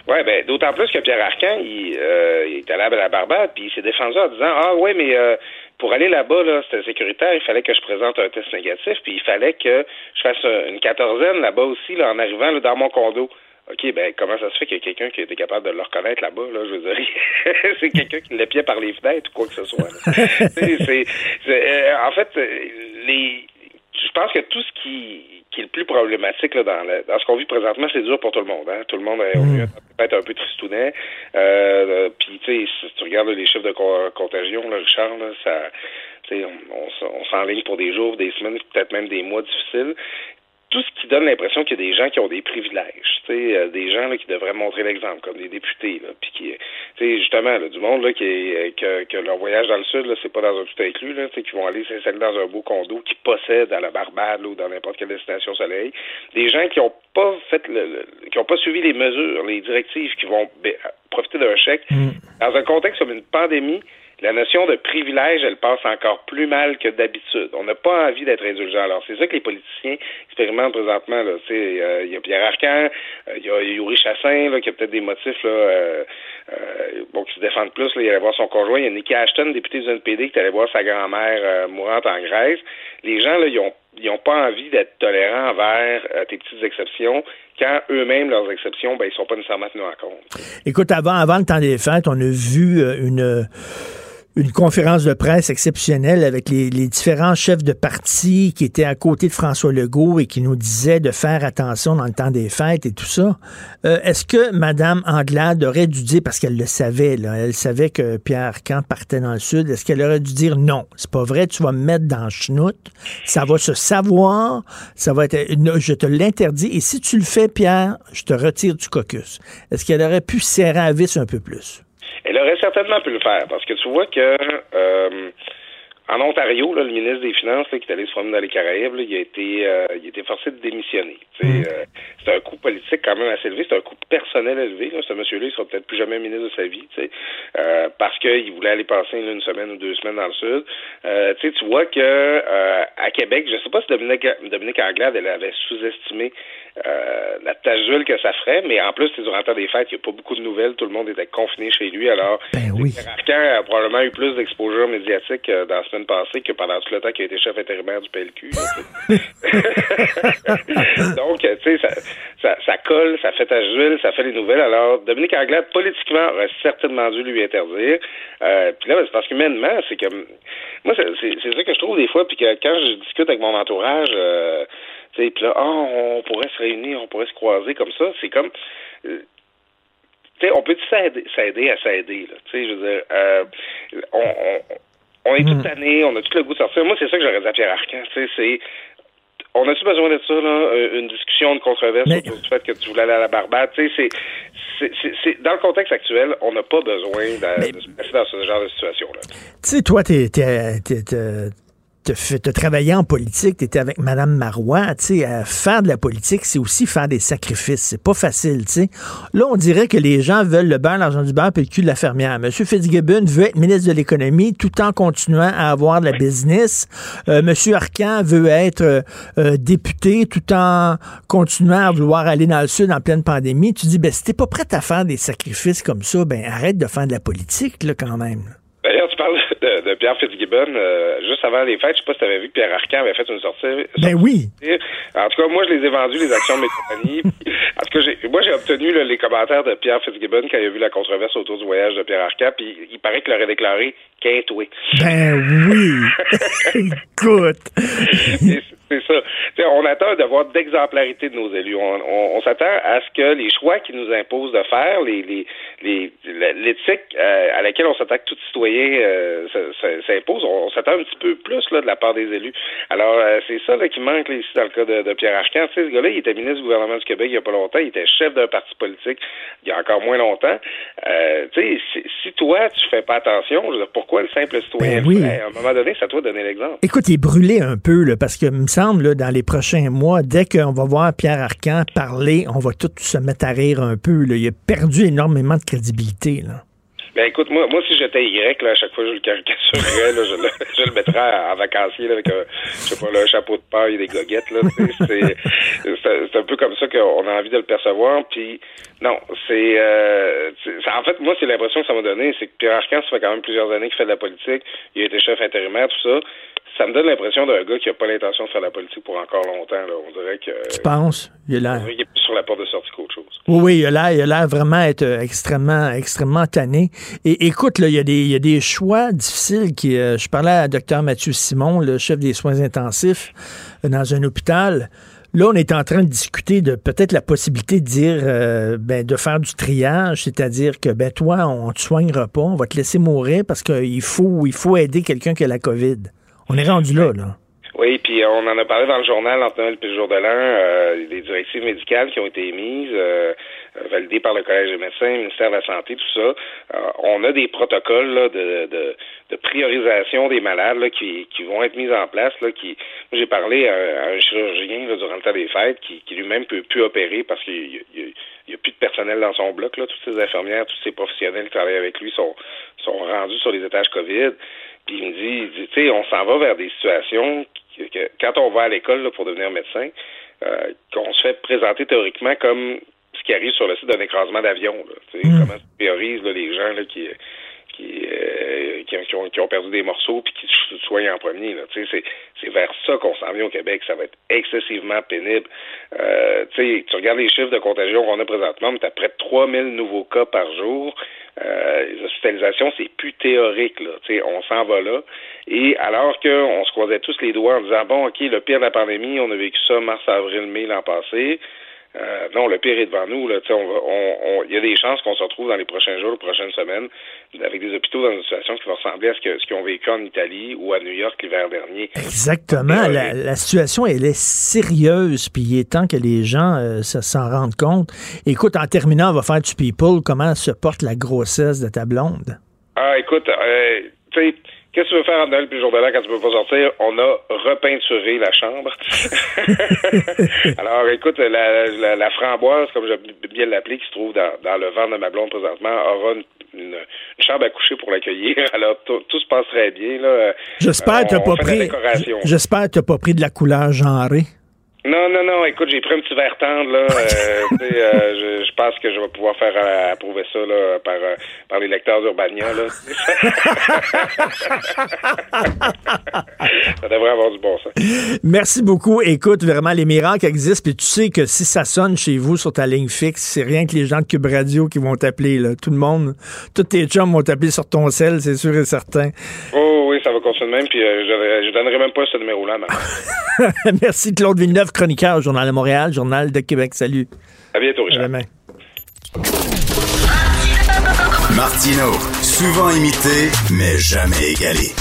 Oui, ben, d'autant plus que Pierre Arcan, il, euh, il est allé à la Barbade, puis il s'est défendu en disant Ah oui, mais euh, pour aller là-bas, là, c'était sécuritaire, il fallait que je présente un test négatif, puis il fallait que je fasse une quatorzaine là-bas aussi, là, en arrivant dans mon condo. OK, ben comment ça se fait qu'il y a quelqu'un qui été capable de le reconnaître là-bas, là, je veux dire. c'est quelqu'un qui l'épiait par les fenêtres ou quoi que ce soit. c'est, euh, en fait, les je pense que tout ce qui, qui est le plus problématique là, dans, dans ce qu'on vit présentement, c'est dur pour tout le monde. Hein? Tout le monde est mm. peut-être un peu tristounet. Euh, Puis, tu sais, si tu regardes les chiffres de contagion, là, Richard, là, ça, on, on, on s'enligne pour des jours, des semaines, peut-être même des mois difficiles tout ce qui donne l'impression qu'il y a des gens qui ont des privilèges, tu sais, euh, des gens là, qui devraient montrer l'exemple, comme des députés, là, puis qui, tu sais, justement, là, du monde là, qui est, que, que leur voyage dans le sud, là, c'est pas dans un tout inclus, là, tu sais, qui vont aller s'installer dans un beau condo, qui possèdent à la Barbade ou dans n'importe quelle destination soleil, des gens qui ont pas fait, le, qui ont pas suivi les mesures, les directives, qui vont profiter d'un chèque, mm. dans un contexte comme une pandémie la notion de privilège, elle passe encore plus mal que d'habitude. On n'a pas envie d'être indulgent. Alors, c'est ça que les politiciens expérimentent présentement. Euh, il y a Pierre Arcan, euh, il y a Yuri Chassin, là, qui a peut-être des motifs là, euh, bon, qui se défendent plus. Là. Il allait voir son conjoint. Il y a Nikki Ashton, député du NPD, qui allé voir sa grand-mère mourante en Grèce. Les gens, là, ils ont ils n'ont pas envie d'être tolérants envers tes petites exceptions quand eux-mêmes, leurs exceptions, ben, ils sont pas nécessairement tenus en compte. Écoute, avant, avant le temps des fêtes, on a vu une une conférence de presse exceptionnelle avec les, différents chefs de parti qui étaient à côté de François Legault et qui nous disaient de faire attention dans le temps des fêtes et tout ça. Euh, est-ce que Mme Anglade aurait dû dire, parce qu'elle le savait, là, elle savait que Pierre Camp partait dans le sud, est-ce qu'elle aurait dû dire non, c'est pas vrai, tu vas me mettre dans le ça va se savoir, ça va être, je te l'interdis, et si tu le fais, Pierre, je te retire du caucus. Est-ce qu'elle aurait pu serrer à vis un peu plus? Elle aurait certainement pu le faire parce que tu vois que euh, en Ontario, là, le ministre des Finances qui est allé se promener dans les Caraïbes, il, a été, euh, il a été forcé de démissionner. Mm. Euh, c'est un coût politique quand même assez élevé, c'est un coût personnel élevé. Là. Ce monsieur-là, il sera peut-être plus jamais ministre de sa vie, euh, parce qu'il voulait aller passer une semaine ou deux semaines dans le sud. Euh, tu vois que euh, à Québec, je sais pas si Dominique, Dominique Anglade elle avait sous-estimé euh, la tâche d'huile que ça ferait, mais en plus, durant le temps des fêtes, il n'y a pas beaucoup de nouvelles, tout le monde était confiné chez lui, alors ben oui. a probablement eu plus d'exposure médiatique dans la semaine passée que pendant tout le temps qu'il a été chef intérimaire du PLQ. Donc, tu sais, ça, ça, colle, ça fait tâche d'huile, ça fait les nouvelles. Alors, Dominique Anglade, politiquement, aurait certainement dû lui interdire. Euh, puis là, c'est parce qu'humainement, c'est que moi, c'est ça que je trouve des fois, puis que quand je discute avec mon entourage, euh, tu sais, puis là, oh, on pourrait se réunir, on pourrait se croiser comme ça, c'est comme... Euh, tu sais, on peut s'aider à s'aider, là? Tu sais, je veux dire, euh, on, on on est toute année, on a tout le goût de sortir. Moi, c'est ça que j'aurais dit à Pierre Arcan. C'est on a-tu besoin de ça, là, euh, une discussion, une controverse Mais... autour du fait que tu voulais aller à la Barbade? Tu sais, c'est, dans le contexte actuel, on n'a pas besoin de, de se passer dans ce genre de situation-là. Tu sais, toi, t'es, travaillé en politique, tu étais avec Mme Marois, tu sais, faire de la politique, c'est aussi faire des sacrifices. C'est pas facile, tu sais. Là, on dirait que les gens veulent le beurre, l'argent du beurre, puis le cul de la fermière. M. Fitzgibbon veut être ministre de l'économie tout en continuant à avoir de la business. Euh, M. Arcan veut être euh, euh, député tout en continuant à vouloir aller dans le sud en pleine pandémie. Tu dis, ben, si t'es pas prêt à faire des sacrifices comme ça, ben, arrête de faire de la politique, là, quand même. D'ailleurs, tu parles de, Pierre Fitzgibbon. Euh, juste avant les fêtes, je sais pas si tu avais vu que Pierre Arcan avait fait une sortie. Ben oui. En tout cas, moi, je les ai vendus, les actions de mes compagnies. en tout cas, moi, j'ai obtenu les commentaires de Pierre Fitzgibbon quand il a vu la controverse autour du voyage de Pierre Arcan, puis il paraît qu'il aurait déclaré qu'intoué. Ben oui. Écoute. C'est ça. on attend d'avoir d'exemplarité de nos élus. On, s'attend à ce que les choix qu'ils nous imposent de faire, les, les, l'éthique euh, à laquelle on s'attend que tout citoyen euh, s'impose, on, s'attend un petit peu plus là, de la part des élus. Alors, euh, c'est ça là, qui manque ici dans le cas de, Pierre Arcan. Tu sais, ce gars-là, il était ministre du gouvernement du Québec il n'y a pas longtemps, il était chef d'un parti politique il y a encore moins longtemps. tu sais, si, toi, tu fais pas attention, je veux dire, pourquoi le simple citoyen ben À un moment donné, toi de donner l'exemple. Écoute, il est brûlé un peu, là, parce que dans les prochains mois, dès qu'on va voir Pierre Arcan parler, on va tous se mettre à rire un peu. Il a perdu énormément de crédibilité. Là. Ben écoute, moi, moi si j'étais Y, là, à chaque fois je le caricaturerais, là, je, le, je le mettrais en vacancier là, avec un, je sais pas, un chapeau de paille et des goguettes. Là, c'est, c'est, un peu comme ça qu'on a envie de le percevoir. Puis non, c'est, euh, en fait, moi, c'est l'impression que ça m'a donné, c'est que Pierre Arcan, ça fait quand même plusieurs années qu'il fait de la politique. Il a été chef intérimaire, tout ça ça me donne l'impression d'un gars qui n'a pas l'intention de faire la politique pour encore longtemps. Là. On dirait que. Tu penses? Il est là. Il est plus sur la porte de sortie qu'autre chose. Oui, oui, il a l'air, il a l'air vraiment être euh, extrêmement, extrêmement tanné. Et écoute, là, il y a des, il y a des choix difficiles qui. Euh, je parlais à Dr Mathieu Simon, le chef des soins intensifs euh, dans un hôpital. Là, on est en train de discuter de peut-être la possibilité de dire, ben, de faire du triage, c'est-à-dire que, ben, toi, on ne te soignera pas, on va te laisser mourir parce qu'il faut, il faut aider quelqu'un qui a la COVID. On est rendu là, là. Oui, puis on en a parlé dans le journal entre Noël le jour de l'an, euh, des directives médicales qui ont été émises, euh, validées par le Collège des médecins, le ministère de la Santé, tout ça. Euh, on a des protocoles là, de, de, de, priorisation des malades là, qui, qui vont être mis en place. Là, qui, j'ai parlé à, un chirurgien là, durant le temps des fêtes qui, qui lui-même peut plus opérer parce qu'il n'y a, plus de personnel dans son bloc. Là. Toutes ces infirmières, tous ces professionnels qui travaillent avec lui sont, sont rendus sur les étages COVID. Puis il me dit, tu sais, on s'en va vers des situations que, quand on va à l'école pour devenir médecin, euh, qu'on se fait présenter théoriquement comme ce qui arrive sur le site d'un écrasement d'avion. Mm. Comment se priorise les gens là, qui, qui, euh, qui, ont, perdu des morceaux puis qui se soignent en premier. C'est, c'est vers ça qu'on s'en vient au Québec. Ça va être excessivement pénible. Euh, tu regardes les chiffres de contagion qu'on a présentement, mais tu as près de 3000 nouveaux cas par jour. Euh, les hospitalisations, c'est plus théorique. Là. on s'en va là. Et alors qu'on se croisait tous les doigts en disant, bon, OK, le pire de la pandémie, on a vécu ça mars, avril, mai l'an passé. Euh, non, le pire est devant nous. Là. Il on, y a des chances qu'on se retrouve dans les prochains jours, les prochaines semaines, avec des hôpitaux dans une situation qui va ressembler à ce qu'ils ont vécu en Italie ou à New York l'hiver dernier. Exactement. La, la, situation, elle est sérieuse, puis il est temps que les gens euh, s'en rendent compte. Écoute, en terminant, on va faire du people. Comment se porte la grossesse de ta blonde? Ah, écoute, euh, tu sais Qu'est-ce que tu veux faire à Noël puis jour de l'an quand tu peux pas sortir? On a repeinturé la chambre. Alors, écoute, la, la, framboise, comme j'aime bien l'appeler, qui se trouve dans, dans, le ventre de ma blonde présentement, aura une, chambre à coucher pour l'accueillir. Alors, tout, se passe très bien. Là. J'espère que tu pas pris. J'espère que tu pas pris de la couleur genrée. Non, non, non. Écoute, j'ai pris un petit verre tendre, là. Euh, euh, je, pense que je vais pouvoir faire euh, approuver ça, là, par, par les lecteurs d'Urbania, ça devrait avoir du bon sens. Merci beaucoup. Écoute, vraiment, les miracles existent. Puis tu sais que si ça sonne chez vous sur ta ligne fixe, c'est rien que les gens de Cube Radio qui vont t'appeler, là. Tout le monde, tous tes chums vont t'appeler sur ton sel, c'est sûr et certain. Oh oui, ça va continuer de même. Puis je, je donnerai même pas ce numéro-là, Merci, Claude Villeneuve chroniqueur au Journal de Montréal, Journal de Québec. Salut. À bientôt, Richard. Martino, souvent imité, mais jamais égalé.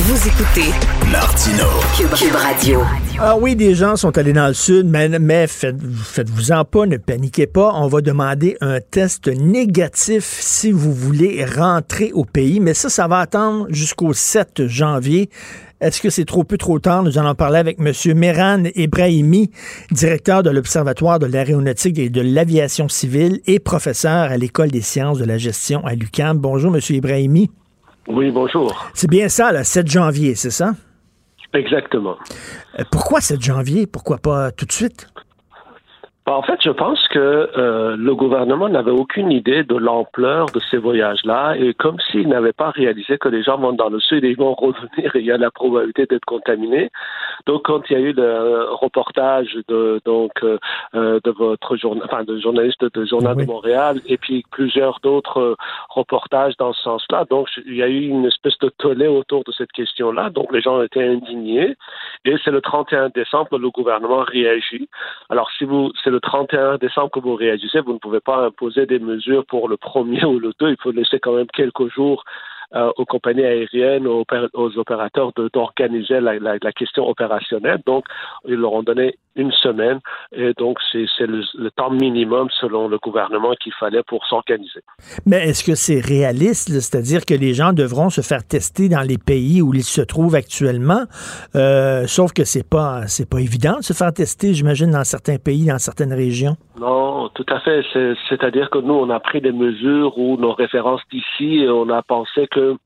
Vous écoutez Martino, Cube, Radio. Ah oui, des gens sont allés dans le sud, mais, mais faites, faites-vous-en pas, ne paniquez pas. On va demander un test négatif si vous voulez rentrer au pays, mais ça, ça va attendre jusqu'au 7 janvier. Est-ce que c'est trop peu trop tard? Nous allons parler avec M. Meran Ebrahimi, directeur de l'Observatoire de l'aéronautique et de l'aviation civile et professeur à l'École des sciences de la gestion à l'UQAM. Bonjour, M. Ebrahimi. Oui, bonjour. C'est bien ça, le 7 janvier, c'est ça? Exactement. Euh, pourquoi 7 janvier? Pourquoi pas tout de suite? Bah, en fait, je pense que euh, le gouvernement n'avait aucune idée de l'ampleur de ces voyages-là et comme s'il n'avait pas réalisé que les gens vont dans le sud et ils vont revenir et il y a la probabilité d'être contaminés. Donc, quand il y a eu le reportage de donc euh, euh de votre journal, enfin de journaliste de Journal de Montréal et puis plusieurs d'autres euh, reportages dans ce sens-là, donc il y a eu une espèce de tollé autour de cette question-là. Donc, les gens étaient indignés et c'est le 31 décembre que le gouvernement réagit. Alors, si vous c'est le le 31 décembre que vous réagissez, vous ne pouvez pas imposer des mesures pour le premier ou le deux. Il faut laisser quand même quelques jours euh, aux compagnies aériennes, aux, opérateurs d'organiser la, question opérationnelle. Donc, ils leur ont donné une semaine et donc c'est le, le, temps minimum selon le gouvernement qu'il fallait pour s'organiser. Mais est-ce que c'est réaliste, c'est-à-dire que les gens devront se faire tester dans les pays où ils se trouvent actuellement, euh, sauf que c'est pas c'est pas évident de se faire tester, j'imagine, dans certains pays, dans certaines régions? Non, tout à fait. C'est-à-dire que nous, on a pris des mesures où nos références d'ici, on a pensé que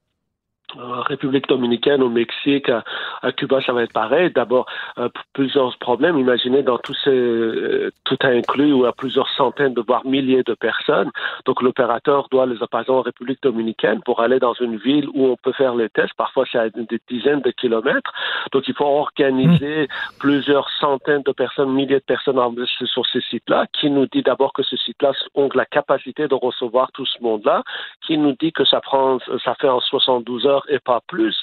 République dominicaine, au Mexique, à, Cuba, ça va être pareil. D'abord, euh, plusieurs problèmes. Imaginez dans ces, euh, tout inclus, où il y a plusieurs centaines, de voire milliers de personnes. Donc, l'opérateur doit les apaiser en République dominicaine pour aller dans une ville où on peut faire les tests. Parfois, c'est à des dizaines de kilomètres. Donc, il faut organiser mmh. plusieurs centaines de personnes, milliers de personnes sur ces sites-là, qui nous dit d'abord que ces sites-là ont la capacité de recevoir tout ce monde-là, qui nous dit que ça prend, ça fait en 72 heures heures et pas plus.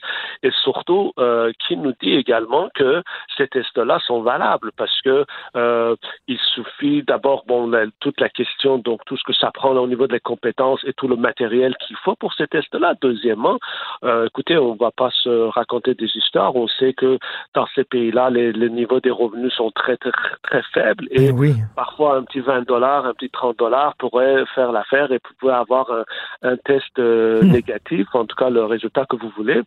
Et surtout, euh, qui nous dit également que ces tests-là sont valables parce que euh, il suffit d'abord, bon, toute la question, donc tout ce que ça prend au niveau des compétences et tout le matériel qu'il faut pour ces tests-là. Deuxièmement, euh, écoutez, on va pas se raconter des histoires. On sait que dans ces pays-là, les, les niveaux des revenus sont très, très, très faibles et Eh oui. parfois un petit 20 dollars, un petit 30 dollars pourrait faire l'affaire et pouvez avoir un, un test euh, Hmm. négatif, en tout cas le résultat que vous voulez.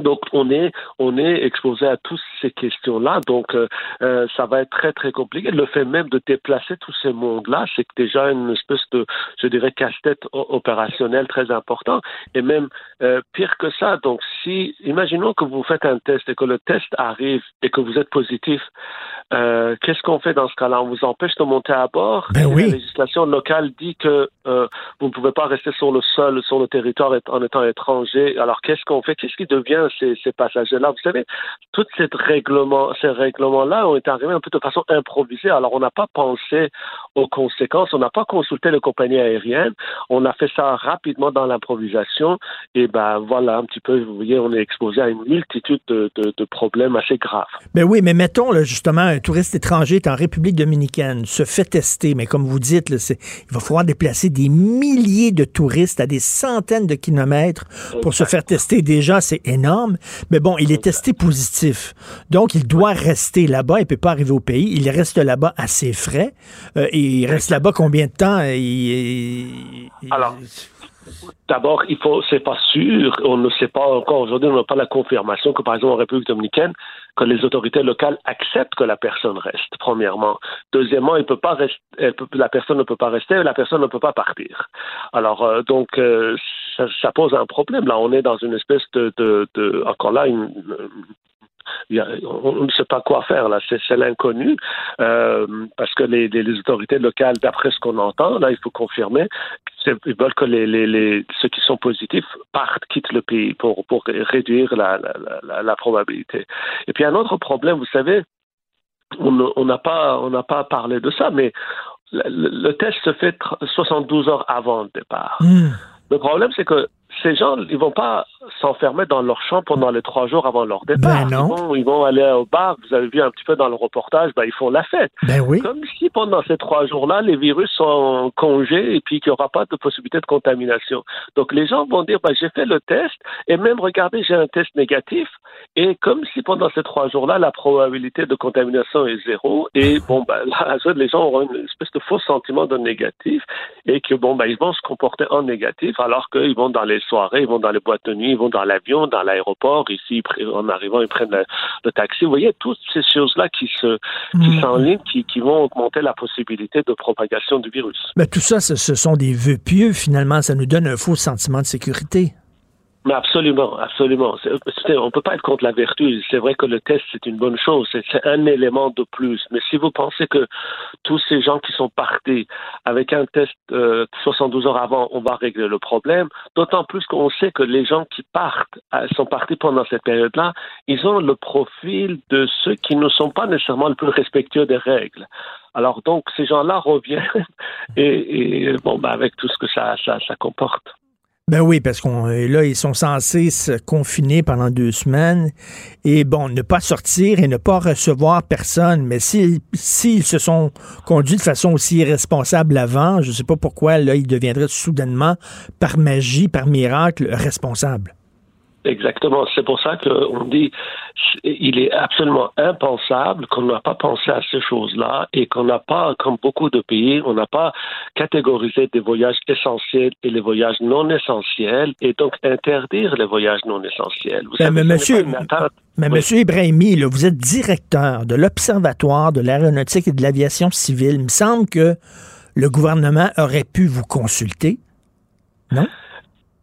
Donc on est on est exposé à toutes ces questions-là. Donc euh, euh, ça va être très très compliqué. Le fait même de déplacer tous ces mondes-là, c'est déjà une espèce de je dirais casse-tête opérationnel très important. Et même euh, pire que ça. Donc si imaginons que vous faites un test et que le test arrive et que vous êtes positif, euh, qu'est-ce qu'on fait dans ce cas-là? On vous empêche de monter à bord? Ben oui. La législation locale dit que euh, vous ne pouvez pas rester sur le sol, sur le territoire en étant étranger. Alors qu'est-ce qu'on fait? Qu'est-ce qui devient ces, ces passagers-là Vous savez, tous ces règlements, ces règlements-là ont été arrivés un peu de façon improvisée. Alors on n'a pas pensé aux conséquences, on n'a pas consulté les compagnies aériennes. On a fait ça rapidement dans l'improvisation. Et ben voilà, un petit peu, vous voyez, on est exposé à une multitude de, de, de problèmes assez graves. Ben oui, mais mettons là, justement un touriste étranger est en République dominicaine, se fait tester, mais comme vous dites, là, il va falloir déplacer des milliers de touristes à des centaines de kilomètres pour se faire tester. Déjà, c'est énorme. Mais bon, il est testé positif. Donc, il doit rester là-bas. Il peut pas arriver au pays. Il reste là-bas à ses frais. Euh, et il reste là-bas combien de temps? Il- il- Alors, D'abord, il faut, c'est pas sûr, on ne sait pas encore aujourd'hui, on n'a pas la confirmation que, par exemple, en République dominicaine, que les autorités locales acceptent que la personne reste, premièrement. Deuxièmement, il peut pas rester, elle peut- la personne ne peut pas rester, la personne ne peut pas partir. Alors, euh, donc, euh, ça, pose un problème. Là, on est dans une espèce de, encore là, on ne sait pas quoi faire là, c'est l'inconnu euh, parce que les, autorités locales, d'après ce qu'on entend, là il faut confirmer, ils veulent que ceux qui sont positifs partent, quittent le pays pour, réduire la, probabilité. Et puis un autre problème, vous savez, on n'a pas on n'a pas parlé de ça, mais le, test se fait tr- 72 heures avant le départ. Hmm. Le problème, c'est que ces gens, ils vont pas s'enfermer dans leur champ pendant les trois jours avant leur départ. Ben non. Ils, vont, ils vont aller au bar. Vous avez vu un petit peu dans le reportage, ben, ils font la fête. Ben oui. Comme si pendant ces trois jours-là, les virus sont en congé et puis qu'il n'y aura pas de possibilité de contamination. Donc les gens vont dire, ben, j'ai fait le test et même regardez, j'ai un test négatif. Et comme si pendant ces trois jours-là, la probabilité de contamination est zéro. Et bon, ben, là, les gens auront une espèce de faux sentiment de négatif et que bon, ben, ils vont se comporter en négatif alors qu'ils vont dans les soirées, ils vont dans les boîtes de nuit, ils vont dans l'avion, dans l'aéroport. Ici, en arrivant, ils prennent le, le taxi. Vous voyez, toutes ces choses-là qui se, qui s'enlignent, qui, qui vont augmenter la possibilité de propagation du virus. Ben, tout ça, ce, ce sont des vœux pieux, finalement. Ça nous donne un faux sentiment de sécurité. Mais absolument, absolument. On peut pas être contre la vertu. C'est vrai que le test, c'est une bonne chose. C'est c'est un élément de plus. Mais si vous pensez que tous ces gens qui sont partis avec un test euh, 72 heures avant, on va régler le problème, d'autant plus qu'on sait que les gens qui partent, euh, sont partis pendant cette période-là, ils ont le profil de ceux qui ne sont pas nécessairement le plus respectueux des règles. Alors donc, ces gens-là reviennent et, et, bon, bah, avec tout ce que ça, ça, ça comporte. Ben oui, parce qu'on euh, là, ils sont censés se confiner pendant deux semaines et bon, ne pas sortir et ne pas recevoir personne. Mais s'ils se sont conduits de façon aussi irresponsable avant, je ne sais pas pourquoi là, ils deviendraient soudainement, par magie, par miracle, responsables. Exactement. C'est pour ça qu'on dit il est absolument impensable qu'on n'a pas pensé à ces choses-là et qu'on n'a pas, comme beaucoup de pays, on n'a pas catégorisé des voyages essentiels et les voyages non essentiels et donc interdire les voyages non essentiels. Vous Ben, savez, mais monsieur-. Mais Oui. Monsieur Ibrahimi, là, vous êtes directeur de l'Observatoire de l'aéronautique et de l'aviation civile. Il me semble que le gouvernement aurait pu vous consulter. Non?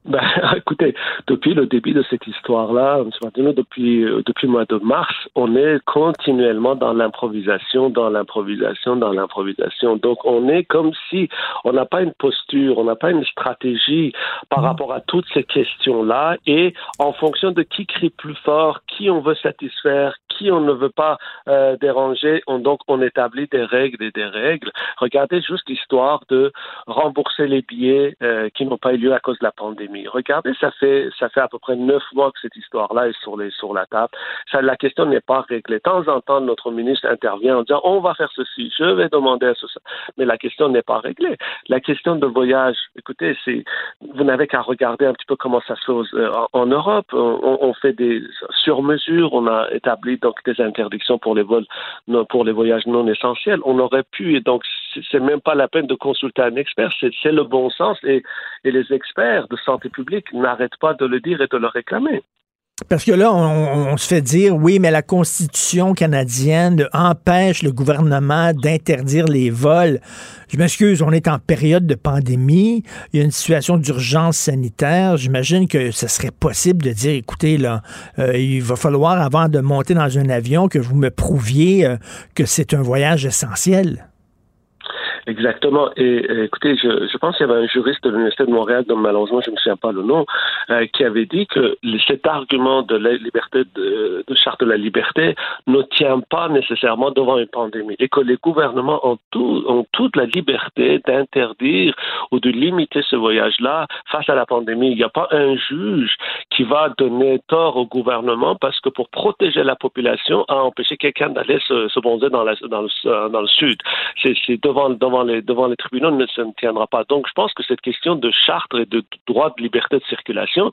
Ben, écoutez, depuis le début de cette histoire-là, M. Depuis, euh, depuis le mois de mars, on est continuellement dans l'improvisation, dans l'improvisation, dans l'improvisation. Donc, on est comme si on n'a pas une posture, on n'a pas une stratégie par rapport à toutes ces questions-là et en fonction de qui crie plus fort, qui on veut satisfaire, qui on ne veut pas euh, déranger, on, donc on établit des règles et des règles. Regardez juste l'histoire de rembourser les billets euh, qui n'ont pas eu lieu à cause de la pandémie. Regardez, ça fait ça fait à peu près neuf mois que cette histoire-là est sur les sur la table. La question n'est pas réglée. De temps en temps, notre ministre intervient en disant on va faire ceci, je vais demander à ceci, mais la question n'est pas réglée. La question de voyage, écoutez, c'est vous n'avez qu'à regarder un petit peu comment ça se fait euh, en, Europe. On, on, fait des sur mesure, on a établi donc des interdictions pour les vols pour les voyages non essentiels. On aurait pu et donc c'est même pas la peine de consulter un expert, c'est le bon sens et, et les experts de santé publique n'arrêtent pas de le dire et de le réclamer. Parce que là, on, se fait dire, oui, mais la Constitution canadienne empêche le gouvernement d'interdire les vols. Je m'excuse, on est en période de pandémie, il y a une situation d'urgence sanitaire. J'imagine que ce serait possible de dire, écoutez, là, euh, il va falloir, avant de monter dans un avion, que vous me prouviez euh, que c'est un voyage essentiel. Exactement. Et, écoutez, je, pense qu'il y avait un juriste de l'Université de Montréal, dont malheureusement je ne me souviens pas le nom, euh, qui avait dit que cet argument de la liberté de, de, charte de la liberté ne tient pas nécessairement devant une pandémie et que les gouvernements ont, tout, ont toute la liberté d'interdire ou de limiter ce voyage-là face à la pandémie. Il n'y a pas un juge qui va donner tort au gouvernement parce que pour protéger la population, a empêché quelqu'un d'aller se, se le, dans le sud. C'est devant, devant devant les, devant les tribunaux ne se tiendra pas. Donc, je pense que cette question de charte et de droit de liberté de circulation,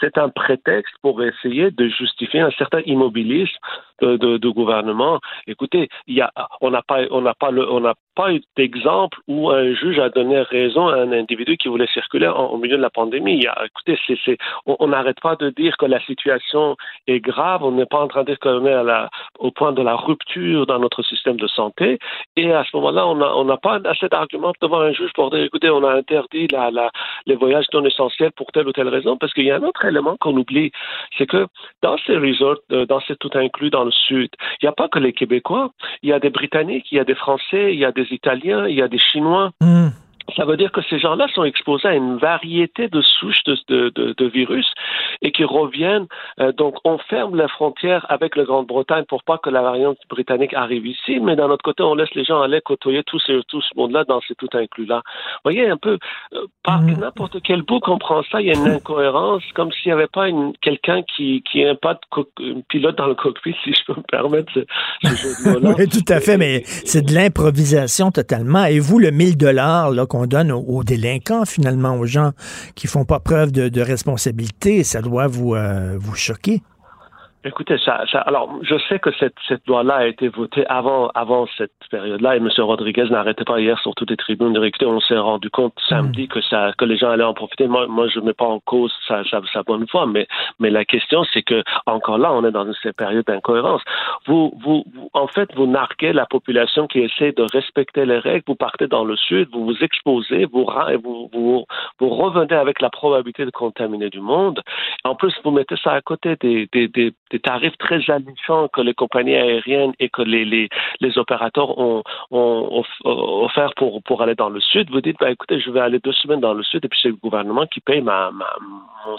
c'est un prétexte pour essayer de justifier un certain immobilisme de, gouvernement. Écoutez, a, on n'a pas, on n'a pas le, on n'a pas d'exemple où un juge a donné raison à un individu qui voulait circuler au milieu de la pandémie. Il y a, écoutez, c'est, c'est, on n'arrête pas de dire que la situation est grave. On n'est pas en train de dire qu'on est à la, au point de la rupture dans notre système de santé. Et à ce moment-là, on n'a pas assez d'arguments devant un juge pour dire, écoutez, on a interdit la, la, les voyages non essentiels pour telle ou telle raison. Parce qu'il y a un autre élément qu'on oublie, c'est que dans ces resorts, euh, dans ces tout inclus dans le sud, il n'y a pas que les Québécois, il y a des Britanniques, il y a des Français, il y a des Italiens, il y a des Chinois. Hmm ça veut dire que ces gens-là sont exposés à une variété de souches de, de, de, virus et qui reviennent. Euh, donc, on ferme la frontière avec la Grande-Bretagne pour pas que la variante britannique arrive ici, mais d'un autre côté, on laisse les gens aller côtoyer tout ce, tout ce monde-là dans ces tout inclus-là. Vous voyez un peu, euh, par mm. n'importe quel bout qu'on prend ça, il y a une incohérence, comme s'il n'y avait pas quelqu'un qui, qui a pas de pilote dans le cockpit, si je peux me permettre ce, jeu de oui, tout à fait, mais c'est de l'improvisation totalement. Et vous, le 1000 dollars qu'on on donne aux, délinquants, finalement, aux gens qui font pas preuve de, responsabilité, ça doit vous, euh, vous choquer. Écoutez, ça, ça, alors, je sais que cette, cette loi-là a été votée avant, avant cette période-là, et M. Rodriguez n'arrêtait pas hier sur toutes les tribunes de écouter, on s'est rendu compte samedi mm. que ça, que les gens allaient en profiter. Moi, moi, je ne mets pas en cause sa, sa, sa, bonne foi, mais, mais la question, c'est que, encore là, on est dans une période d'incohérence. Vous, vous, en fait, vous narquez la population qui essaie de respecter les règles, vous partez dans le sud, vous vous exposez, vous, vous, vous, vous revenez avec la probabilité de contaminer du monde. En plus, vous mettez ça à côté des, des, des des tarifs très alléchants que les compagnies aériennes et que les, les, les opérateurs ont, ont, offert pour, pour aller dans le sud, vous dites, bah, écoutez, je vais aller deux semaines dans le sud et puis c'est le gouvernement qui paye ma, ma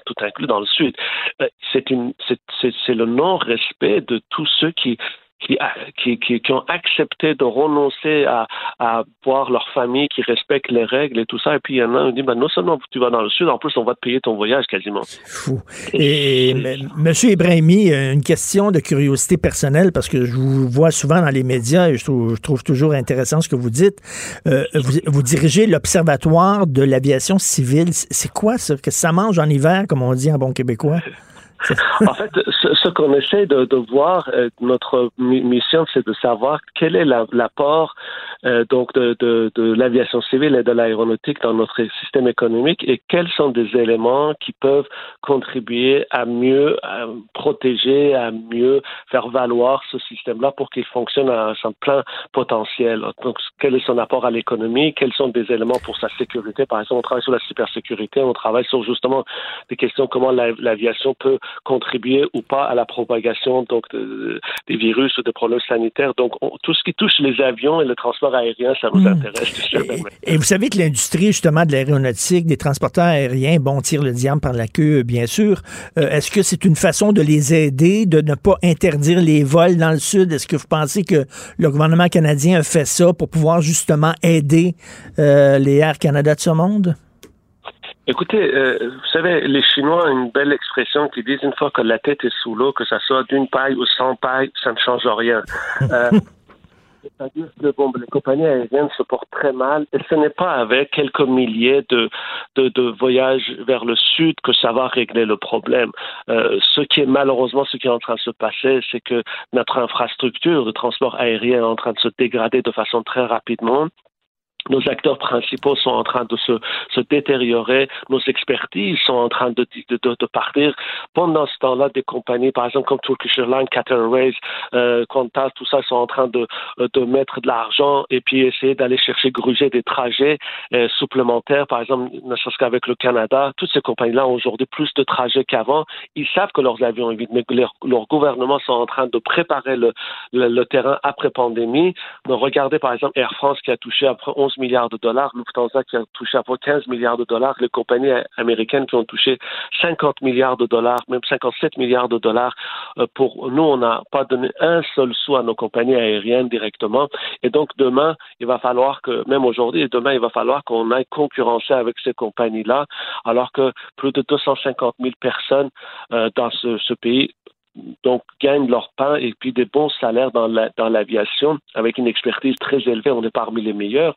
tout inclus dans le sud. Euh, c'est le non-respect de tous ceux qui, qui, qui, qui, ont accepté de renoncer à, à voir leur famille, qui respectent les règles et tout ça. Et puis il y en a qui dit, ben, non seulement tu vas dans le sud, en plus on va te payer ton voyage quasiment. Fou. Et, Monsieur Ibrahimi, une question de curiosité personnelle, parce que je vous vois souvent dans les médias et je trouve, je trouve toujours intéressant ce que vous dites. Euh, vous, vous, dirigez l'Observatoire de l'aviation civile. C'est quoi ça? Que ça mange en hiver, comme on dit en bon québécois? en fait, ce, qu'on essaie de, voir, euh, notre mission, c'est de savoir quel est l'apport euh, donc de l'aviation civile et de l'aéronautique dans notre système économique et quels sont des éléments qui peuvent contribuer à mieux protéger, à mieux faire valoir ce système-là pour qu'il fonctionne à son plein potentiel. Donc, quel est son apport à l'économie, quels sont des éléments pour sa sécurité? Par exemple, on travaille sur la cybersécurité, on travaille sur justement des questions comment l'aviation peut contribuer ou pas à la propagation donc des virus ou des problèmes sanitaires. Donc tout ce qui touche les avions et le transport aérien, ça nous hmm. intéresse. Et, vous savez que l'industrie justement de l'aéronautique, des transporteurs aériens, bon, tire le diable par la queue, bien sûr. Euh, est-ce que c'est une façon de les aider, de ne pas interdire les vols dans le sud? Est-ce que vous pensez que le gouvernement canadien a fait ça pour pouvoir justement aider euh, les Air Canada de ce monde? Écoutez, euh, vous savez, les Chinois ont une belle expression qui dit une fois que la tête est sous l'eau, que ça soit d'une paille ou sans paille, ça ne change rien. Euh, C'est-à-dire que bon, les compagnies aériennes se portent très mal et ce n'est pas avec quelques milliers de, de, de, voyages vers le sud que ça va régler le problème. Euh, ce qui est malheureusement ce qui est en train de se passer, c'est que notre infrastructure de transport aérien est en train de se dégrader de façon très rapidement nos acteurs principaux sont en train de se, se détériorer, nos expertises sont en train de, de, de partir. Pendant ce temps-là, des compagnies, par exemple comme Turkish Airlines, Qatar Airways, euh, Qantas, tout ça, sont en train de, de mettre de l'argent et puis essayer d'aller chercher, gruger des trajets euh, supplémentaires, par exemple, ne serait-ce qu'avec le Canada. Toutes ces compagnies-là ont aujourd'hui plus de trajets qu'avant. Ils savent que leurs avions mais leurs leur gouvernements sont en train de préparer le, le, terrain après pandémie. Donc, regardez, par exemple, Air France qui a touché après 11 milliards de dollars, Lufthansa qui a touché à peu 15 milliards de dollars, les compagnies américaines qui ont touché 50 milliards de dollars, même 57 milliards de dollars. Euh, pour nous, on n'a pas donné un seul sou à nos compagnies aériennes directement. Et donc demain, il va falloir que, même aujourd'hui et demain, il va falloir qu'on aille concurrencer avec ces compagnies-là, alors que plus de 250 000 personnes euh, dans ce, pays donc gagnent leur pain et puis des bons salaires dans l'aviation avec une expertise très élevée. On est parmi les meilleurs.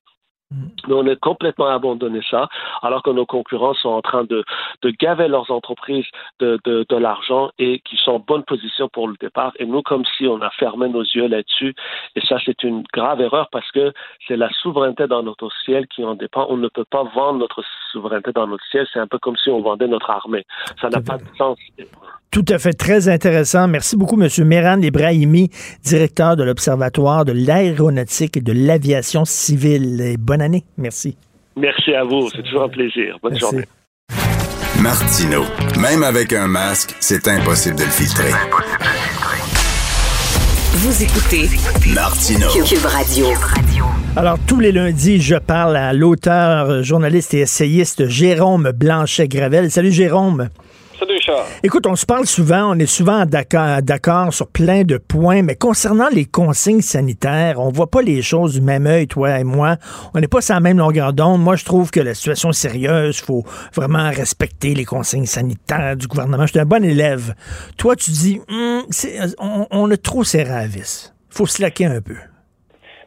Mais on a complètement abandonné ça, alors que nos concurrents sont en train de, de gaver leurs entreprises de, de, de l'argent et qui sont en bonne position pour le départ. Et nous, comme si on a fermé nos yeux là-dessus. Et ça, c'est une grave erreur parce que c'est la souveraineté dans notre ciel qui en dépend. On ne peut pas vendre notre souveraineté dans notre ciel. C'est un peu comme si on vendait notre armée. Ça n'a pas de sens. Tout à fait, très intéressant. Merci beaucoup, M. Meran Ibrahimi, directeur de l'Observatoire de l'aéronautique et de l'aviation civile. Et bonne année. Merci. Merci à vous. C'est toujours un plaisir. Bonne Merci. journée. Martino, même avec un masque, c'est impossible de le filtrer. Vous écoutez Martino. Cube Radio. Alors, tous les lundis, je parle à l'auteur, journaliste et essayiste Jérôme Blanchet-Gravel. Salut, Jérôme. Écoute, on se parle souvent, on est souvent d'accord, sur plein de points, mais concernant les consignes sanitaires, on voit pas les choses du même œil, toi et moi. On n'est pas sur la même longueur d'onde. Moi, je trouve que la situation est sérieuse. faut vraiment respecter les consignes sanitaires du gouvernement. Je suis un bon élève. Toi, tu dis, hum, on, on a trop serré à la vis. faut se laquer un peu.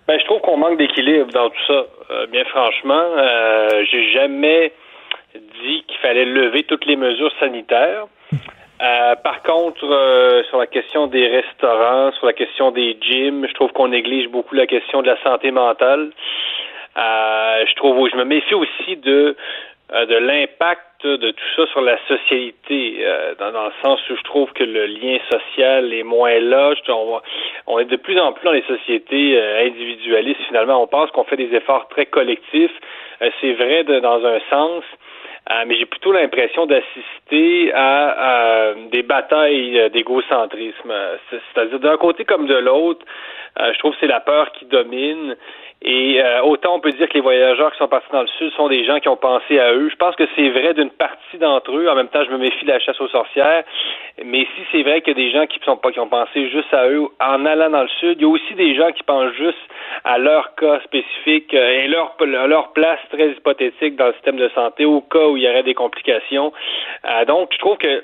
Ben, je trouve qu'on manque d'équilibre dans tout ça. Euh, bien franchement, euh, j'ai jamais dit qu'il fallait lever toutes les mesures sanitaires. Euh, par contre, euh, sur la question des restaurants, sur la question des gyms, je trouve qu'on néglige beaucoup la question de la santé mentale. Euh, je trouve, je me méfie aussi de de l'impact de tout ça sur la socialité, euh, dans, le sens où je trouve que le lien social est moins là. On, est de plus en plus dans les sociétés individualistes. Finalement, on pense qu'on fait des efforts très collectifs. C'est vrai dans un sens. Euh, mais j'ai plutôt l'impression d'assister à, des batailles euh, d'égocentrisme. Euh, c'est- C'est-à-dire d'un côté comme de l'autre, je trouve que c'est la peur qui domine. Et euh, autant on peut dire que les voyageurs qui sont partis dans le sud sont des gens qui ont pensé à eux. Je pense que c'est vrai d'une partie d'entre eux. En même temps, je me méfie de la chasse aux sorcières. Mais si c'est vrai qu'il y a des gens qui sont pas qui ont pensé juste à eux en allant dans le sud, il y a aussi des gens qui pensent juste à leur cas spécifique euh, et leur leur place très hypothétique dans le système de santé au cas où il y aurait des complications. Euh, donc, je trouve que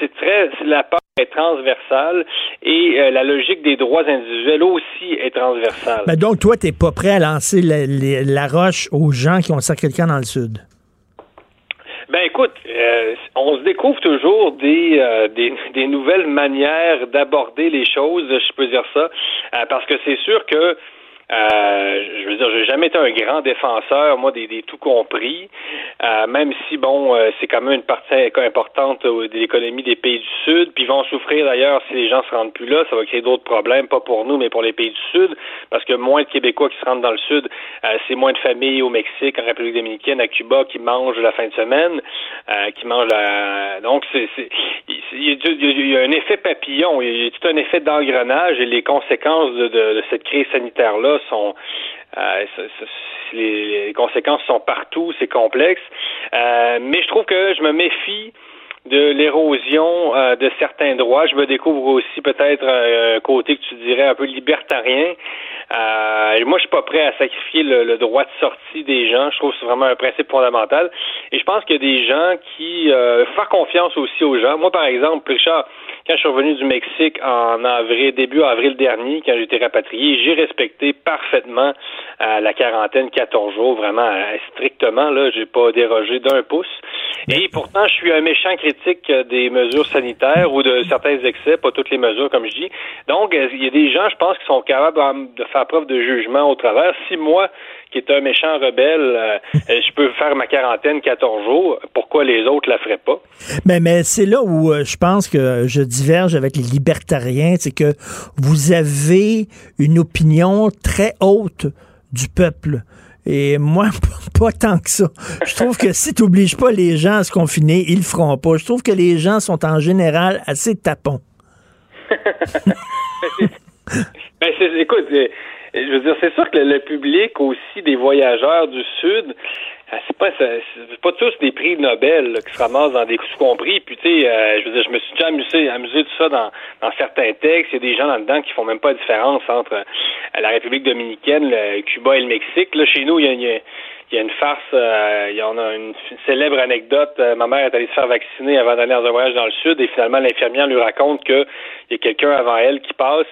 c'est très la peur est transversale et euh, la logique des droits individuels aussi est transversale. Ben donc, toi, t'es pas prêt à lancer la, les- la roche aux gens qui ont sacré le camp dans le Sud? Ben écoute, euh, on se découvre toujours des, euh, des, des nouvelles manières d'aborder les choses, je peux dire ça, euh, parce que c'est sûr que je veux dire, j'ai jamais été un grand défenseur, moi, des, des tout compris, euh, même si, bon, euh, c'est quand même une partie importante euh, de l'économie des pays du Sud, puis ils vont souffrir d'ailleurs si les gens se rendent plus là, ça va créer d'autres problèmes, pas pour nous, mais pour les pays du Sud, parce que moins de Québécois qui se rendent dans le Sud, euh, c'est moins de familles au Mexique, en République dominicaine, à Cuba, qui mangent la fin de semaine, euh, qui mangent la... Donc, c'est, c'est, il, y a, du- il y a un effet papillon, il y a tout un effet d'engrenage, et les conséquences de, de- de cette crise sanitaire-là sont... euh, les, conséquences sont partout, c'est complexe. Euh, mais je trouve que je me méfie de l'érosion euh, de certains droits. Je me découvre aussi peut-être un côté que tu dirais un peu libertarien. Moi, je suis pas prêt à sacrifier le, droit de sortie des gens. Je trouve que c'est vraiment un principe fondamental. Et je pense qu'il y a des gens qui euh, confiance aussi aux gens. Moi, par exemple, Richard, quand je suis revenu du Mexique en avril, début avril dernier, quand j'ai été rapatrié, j'ai respecté parfaitement euh, la quarantaine 14 jours, vraiment euh, strictement. Là, j'ai pas dérogé d'un pouce. Et pourtant, je suis un méchant critique des mesures sanitaires ou de certains excès, pas toutes les mesures, comme je dis. Donc, il y a des gens, je pense, qui sont capables de faire preuve de jugement au travers. Si moi, qui est un méchant rebelle, euh, je peux faire ma quarantaine 14 jours, pourquoi les autres la feraient pas? Mais, mais c'est là où euh, je pense que je diverge avec les libertariens, c'est que vous avez une opinion très haute du peuple. Et moi, pas tant que ça. Je trouve que si tu n'obliges pas les gens à se confiner, ils le feront pas. Je trouve que les gens sont en général assez tapons. ben, écoute, euh, je veux dire, c'est sûr que le, public aussi des voyageurs du Sud, euh, c'est pas c'est pas tous des prix Nobel qui se ramassent dans des sous-compris. Puis tu sais, euh, je veux dire, je me suis déjà amusé, amusé de ça dans, dans certains textes. Il y a des gens là-dedans qui font même pas la différence entre euh, la République dominicaine, le Cuba et le Mexique. Là, chez nous, il y a, il y a une farce, il y en a une, célèbre anecdote. ma mère est allée se faire vacciner avant d'aller dans voyage dans le sud et finalement l'infirmière lui raconte qu'il y a quelqu'un avant elle qui passe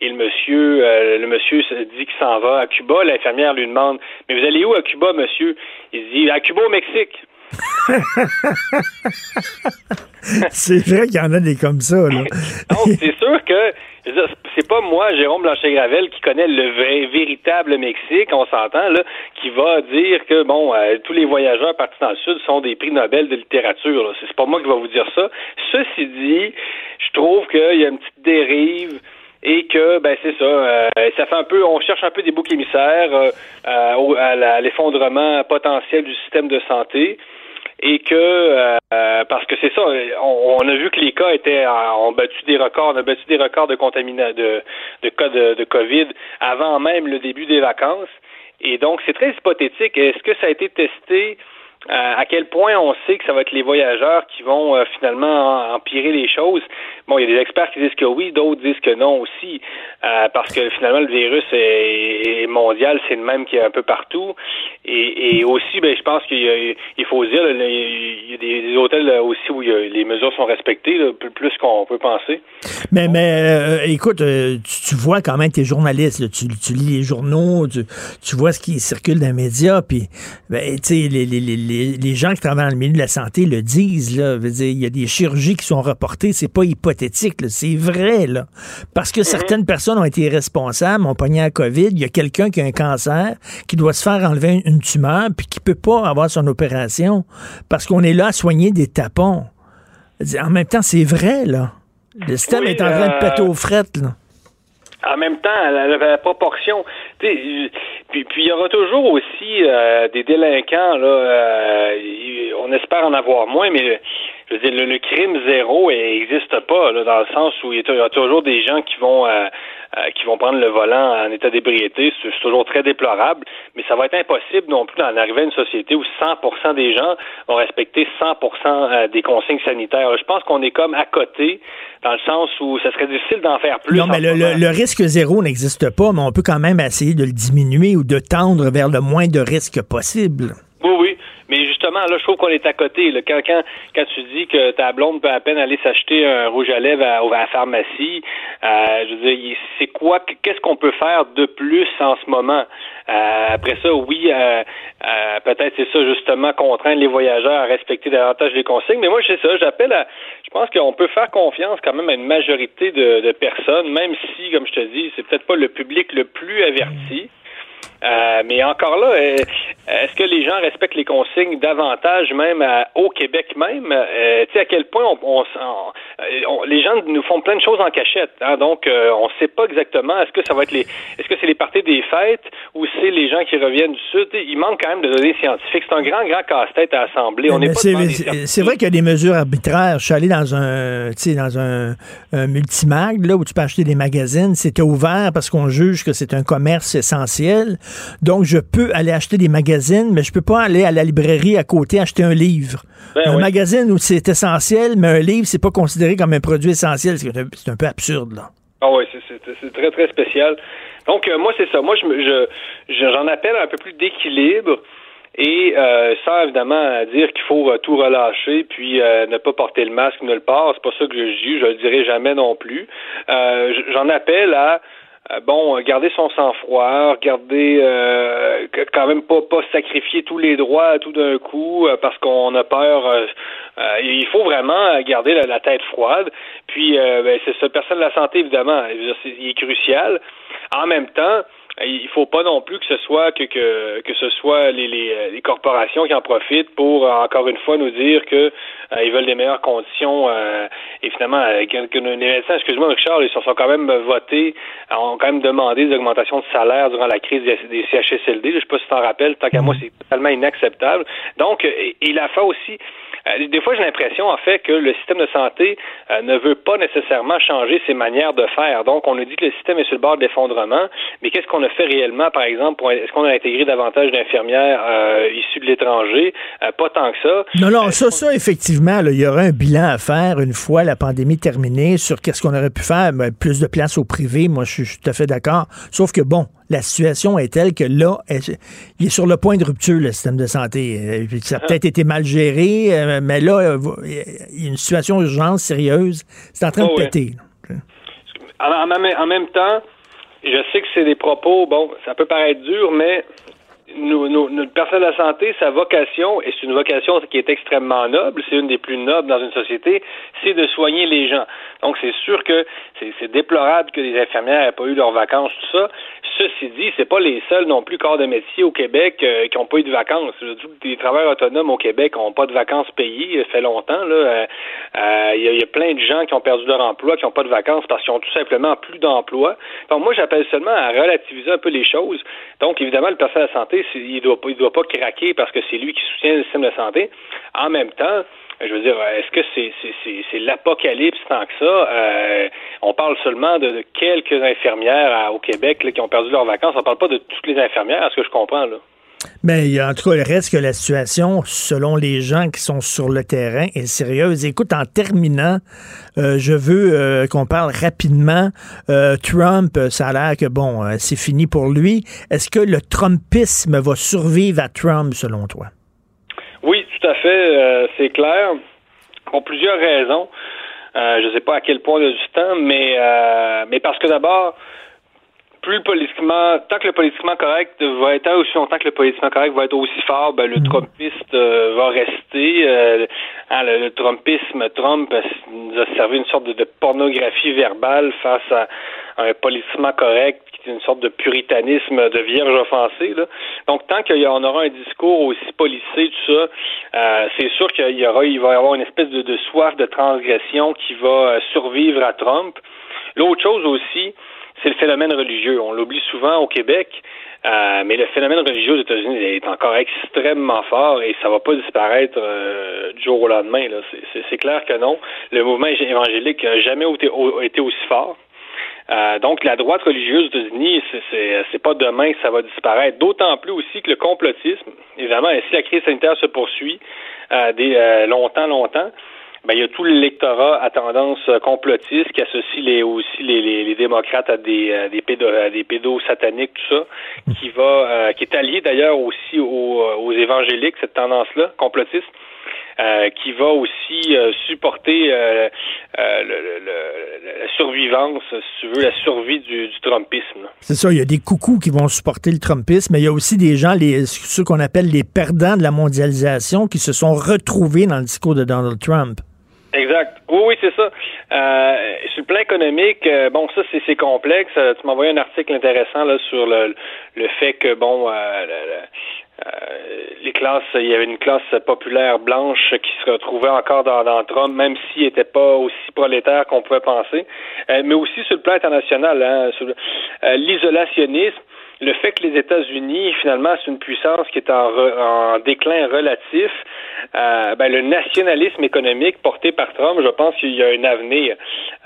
et le monsieur, euh, le monsieur dit qu'il s'en va à Cuba. L'infirmière lui demande Mais vous allez où à Cuba, monsieur? Il dit À Cuba au Mexique. c'est vrai qu'il y en a des comme ça, là. Donc, c'est sûr que c'est pas moi, Jérôme Blanchet-Gravel, qui connaît le véritable Mexique, on s'entend, là, qui va dire que, bon, euh, tous les voyageurs partis dans le Sud sont des prix Nobel de littérature. C'est pas moi qui va vous dire ça. Ceci dit, je trouve qu'il y a une petite dérive et que ben c'est ça, euh, ça fait un peu, on cherche un peu des boucs émissaires euh, euh à l'effondrement potentiel du système de santé et que euh, parce que c'est ça, on, a vu que les cas étaient ont battu des records, on a battu des records de contamination de, de cas de, de COVID avant même le début des vacances. Et donc c'est très hypothétique. Est-ce que ça a été testé euh, à quel point on sait que ça va être les voyageurs qui vont euh, finalement empirer les choses. Bon, il y a des experts qui disent que oui, d'autres disent que non aussi, euh, parce que finalement le virus est, mondial, c'est le même qui est un peu partout. Et, aussi, ben, je pense qu'il faut dire, il y a des, hôtels aussi où les mesures sont respectées, plus qu'on peut penser. Mais, mais écoute, tu, vois quand même tes journalistes, tu, tu, lis les journaux, tu, vois ce qui circule dans les médias, puis ben, tu sais, les les, gens qui travaillent dans le milieu de la santé le disent. Là, il y a des chirurgies qui sont reportées, c'est pas hypothétique, c'est vrai. Là, parce que mhm. certaines personnes ont été responsables, ont pogné la COVID. Il y a quelqu'un qui a un cancer, qui doit se faire enlever une tumeur, puis qui peut pas avoir son opération parce qu'on est là à soigner des tapons. En même temps, c'est vrai, là. Le système est en train de péter aux frettes, là en même temps, la, la proportion. Puis, puis il y aura toujours aussi euh, des délinquants. Là, euh, on espère en avoir moins, mais je veux dire, le, crime zéro n'existe pas, là, dans le sens où il y a toujours des gens qui vont euh, euh, qui vont prendre le volant en état d'ébriété. C'est toujours très déplorable, mais ça va être impossible non plus d'en arriver à une société où 100% des gens vont respecter 100% euh, des consignes sanitaires. Je pense qu'on est comme à côté, dans le sens où ça serait difficile d'en faire plus. Non, mais le, le, risque zéro n'existe pas, mais on peut quand même essayer de le diminuer ou de tendre vers le moins de risques possible. Oui, oui. Mais justement, là, je trouve qu'on est à côté. Là. Quand, quand, quand tu dis que ta blonde peut à peine aller s'acheter un rouge à lèvres à, la pharmacie, euh, je veux dire, c'est quoi, qu'est-ce qu'on peut faire de plus en ce moment? Euh, après ça, oui, euh, euh, peut-être c'est ça justement contraindre les voyageurs à respecter davantage les consignes. Mais moi, c'est ça, j'appelle à, je pense qu'on peut faire confiance quand même à une majorité de, de personnes, même si, comme je te dis, c'est peut-être pas le public le plus averti. Euh, mais encore là, euh, est-ce que les gens respectent les consignes davantage, même au Québec même? Euh, tu sais, à quel point on, les gens nous font plein de choses en cachette. Hein, donc, on ne sait pas exactement. Est-ce que ça va être les, est-ce que c'est les parties des fêtes ou c'est les gens qui reviennent du Sud? Il manque quand même de données scientifiques. C'est un grand, grand casse-tête à assembler. On c'est, vrai qu'il y a des mesures arbitraires. Je suis allé dans un, dans un, un multimag, là, où tu peux acheter des magazines. C'était ouvert parce qu'on juge que c'est un commerce essentiel. Donc, je peux aller acheter des magazines, mais je peux pas aller à la librairie à côté acheter un livre. Ben un magazine où c'est essentiel, mais un livre, c'est pas considéré comme un produit essentiel. C'est un, peu absurde, là. Ah oui, c'est très, très spécial. Donc, moi, c'est ça. Moi, je, j'en appelle un peu plus d'équilibre et euh, sans évidemment dire qu'il faut tout relâcher puis ne pas porter le masque nulle part. C'est pas ça que je dis, je le dirai jamais non plus. j'en appelle à euh, bon, euh, garder son sang-froid, garder euh, quand même pas pas sacrifier tous les droits tout d'un coup parce qu'on a peur. il faut vraiment garder la, tête froide. Puis ben, c'est ce personne de la santé évidemment, il est crucial. En même temps, il faut pas non plus que ce soit que que, que ce soit les, les, les corporations qui en profitent pour encore une fois nous dire que euh, ils veulent des meilleures conditions euh, et finalement euh, que, les médecins, excuse-moi Richard, ils se sont quand même votés, ont quand même demandé des augmentations de salaire durant la crise des, CHSLD. Je sais pas si tu t'en rappelles, tant qu'à moi c'est totalement inacceptable. Donc il a fait aussi euh, des fois, j'ai l'impression, en fait, que le système de santé euh, ne veut pas nécessairement changer ses manières de faire. Donc, on nous dit que le système est sur le bord de l'effondrement, mais qu'est-ce qu'on a fait réellement, par exemple, est-ce qu'on a intégré davantage d'infirmières euh, issues de l'étranger? pas tant que ça. Non, non, ça, ça, effectivement, il y aura un bilan à faire une fois la pandémie terminée sur qu'est-ce qu'on aurait pu faire. Ben, plus de place au privé, moi, je suis tout à fait d'accord. Sauf que, bon, la situation est telle que là, il est sur le point de rupture, le système de santé. Euh, ça a ah. peut-être été mal géré, euh, mais là, euh, il y a une situation urgente, sérieuse. C'est en train de oh, péter. En, même temps, je sais que c'est des propos, bon, ça peut paraître dur, mais nous, notre personne de la santé, sa vocation, et c'est une vocation qui est extrêmement noble, c'est une des plus nobles dans une société, c'est de soigner les gens. Donc, c'est sûr que c'est déplorable que les infirmières n'aient pas eu leurs vacances, tout ça. Ceci dit, c'est pas les seuls non plus corps de métier au Québec euh, qui n'ont pas eu de vacances. Les travailleurs autonomes au Québec n'ont pas de vacances payées, ça fait longtemps. Là, euh, euh, il y, a plein de gens qui ont perdu leur emploi, qui n'ont pas de vacances parce qu'ils ont tout simplement plus d'emploi. Donc moi, j'appelle seulement à relativiser un peu les choses. Donc évidemment, le personnel de la santé, il doit il doit pas craquer parce que c'est lui qui soutient le système de santé. En même temps, je veux dire, est-ce que c'est l'apocalypse tant que ça? Euh, on parle seulement de, quelques infirmières au Québec qui ont perdu leurs vacances. On parle pas de toutes les infirmières, à ce que je comprends, là. Mais en tout cas, il reste que la situation, selon les gens qui sont sur le terrain, est sérieuse. Écoute, en terminant, euh, je veux euh, qu'on parle rapidement. Trump, ça a l'air que, bon, c'est fini pour lui. Est-ce que le Trumpisme va survivre à Trump, selon toi? Oui, tout à fait, euh, c'est clair. Pour plusieurs raisons. Euh, je ne sais pas à quel point il a du temps, euh, mais parce que d'abord, plus politiquement, tant que le politiquement correct va être aussi longtemps que le politiquement correct va être aussi fort, ben, le mm. Trumpiste va rester. Hein, le, Trumpisme, Trump nous a servi une sorte de, de pornographie verbale face à, un politiquement correct une sorte de puritanisme de vierge offensée. Là. Donc, tant qu'on aura un discours aussi policé, tout ça, euh, c'est sûr qu'il y aura, il va y avoir une espèce de, soif de transgression qui va euh, survivre à Trump. L'autre chose aussi, c'est le phénomène religieux. On l'oublie souvent au Québec. Euh, mais le phénomène religieux aux États-Unis est encore extrêmement fort et ça va pas disparaître du jour au lendemain. C'est clair que non. Le mouvement évangélique n'a jamais été aussi fort. Euh, donc, la droite religieuse aux États-Unis, c'est pas demain que ça va disparaître. D'autant plus aussi que le complotisme, évidemment, si la crise sanitaire se poursuit euh, des, euh, longtemps, longtemps, ben, il y a tout l'électorat à tendance complotiste qui associe les, aussi les, les, démocrates à des, des, pédos, des pédos sataniques, tout ça, qui va, qui est allié d'ailleurs aussi aux, aux évangéliques, cette tendance-là, complotiste. Euh, qui va aussi euh, supporter euh, la survivance, si tu veux, la survie du, Trumpisme. C'est ça, il y a des coucous qui vont supporter le Trumpisme, mais il y a aussi des gens, les, ceux qu'on appelle les perdants de la mondialisation, qui se sont retrouvés dans le discours de Donald Trump. Exact. Oui, oui, c'est ça. sur le plan économique, bon, ça c'est complexe. tu m'as envoyé un article intéressant là sur le, le fait que bon, euh, les classes, il y avait une classe populaire blanche qui se retrouvait encore dans, dans Trump, même s'il n'était pas aussi prolétaire qu'on pouvait penser, euh, mais aussi sur le plan international, hein, sur euh, l'isolationnisme le fait que les États-Unis, finalement, c'est une puissance qui est en, en déclin relatif, euh, ben, le nationalisme économique porté par Trump, je pense qu'il y a un avenir.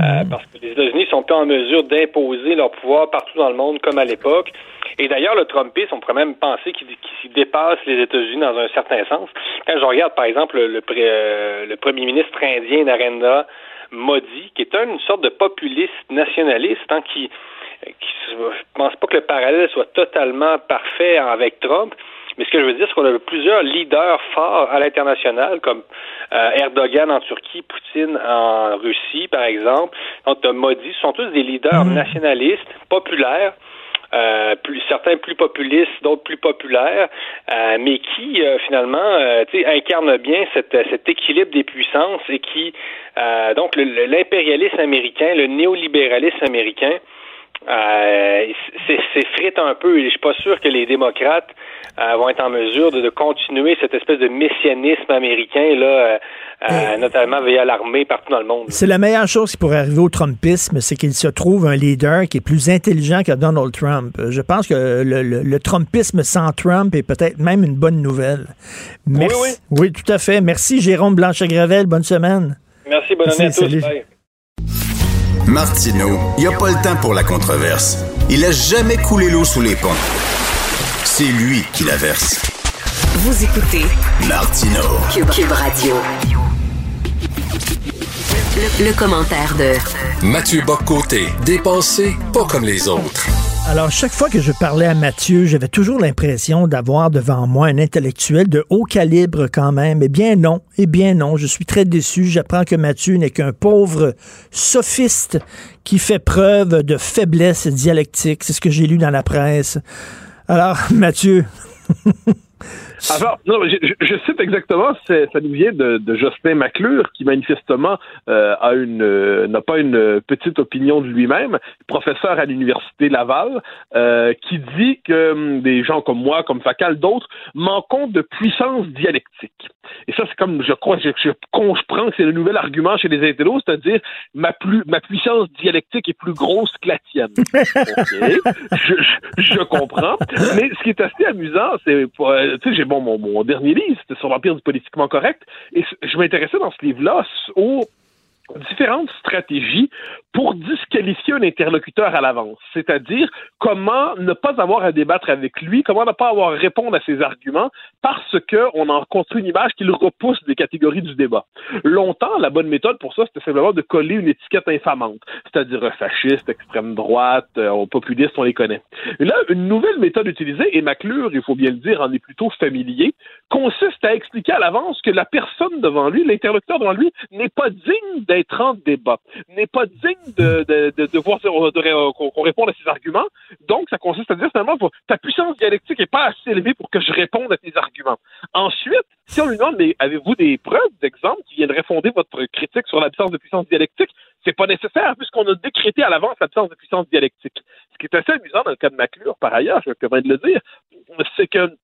Euh, mm-hmm. Parce que les États-Unis sont pas en mesure d'imposer leur pouvoir partout dans le monde comme à l'époque. Et d'ailleurs, le Trumpisme, on pourrait même penser qu'il dépasse les États-Unis dans un certain sens. Quand je regarde, par exemple, le, euh, le premier ministre indien Narendra Modi, qui est une sorte de populiste nationaliste, hein, qui je pense pas que le parallèle soit totalement parfait avec Trump. Mais ce que je veux dire, c'est qu'on a plusieurs leaders forts à l'international, comme euh, Erdogan en Turquie, Poutine en Russie, par exemple. Donc, Modi, ce sont tous des leaders Mhm. nationalistes, populaires, euh, plus, certains plus populistes, d'autres plus populaires, euh, mais qui euh, finalement euh, incarnent bien cet, cet équilibre des puissances et qui euh, donc l'impérialisme américain, le néolibéralisme américain euh, c'est- s'effrite un peu et je suis pas sûr que les démocrates euh, vont être en mesure de, de continuer cette espèce de messianisme américain là, euh, euh, notamment via l'armée partout dans le monde. C'est la meilleure chose qui pourrait arriver au Trumpisme, c'est qu'il se trouve un leader qui est plus intelligent que Donald Trump. Je pense que le, le- le Trumpisme sans Trump est peut-être même une bonne nouvelle. Merci. Oui, tout à fait. Merci Jérôme Blanchet-Gravel. Bonne semaine. Merci, bonne Merci, année à tous. Martineau, il n'y a pas le temps pour la controverse. Il a jamais coulé l'eau sous les ponts. C'est lui qui la verse. Vous écoutez Martineau. Cube, Cube Radio. Le, le commentaire de Mathieu Boccoté, dépensé pas comme les autres. Alors, chaque fois que je parlais à Mathieu, j'avais toujours l'impression d'avoir devant moi un intellectuel de haut calibre quand même. Eh bien non, eh bien non, je suis très déçu. J'apprends que Mathieu n'est qu'un pauvre sophiste qui fait preuve de faiblesse dialectique. C'est ce que j'ai lu dans la presse. Alors, Mathieu, Alors, non, je, je- cite exactement, ça nous vient de, de Jocelyn Maclure, qui manifestement euh, a une euh, n'a pas une petite opinion de lui-même, professeur à l'université Laval, euh, qui dit que hum, des gens comme moi, comme Facal, d'autres, manquons de puissance dialectique. Et ça, c'est comme, je crois, je, je, je prends que c'est le nouvel argument chez les intellos, c'est-à-dire ma plus ma puissance dialectique est plus grosse que la tienne. OK, je, je, je comprends. Mais ce qui est assez amusant, c'est, euh, tu sais, j'ai bon mon, mon dernier livre, c'était sur l'empire du politiquement correct, et je m'intéressais dans ce livre-là aux différentes stratégies pour disqualifier un interlocuteur à l'avance, c'est-à-dire comment ne pas avoir à débattre avec lui, comment ne pas avoir à répondre à ses arguments parce que on en construit une image qui le repousse des catégories du débat. Longtemps, la bonne méthode pour ça, c'était simplement de coller une étiquette infamante, c'est-à-dire fasciste, extrême droite, euh, aux populistes, on les connaît. Et là, une nouvelle méthode utilisée, et Maclure, il faut bien le dire, en est plutôt familier, consiste à expliquer à l'avance que la personne devant lui, l'interlocuteur devant lui, n'est pas digne d'être en débat, n'est pas digne de, de, de, voir qu'on réponde à ses arguments. Donc, ça consiste à dire finalement, ta puissance dialectique n'est pas assez élevée pour que je réponde à tes arguments. Ensuite, si on lui demande, mais avez-vous des preuves, d'exemples qui viendraient fonder votre critique sur l'absence de puissance dialectique? C'est pas nécessaire puisqu'on a décrété à l'avance l'absence de puissance dialectique. Ce qui est assez amusant dans le cas de Maclure, par ailleurs, je me permets de le dire, c'est que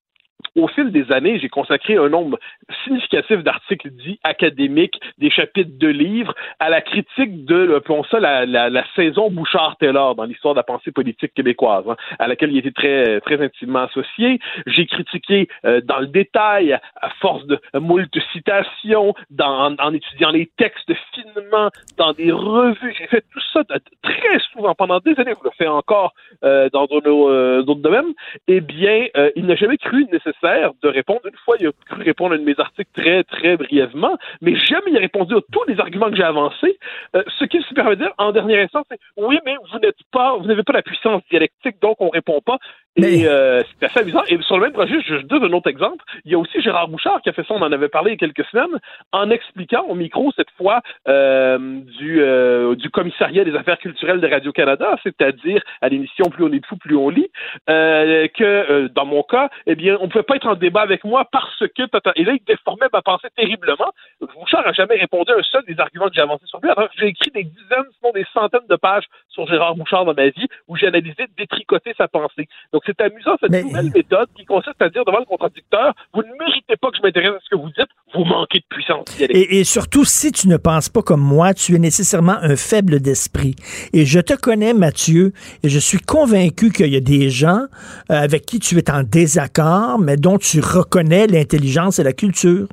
au fil des années, j'ai consacré un nombre significatif d'articles dits académiques, des chapitres de livres, à la critique de, appelons ça, la, la, la saison Bouchard-Taylor dans l'histoire de la pensée politique québécoise, hein, à laquelle il était très, très intimement associé. J'ai critiqué euh, dans le détail, à force de moult citations, en, étudiant les textes finement, dans des revues. J'ai fait tout ça de- très souvent, pendant des années, je le fais encore euh, dans d'autres euh, domaines. Eh bien, euh, il n'a jamais cru nécessaire de répondre. Une fois, il a cru répondre à un de mes articles très, très brièvement, mais jamais il a répondu à tous les arguments que j'ai avancés. Euh, ce qui se permet de dire, en dernière instance, c'est oui, mais vous n'êtes pas, vous n'avez pas la puissance dialectique, donc on répond pas. Et euh, c'est assez amusant. Et sur le même projet, je, donne un autre exemple. Il y a aussi Gérard Bouchard qui a fait ça, on en avait parlé il y a quelques semaines, en expliquant au micro, cette fois, euh, du, euh, du commissariat des affaires culturelles de Radio-Canada, c'est-à-dire à l'émission Plus on est de fou, plus on lit, euh, que euh, dans mon cas, eh bien, on ne pouvait pas être en débat avec moi parce que... tata- Et là, il déformait ma pensée terriblement. Bouchard n'a jamais répondu à un seul des arguments que j'ai avancés sur lui, alors que j'ai écrit des dizaines, sinon des centaines de pages sur Gérard Bouchard dans ma vie, où j'ai analysé, détricoté sa pensée. Donc c'est amusant cette nouvelle méthode qui consiste à dire devant le contradicteur, vous ne méritez pas que je m'intéresse à ce que vous dites, vous manquez de puissance et surtout, si tu ne penses pas comme moi, tu es nécessairement un faible d'esprit. Et je te connais, Mathieu, et je suis convaincu qu'il y a des gens euh, avec qui tu es en désaccord, mais dont tu reconnais l'intelligence et la culture.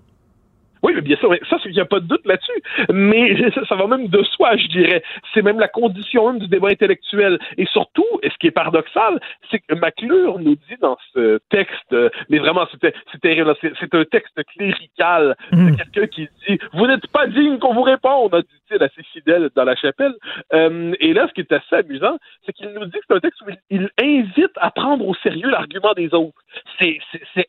Oui, mais bien sûr, mais ça, il n'y a pas de doute là-dessus. Mais ça, ça va même de soi, je dirais. C'est même la condition même du débat intellectuel. Et surtout, et ce qui est paradoxal, c'est que McClure nous dit dans ce texte, euh, mais vraiment, c'était, c'est terrible, c'est, un texte clérical. C'est quelqu'un qui dit Vous n'êtes pas digne qu'on vous réponde, a dit-il assez fidèle dans la chapelle? Euh, et là, ce qui est assez amusant, c'est qu'il nous dit que c'est un texte où il, invite à prendre au sérieux l'argument des autres. C'est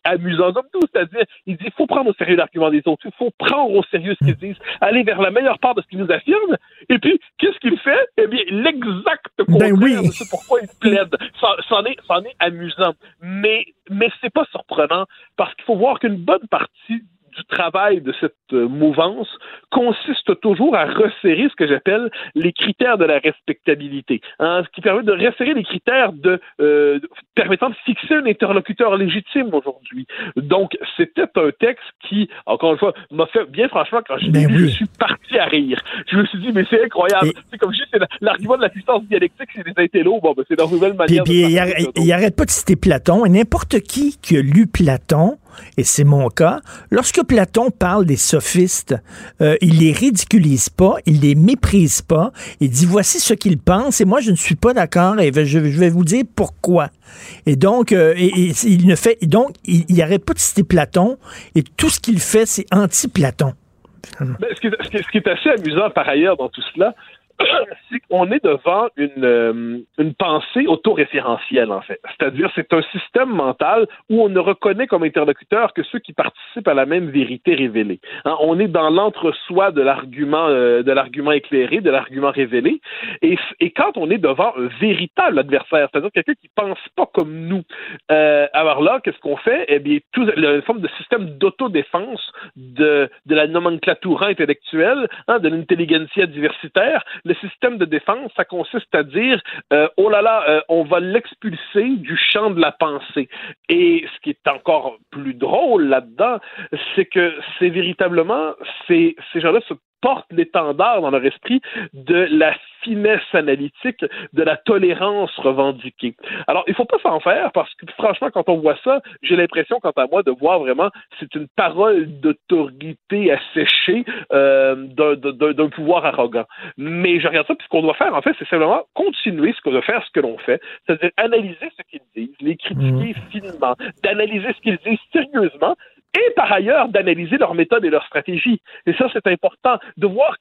amusant comme tout, c'est-à-dire, il dit, il faut prendre au sérieux l'argument des autres, il faut prendre au sérieux ce qu'ils disent, aller vers la meilleure part de ce qu'ils nous affirment, et puis, qu'est-ce qu'il fait? Eh bien, l'exact Ben contraire oui. de ce pourquoi il plaide. C'en est, est amusant. Mais, mais c'est pas surprenant, parce qu'il faut voir qu'une bonne partie du travail de cette euh, mouvance consiste toujours à resserrer ce que j'appelle les critères de la respectabilité, hein, ce qui permet de resserrer les critères de euh, permettant de fixer un interlocuteur légitime aujourd'hui. Donc, c'était un texte qui, encore une fois, m'a fait bien franchement quand je Ben oui. je suis parti à rire. Je me suis dit, mais c'est incroyable. C'est comme je dis, l'argument de la puissance dialectique, c'est des intellos. Bon, ben, c'est leur nouvelle Puis, manière puis de il, parler, arrête, il arrête pas de citer Platon. Et n'importe qui qui a lu Platon, et c'est mon cas, lorsque Platon parle des sophistes, euh, il les ridiculise pas, il les méprise pas. Il dit voici ce qu'il pense et moi je ne suis pas d'accord et je, vais vous dire pourquoi. Et donc, euh, il ne fait donc il, il arrête pas de citer Platon et tout ce qu'il fait c'est anti-Platon. Ce qui est assez amusant par ailleurs dans tout cela, c'est qu'on est devant une, euh, une pensée autoréférentielle, en fait. C'est-à-dire, c'est un système mental où on ne reconnaît comme interlocuteur que ceux qui participent à la même vérité révélée. Hein, on est dans l'entre-soi de l'argument euh, de l'argument éclairé, de l'argument révélé. Et, et quand on est devant un véritable adversaire, c'est-à-dire quelqu'un qui pense pas comme nous, euh, alors là, qu'est-ce qu'on fait? Eh bien, tout, une forme de système d'autodéfense de, de la nomenclature intellectuelle, hein, de l'intelligentsia diversitaire. Le système de défense, ça consiste à dire, euh, oh là là, euh, on va l'expulser du champ de la pensée. Et ce qui est encore plus drôle là-dedans, c'est que c'est véritablement, ces, ces gens-là se portent l'étendard dans leur esprit de la finesse analytique, de la tolérance revendiquée. Alors, il faut pas s'en faire parce que, franchement, quand on voit ça, j'ai l'impression, quant à moi, de voir vraiment, c'est une parole d'autorité asséchée euh, d'un- d'un d'un pouvoir arrogant. Mais je regarde ça, puis ce qu'on doit faire, en fait, c'est simplement continuer ce qu'on doit faire, ce que l'on fait, c'est-à-dire analyser ce qu'ils disent, les critiquer finement, d'analyser ce qu'ils disent sérieusement, et par ailleurs d'analyser leur méthode et leur stratégie. Et ça, c'est important de voir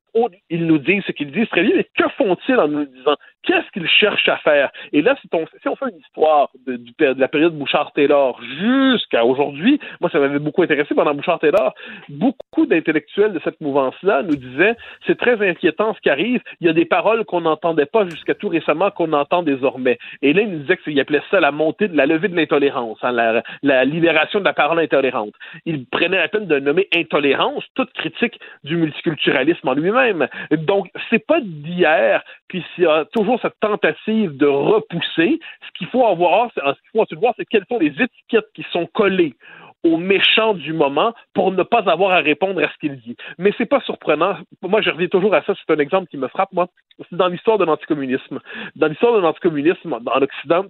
qu'ils nous disent ce qu'ils disent très bien, mais que font-ils en nous disant? Qu'est-ce qu'ils cherchent à faire? Et là, si on, fait une histoire de la période Bouchard-Taylor jusqu'à aujourd'hui, moi, ça m'avait beaucoup intéressé pendant Bouchard-Taylor, beaucoup d'intellectuels de cette mouvance-là nous disaient, c'est très inquiétant ce qui arrive, il y a des paroles qu'on n'entendait pas jusqu'à tout récemment qu'on entend désormais. Et là, ils nous disaient qu'ils appelaient ça la montée de la levée de l'intolérance, hein, la, la libération de la parole intolérante. Ils prenaient la peine de nommer intolérance toute critique du multiculturalisme en lui-même. Donc, c'est pas d'hier, puis il y a toujours cette tentative de repousser. Ce qu'il faut avoir, ce qu'il faut ensuite voir, c'est quelles sont les étiquettes qui sont collées aux méchants du moment pour ne pas avoir à répondre à ce qu'il dit. Mais c'est pas surprenant. Moi, je reviens toujours à ça. C'est un exemple qui me frappe, moi. C'est dans l'histoire de l'anticommunisme. Dans l'histoire de l'anticommunisme en Occident,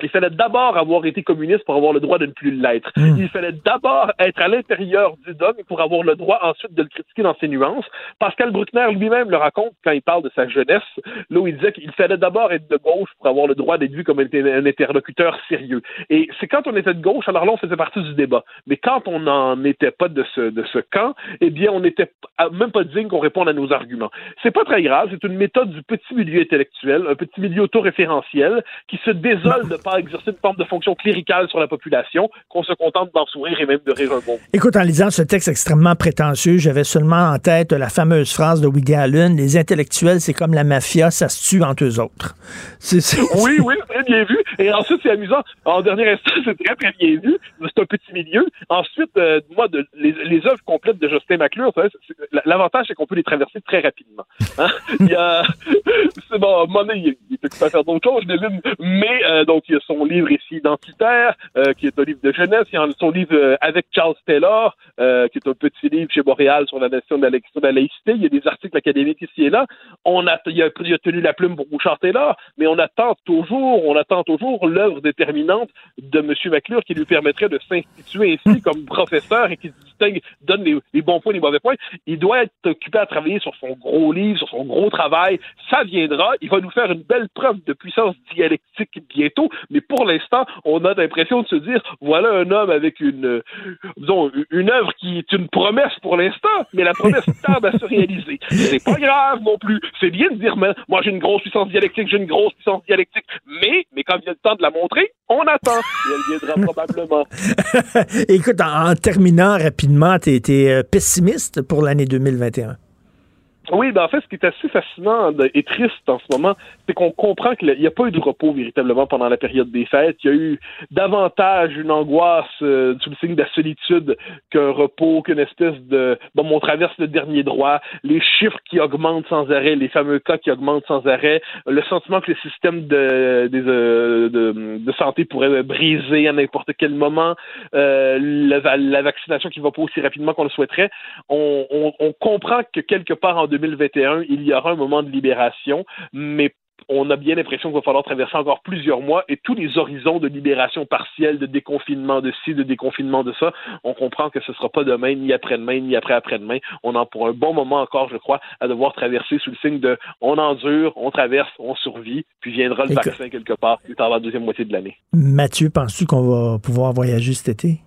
il fallait d'abord avoir été communiste pour avoir le droit de ne plus l'être. Il fallait d'abord être à l'intérieur du dogme pour avoir le droit ensuite de le critiquer dans ses nuances. Pascal Bruckner lui-même le raconte quand il parle de sa jeunesse, là où il disait qu'il fallait d'abord être de gauche pour avoir le droit d'être vu comme un, un interlocuteur sérieux. Et c'est quand on était de gauche, alors là, on faisait partie du débat. Mais quand on n'en était pas de ce, de ce camp, eh bien, on n'était même pas digne qu'on réponde à nos arguments. C'est pas très grave, c'est une méthode du petit milieu intellectuel, un petit milieu autoréférentiel qui se désole de pas exercer une forme de fonction cléricale sur la population, qu'on se contente d'en sourire et même de rire un bon. Écoute, en lisant ce texte extrêmement prétentieux, j'avais seulement en tête la fameuse phrase de Woody Allen les intellectuels, c'est comme la mafia, ça se tue entre eux autres. C'est, c'est- Oui, oui, très bien vu. Et ensuite, c'est amusant. En dernier instant, c'est très, très bien vu. C'est un petit milieu. Ensuite, euh, moi, de, les, les œuvres complètes de Justin McClure, l'avantage, c'est qu'on peut les traverser très rapidement. Hein? Il y a, c'est bon, donné, il, il peut pas faire d'autres choses, mais euh, donc, il y a son livre ici identitaire, euh, qui est un livre de jeunesse. Il y a son livre euh, avec Charles Taylor, euh, qui est un petit livre chez Boréal sur la nation de la, laïcité. Il y a des articles académiques ici et là. On a, il, a, il a tenu la plume pour Bouchard Taylor, mais on attend toujours, on attend toujours l'œuvre déterminante de M. McClure qui lui permettrait de s'instituer ainsi comme professeur et qui donne les, bons points, les mauvais points. Il doit être occupé à travailler sur son gros livre, sur son gros travail. Ça viendra. Il va nous faire une belle preuve de puissance dialectique bientôt. Mais pour l'instant, on a l'impression de se dire, voilà un homme avec une, disons, une œuvre qui est une promesse pour l'instant, mais la promesse tarde à se réaliser. C'est pas grave non plus. C'est bien de dire, mais, moi j'ai une grosse puissance dialectique, j'ai une grosse puissance dialectique, mais, mais quand vient le temps de la montrer, on attend. Et elle viendra probablement. Écoute, en, terminant rapidement, tu étais euh, pessimiste pour l'année 2021? Oui, ben en fait, ce qui est assez fascinant et triste en ce moment, c'est qu'on comprend qu'il n'y a pas eu de repos véritablement pendant la période des fêtes. Il y a eu davantage une angoisse euh, sous le signe de la solitude qu'un repos, qu'une espèce de bon, on traverse le dernier droit, les chiffres qui augmentent sans arrêt, les fameux cas qui augmentent sans arrêt, le sentiment que le système de, euh, santé pourrait briser à n'importe quel moment, euh, la, vaccination qui va pas aussi rapidement qu'on le souhaiterait. On comprend que quelque part en 2021, il y aura un moment de libération, mais on a bien l'impression qu'il va falloir traverser encore plusieurs mois et tous les horizons de libération partielle, de déconfinement de ci, de déconfinement de ça, on comprend que ce ne sera pas demain, ni après-demain, ni après-après-demain. On en pour un bon moment encore, je crois, à devoir traverser sous le signe de on endure, on traverse, on survit, puis viendra le vaccin quelque part plus tard la deuxième moitié de l'année. Mathieu, penses-tu qu'on va pouvoir voyager cet été?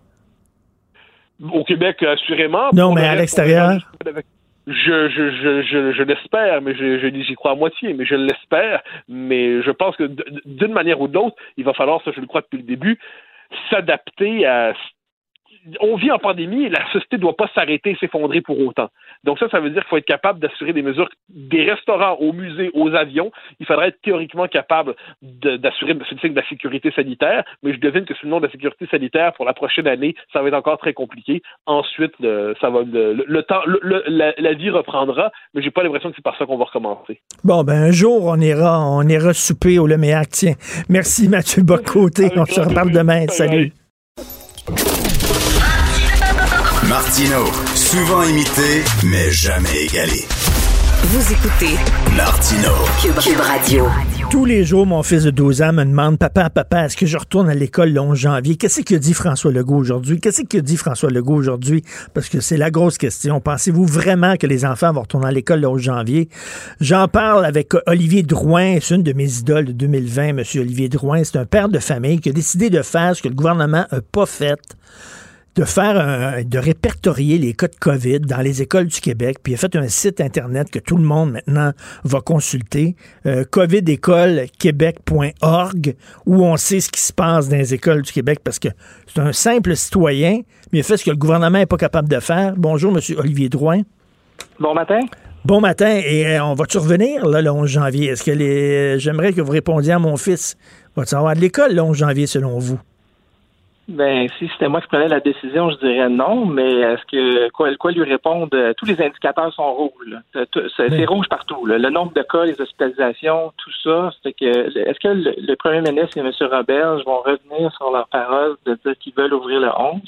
Au Québec, assurément. Non, mais à l'extérieur je, je, je, je, je l'espère, mais je, j'y crois à moitié, mais je l'espère. Mais je pense que d'une manière ou d'autre, il va falloir, ça je le crois depuis le début, s'adapter à on vit en pandémie et la société ne doit pas s'arrêter et s'effondrer pour autant. Donc ça, ça veut dire qu'il faut être capable d'assurer des mesures des restaurants, aux musées, aux avions. Il faudrait être théoriquement capable d'assurer de la sécurité sanitaire, mais je devine que sous le nom de la sécurité sanitaire, pour la prochaine année, ça va être encore très compliqué. Ensuite, ça va le, temps, la, vie reprendra, mais j'ai pas l'impression que c'est par ça qu'on va recommencer. Bon, ben un jour, on ira, on ira souper au Leméac. Tiens, merci Mathieu Bocoté. On se reparle demain. Salut. Martino, souvent imité, mais jamais égalé. Vous écoutez Martino, Cube, Radio. Tous les jours, mon fils de 12 ans me demande Papa, papa, est-ce que je retourne à l'école le 11 janvier? Qu'est-ce que dit François Legault aujourd'hui? Qu'est-ce que dit François Legault aujourd'hui? Parce que c'est la grosse question. Pensez-vous vraiment que les enfants vont retourner à l'école le 11 janvier? J'en parle avec Olivier Drouin, c'est une de mes idoles de 2020, Monsieur Olivier Drouin. C'est un père de famille qui a décidé de faire ce que le gouvernement n'a pas fait de faire un, de répertorier les cas de COVID dans les écoles du Québec, puis il a fait un site internet que tout le monde maintenant va consulter, euh, covidécolequebec.org, où on sait ce qui se passe dans les écoles du Québec parce que c'est un simple citoyen, mais il a fait ce que le gouvernement n'est pas capable de faire. Bonjour, Monsieur Olivier Drouin. Bon matin. Bon matin, et euh, on va-tu revenir là, le 11 janvier? Est-ce que les... j'aimerais que vous répondiez à mon fils, va-tu avoir de l'école le 11 janvier selon vous? Ben, si c'était moi qui prenais la décision, je dirais non, mais est-ce que quoi, quoi lui répondre? Tous les indicateurs sont rouges. C'est rouge partout. Le nombre de cas, les hospitalisations, tout ça. C'est que est-ce que le, premier ministre et M. Roberge vont revenir sur leur parole de dire qu'ils veulent ouvrir le 11?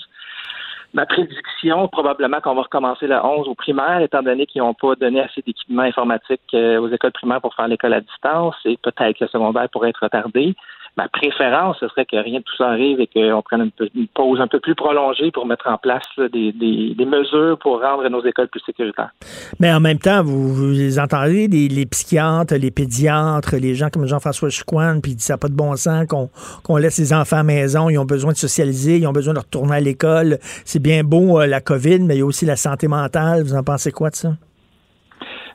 Ma prédiction, probablement qu'on va recommencer le 11 au primaire, étant donné qu'ils n'ont pas donné assez d'équipements informatiques euh, aux écoles primaires pour faire l'école à distance, et peut-être que le secondaire pourrait être retardé ma préférence, ce serait que rien de tout ça arrive et qu'on prenne une, pause un peu plus prolongée pour mettre en place des, mesures pour rendre nos écoles plus sécuritaires. Mais en même temps, vous, vous entendez les, psychiatres, les pédiatres, les gens comme Jean-François Chicoine, puis ça n'a pas de bon sens qu'on laisse les enfants à maison, ils ont besoin de socialiser, ils ont besoin de retourner à l'école. C'est bien beau euh, la COVID, mais il y a aussi la santé mentale. Vous en pensez quoi de ça?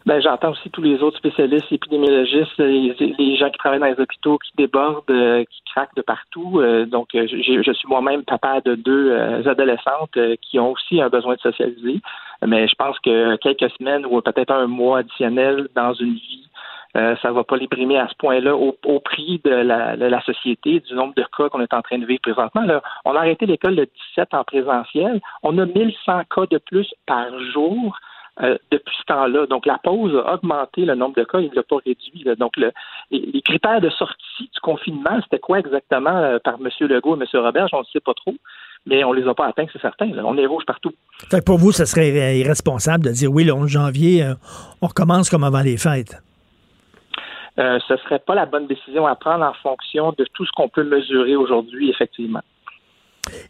Ben, j'entends aussi tous les autres spécialistes, épidémiologistes, les, gens qui travaillent dans les hôpitaux qui débordent, euh, qui craquent de partout. Euh, donc, euh, je suis moi-même papa de deux adolescentes qui ont aussi un besoin de socialiser. Mais je pense que quelques semaines ou peut-être un mois additionnel dans une vie, ça ça va pas les brimer à ce point-là au, prix de la, société, du nombre de cas qu'on est en train de vivre présentement. On a arrêté l'école le 17 en présentiel. On a 1100 cas de plus par jour. Euh, depuis ce temps-là. Donc, la pause a augmenté le nombre de cas, il ne l'a pas réduit. Donc, les, critères de sortie du confinement, c'était quoi exactement euh, par M. Legault et M. Robert? On ne sait pas trop, mais on ne les a pas atteints, c'est certain. On est rouge partout. Fait pour vous, ce serait irresponsable de dire oui, le 11 janvier, euh, on recommence comme avant les fêtes? ce ne serait pas la bonne décision à prendre en fonction de tout ce qu'on peut mesurer aujourd'hui, effectivement.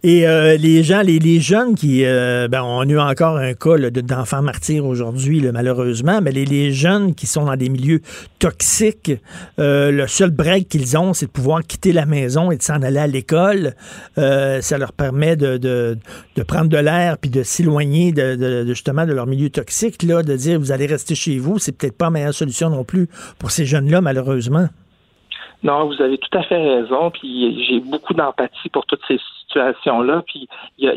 Et euh, les gens, les, jeunes qui, euh, ben, on a eu encore un cas d'enfants martyrs aujourd'hui, malheureusement, mais les, jeunes qui sont dans des milieux toxiques, euh, le seul break qu'ils ont, c'est de pouvoir quitter la maison et de s'en aller à l'école. Euh, ça leur permet de, de, prendre de l'air puis de s'éloigner de- de- justement de leur milieu toxique, là, de dire vous allez rester chez vous, c'est peut-être pas la meilleure solution non plus pour ces jeunes-là, malheureusement. Non, vous avez tout à fait raison. Puis j'ai beaucoup d'empathie pour toutes ces situations-là. Puis il y a,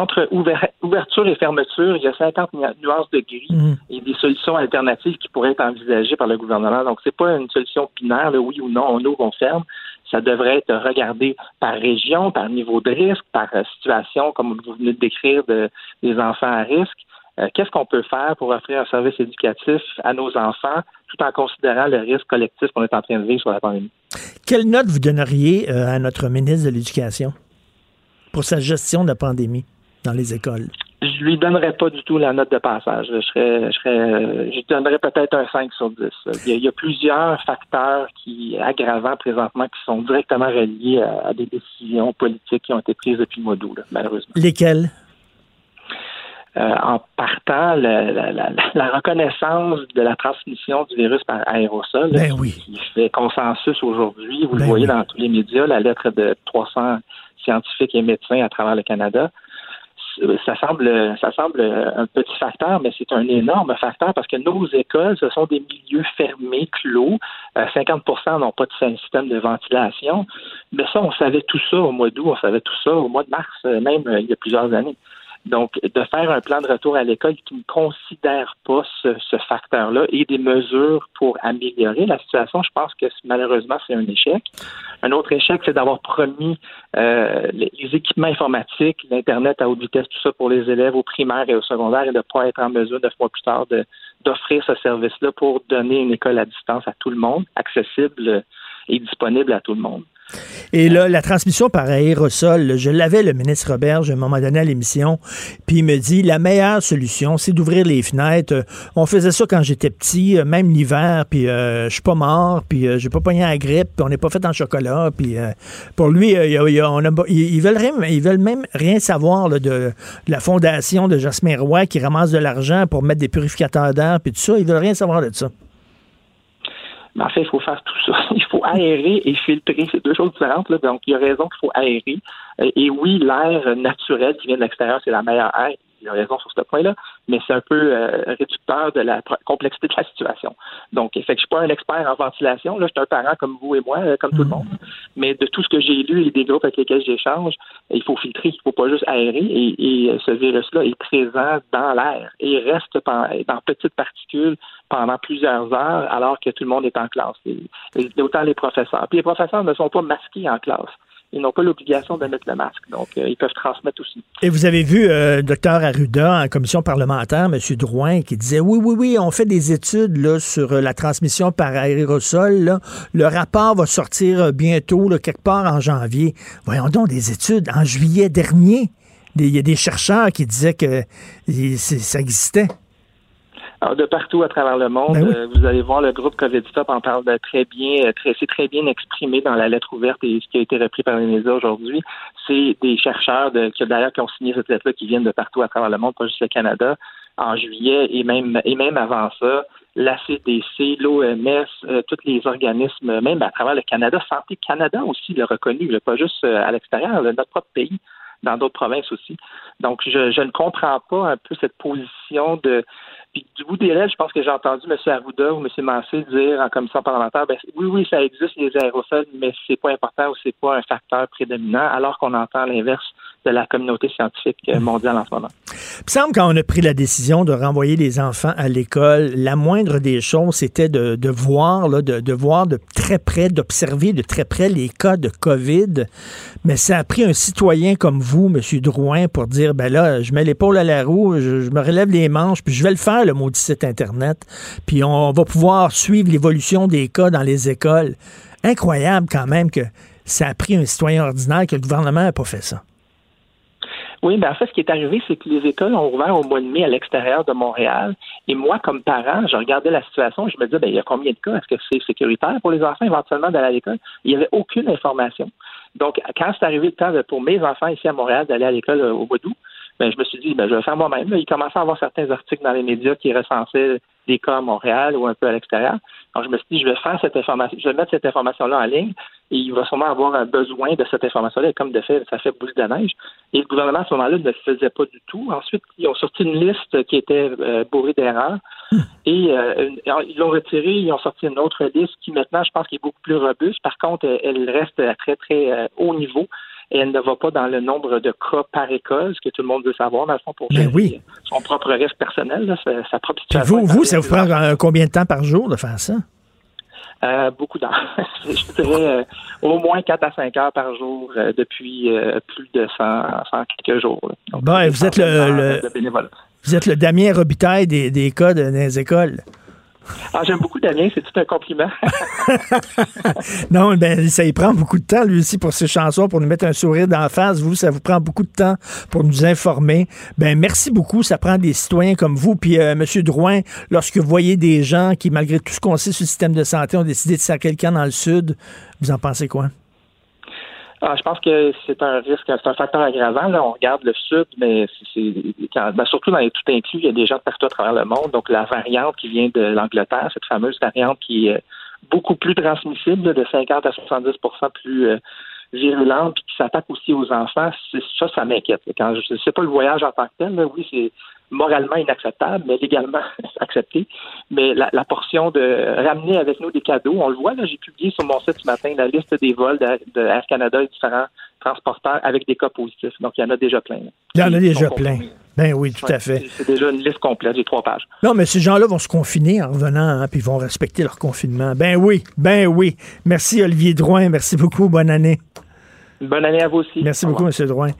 entre ouver- ouverture et fermeture, il y a 50 nu- nuances de gris et des solutions alternatives qui pourraient être envisagées par le gouvernement. Donc c'est pas une solution binaire, le oui ou non, on ouvre, on ferme. Ça devrait être regardé par région, par niveau de risque, par euh, situation, comme vous venez de décrire, de, des enfants à risque. Euh, Qu'est-ce qu'on peut faire pour offrir un service éducatif à nos enfants tout en considérant le risque collectif qu'on est en train de vivre sur la pandémie? Quelle note vous donneriez euh, à notre ministre de l'Éducation pour sa gestion de la pandémie dans les écoles? Je lui donnerais pas du tout la note de passage. Je serais, je serais, euh, je lui donnerais peut-être un 5 sur 10. Il y, a, il y a plusieurs facteurs qui aggravants présentement qui sont directement reliés à, à des décisions politiques qui ont été prises depuis le mois d'août, malheureusement. Lesquels? Euh, en partant, la, la- la- la reconnaissance de la transmission du virus par aérosol, Ben qui, oui. qui fait consensus aujourd'hui, vous Ben le voyez oui. dans tous les médias, la lettre de 300 scientifiques et médecins à travers le Canada, ça semble, ça semble un petit facteur, mais c'est un énorme facteur parce que nos écoles, ce sont des milieux fermés, clos. Euh, 50% n'ont pas de système de ventilation. Mais ça, on savait tout ça au mois d'août, on savait tout ça au mois de mars, euh, même euh, il y a plusieurs années. Donc, de faire un plan de retour à l'école qui ne considère pas ce, ce facteur-là et des mesures pour améliorer la situation, je pense que malheureusement, c'est un échec. Un autre échec, c'est d'avoir promis euh, les, équipements informatiques, l'Internet à haute vitesse, tout ça pour les élèves au primaire et au secondaire et de ne pas être en mesure, neuf mois plus tard, d'offrir ce service-là pour donner une école à distance à tout le monde, accessible et disponible à tout le monde. Et là, la transmission par aérosol, je l'avais, le ministre Roberge, à un moment donné à l'émission, puis il me dit, la meilleure solution, c'est d'ouvrir les fenêtres. Euh, On faisait ça quand j'étais petit, euh, même l'hiver, puis euh, je suis pas mort, puis euh, j'ai pas pogné la grippe, puis on n'est pas fait en chocolat, puis euh, pour lui, ils, veulent même rien savoir de la fondation de Jasmin Roy qui ramasse de l'argent pour mettre des purificateurs d'air, puis tout ça, ils veulent rien savoir de ça. Mais en fait, il faut faire tout ça. Il faut aérer et filtrer. C'est deux choses différentes. Là. Donc, il y a raison qu'il faut aérer. Euh, Et oui, l'air naturel qui vient de l'extérieur, c'est la meilleure air. Il a raison sur ce point-là, mais c'est un peu euh, réducteur de la complexité de la situation. Donc, fait que je suis pas un expert en ventilation. Là, je suis un parent comme vous et moi, euh, comme tout le monde. Mais de tout ce que j'ai lu et des groupes avec lesquels j'échange, il faut filtrer. Il faut pas juste aérer. Et, et euh, ce virus-là est présent dans l'air et reste dans petites particules pendant plusieurs heures alors que tout le monde est en classe. Et, et autant les professeurs. Puis les professeurs ne sont pas masqués en classe. Ils n'ont pas l'obligation de mettre le masque. Donc, euh, ils peuvent transmettre aussi. Et vous avez vu euh, docteur Arruda en commission parlementaire, M. Drouin, qui disait oui, oui, oui, on fait des études sur euh, la transmission par aérosol. Le rapport va sortir bientôt, quelque part en janvier. Voyons donc des études en juillet dernier. Il y a des chercheurs qui disaient que ça existait. Alors, de partout à travers le monde, Ben oui. euh, vous allez voir le groupe COVID Stop en parle de très bien, euh, très, c'est très bien exprimé dans la lettre ouverte et ce qui a été repris par les médias aujourd'hui. C'est des chercheurs de, qui d'ailleurs qui ont signé cette lettre-là qui viennent de partout à travers le monde, pas juste le Canada, en juillet et même et même avant ça, la CDC, l'OMS, euh, tous les organismes, même à travers le Canada, Santé Canada aussi l'a reconnu, là, pas juste euh, à l'extérieur, là, notre propre pays, dans d'autres provinces aussi. Donc, je, je ne comprends pas un peu cette position de puis du bout des lèvres, je pense que j'ai entendu M. Arruda ou M. Massé dire en commission parlementaire, ben, oui, oui, ça existe les aérosols, mais c'est pas important ou c'est pas un facteur prédominant, alors qu'on entend l'inverse de la communauté scientifique euh, mondiale en ce moment. Il me semble quand on a pris la décision de renvoyer les enfants à l'école, la moindre des choses, c'était de, voir, là, de, voir de très près, d'observer de très près les cas de COVID. Mais ça a pris un citoyen comme vous, M. Drouin, pour dire, ben là, je mets l'épaule à la roue, je, me relève les manches, puis je vais le faire, le maudit site Internet. Puis on va pouvoir suivre l'évolution des cas dans les écoles. Incroyable quand même que ça a pris un citoyen ordinaire que le gouvernement n'a pas fait ça. Oui, ben en fait, ce qui est arrivé, c'est que les écoles ont ouvert au mois de mai à l'extérieur de Montréal. Et moi, comme parent, je regardais la situation, je me disais, ben, il y a combien de cas? Est-ce que c'est sécuritaire pour les enfants éventuellement d'aller à l'école? Il n'y avait aucune information. Donc, quand c'est arrivé le temps pour mes enfants ici à Montréal d'aller à l'école euh, au mois d'août, ben, je me suis dit, ben, je vais le faire moi-même. Il commençait à avoir certains articles dans les médias qui recensaient des cas à Montréal ou un peu à l'extérieur. Je me suis dit, je vais faire cette information, je vais mettre cette information-là en ligne et il va sûrement avoir un besoin de cette information-là. Et comme de fait, ça fait boule de neige. Et le gouvernement, à ce moment-là, ne le faisait pas du tout. Ensuite, ils ont sorti une liste qui était euh, bourrée d'erreurs. Et euh, ils l'ont retiré, ils ont sorti une autre liste qui maintenant, je pense, qui est beaucoup plus robuste. Par contre, elle reste à très, très euh, haut niveau et elle ne va pas dans le nombre de cas par école, ce que tout le monde veut savoir, dans le fond, pour Ben oui. son propre risque personnel, là, sa, sa propre situation. vous, vous, ça vous prend euh, combien de temps par jour de faire ça? Euh, beaucoup d'heures. je dirais euh, au moins 4 à 5 heures par jour euh, depuis plus de 100, 100 quelques jours. Donc, Bon, vous êtes le, le- vous êtes le Damien Robitaille des, des cas de, dans les écoles. Ah, j'aime beaucoup Damien, c'est tout un compliment. Non, ben ça y prend beaucoup de temps, lui aussi, pour ses chansons, pour nous mettre un sourire d'en face. Vous, ça vous prend beaucoup de temps pour nous informer. Ben merci beaucoup. Ça prend des citoyens comme vous. Puis, euh, Monsieur Drouin, lorsque vous voyez des gens qui, malgré tout ce qu'on sait sur le système de santé, ont décidé de sacrer quelqu'un dans le Sud, vous en pensez quoi? Ah, je pense que c'est un risque, c'est un facteur aggravant. Là, on regarde le sud, mais c'est, ben, surtout dans les tout inclus, il y a des gens partout à travers le monde. Donc la variante qui vient de l'Angleterre, cette fameuse variante qui est beaucoup plus transmissible, de 50 à 70% plus euh, virulente, puis qui s'attaque aussi aux enfants, ça, ça m'inquiète. Quand je sais pas le voyage en tant que tel, là, oui, c'est moralement inacceptable, mais légalement accepté. Mais la, la portion de ramener avec nous des cadeaux, on le voit, là, j'ai publié sur mon site ce matin la liste des vols de, de Air Canada et différents transporteurs avec des cas positifs. Donc, il y en a déjà plein. là. Il y en a déjà plein. Ben oui, tout Ouais, à fait. C'est c'est déjà une liste complète, j'ai trois pages. Non, mais ces gens-là vont se confiner en revenant, hein, puis ils vont respecter leur confinement. Ben oui, ben oui. Merci, Olivier Drouin. Merci beaucoup. Bonne année. Bonne année à vous aussi. Merci beaucoup, M. Drouin.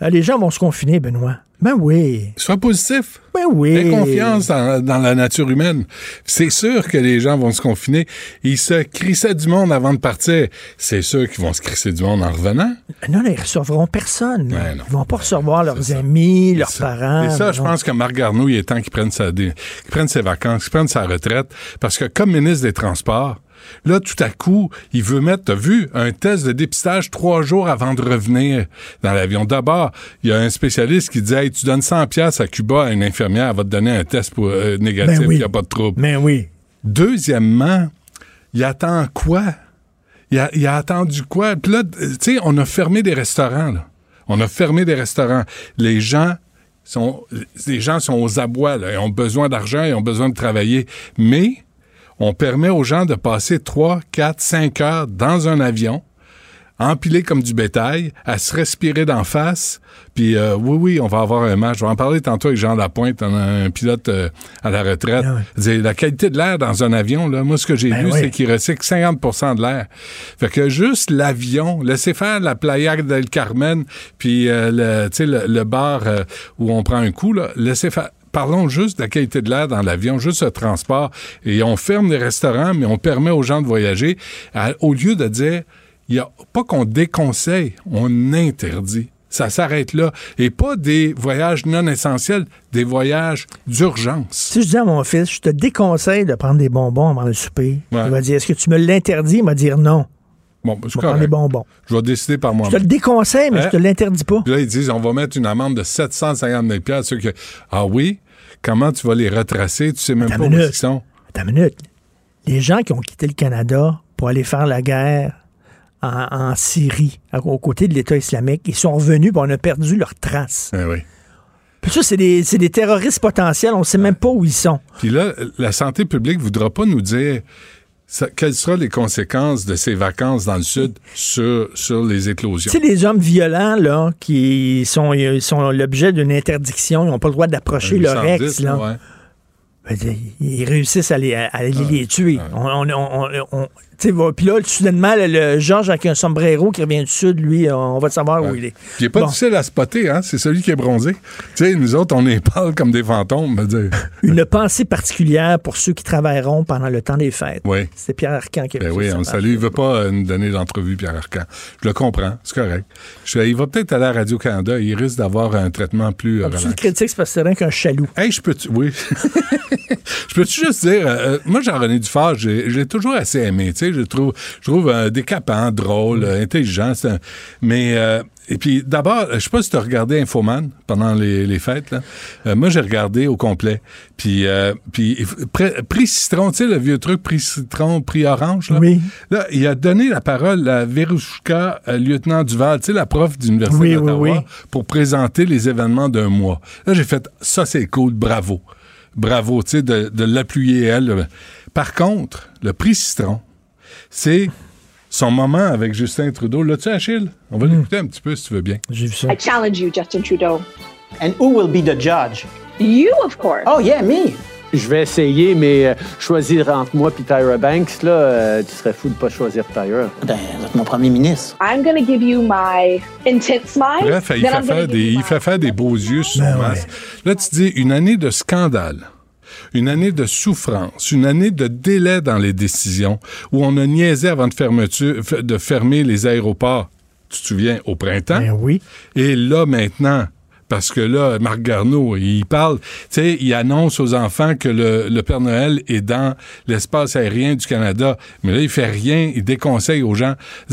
Euh, les gens vont se confiner, Benoît. Ben oui. Sois positif. Ben oui. Aie confiance dans, dans la nature humaine. C'est sûr que les gens vont se confiner. Ils se crissaient du monde avant de partir. C'est sûr qu'ils vont se crisser du monde en revenant. Non, non, ils recevront personne. Ouais, non. Ils vont pas recevoir leurs amis, leurs parents. Et ça, je non. pense que Marc Garneau, il est temps qu'il prenne, sa, qu'il prenne ses vacances, qu'il prenne sa retraite. Parce que comme ministre des Transports, là, tout à coup, il veut mettre, t'as vu, un test de dépistage trois jours avant de revenir dans l'avion. D'abord, il y a un spécialiste qui dit, hey, tu donnes 100 pièces à Cuba à une infirmière, elle va te donner un test pour, euh, négatif, Ben oui. il n'y a pas de trouble. Ben oui. Deuxièmement, il attend quoi? Il a, il a attendu quoi? Puis là, tu sais, on a fermé des restaurants, là. On a fermé des restaurants. Les gens sont, les gens sont aux abois, là. Ils ont besoin d'argent, ils ont besoin de travailler. Mais, on permet aux gens de passer 3, 4, 5 heures dans un avion, empilé comme du bétail, à se respirer d'en face. Puis euh, oui, oui, on va avoir un match. Je vais en parler tantôt avec Jean Lapointe, on a un pilote euh, à la retraite. C'est La qualité de l'air dans un avion, là, moi, ce que j'ai Ben vu, oui. c'est qu'il recycle 50% de l'air. Fait que juste l'avion, laissez faire la Playa del Carmen, puis euh, le, bar où on prend un coup, là, laissez faire parlons juste de la qualité de l'air dans l'avion, juste le transport. Et on ferme les restaurants, mais on permet aux gens de voyager. À- au lieu de dire, il y a pas qu'on déconseille, on interdit. Ça s'arrête là. Et pas des voyages non essentiels, des voyages d'urgence. Si je dis à mon fils, je te déconseille de prendre des bonbons avant le souper, Ouais. il va dire, est-ce que tu me l'interdis? Il va dire non. Bon, Je bonbons. Je vais décider par Je te moi-même. le déconseille, mais Hein? je te l'interdis pas. Puis là, ils disent, on va mettre une amende de 750 000 piastres, ceux que, ah oui? Comment tu vas les retracer? Tu sais même Attends pas où ils sont. Attends une minute. Les gens qui ont quitté le Canada pour aller faire la guerre en, en Syrie, aux côtés de l'État islamique, ils sont revenus, puis on a perdu leurs traces. Eh oui. Puis ça, c'est des, des terroristes potentiels, on ne sait même pas où ils sont. Puis là, la santé publique voudra pas nous dire ça- quelles seront les conséquences de ces vacances dans le Sud sur, sur les éclosions? Tu sais, les hommes violents, là, qui sont, ils sont l'objet d'une interdiction, ils n'ont pas le droit d'approcher leur 810, ex, là. ouais. Ben, ils réussissent à les, à- les tuer. On, puis là, soudainement, le, le Georges avec un sombrero qui revient du sud, lui, on va savoir où il est. Puis il n'est pas Bon. difficile à spotter, hein? C'est celui qui est bronzé. Tu sais, nous autres, on les parle comme des fantômes. me dire. Une pensée particulière pour ceux qui travailleront pendant le temps des fêtes. Oui. C'est Pierre Arcan qui a Ben oui, ça. on le salue. Il veut pas euh, nous donner d'entrevue, Pierre Arcan. Je le comprends, c'est correct. Je- il va peut-être aller à Radio-Canada. Il risque d'avoir un traitement plus euh, Tu le critiques, c'est parce que c'est rien qu'un chaloux. Hey, je peux... Oui. je peux-tu juste dire... euh, euh, moi, Jean-René Dufort, j'ai j'ai toujours assez aimé. Tu sais, je trouve, je trouve euh, décapant, drôle, euh, intelligent. un- Mais euh, et puis d'abord, je sais pas si tu as regardé Infoman pendant les, les fêtes. Là. Euh, moi, j'ai regardé au complet. Puis, puis prix citron, tu sais, le vieux truc, prix citron, prix orange. Là? Oui. Là, il a donné la parole à Verouchka, euh, lieutenant Duval, tu sais, la prof d'Université Oui, oui, d'Ottawa, oui. pour présenter les événements d'un mois. Là, j'ai fait, ça, c'est cool, bravo. Bravo, tu sais, de, de l'appuyer, elle. Par contre, le prix citron, c'est son moment avec Justin Trudeau. L'as-tu, Achille? On va l'écouter un petit peu, si tu veux bien. J'ai vu ça. I challenge you, Justin Trudeau. And who will be the judge? You, of course. Oh, yeah, me. Je vais essayer, mais euh, choisir entre moi et Tyra Banks, là, euh, tu serais fou de pas choisir Tyra. Ben, vous êtes mon premier ministre. I'm going to give you my intense smile. Bref, il fait, gonna faire des, il my- fait faire des beaux yeux sur son masque. Là, tu dis une année de scandale, une année de souffrance, une année de délai dans les décisions, où on a niaisé avant de, fermeture, f- de fermer les aéroports, tu te souviens, au printemps? oui. Et là, maintenant, parce que là, Marc Garneau, il parle, tu sais, il annonce aux enfants que le, le Père Noël est dans l'espace aérien du Canada. Mais là, il fait rien, il déconseille aux gens.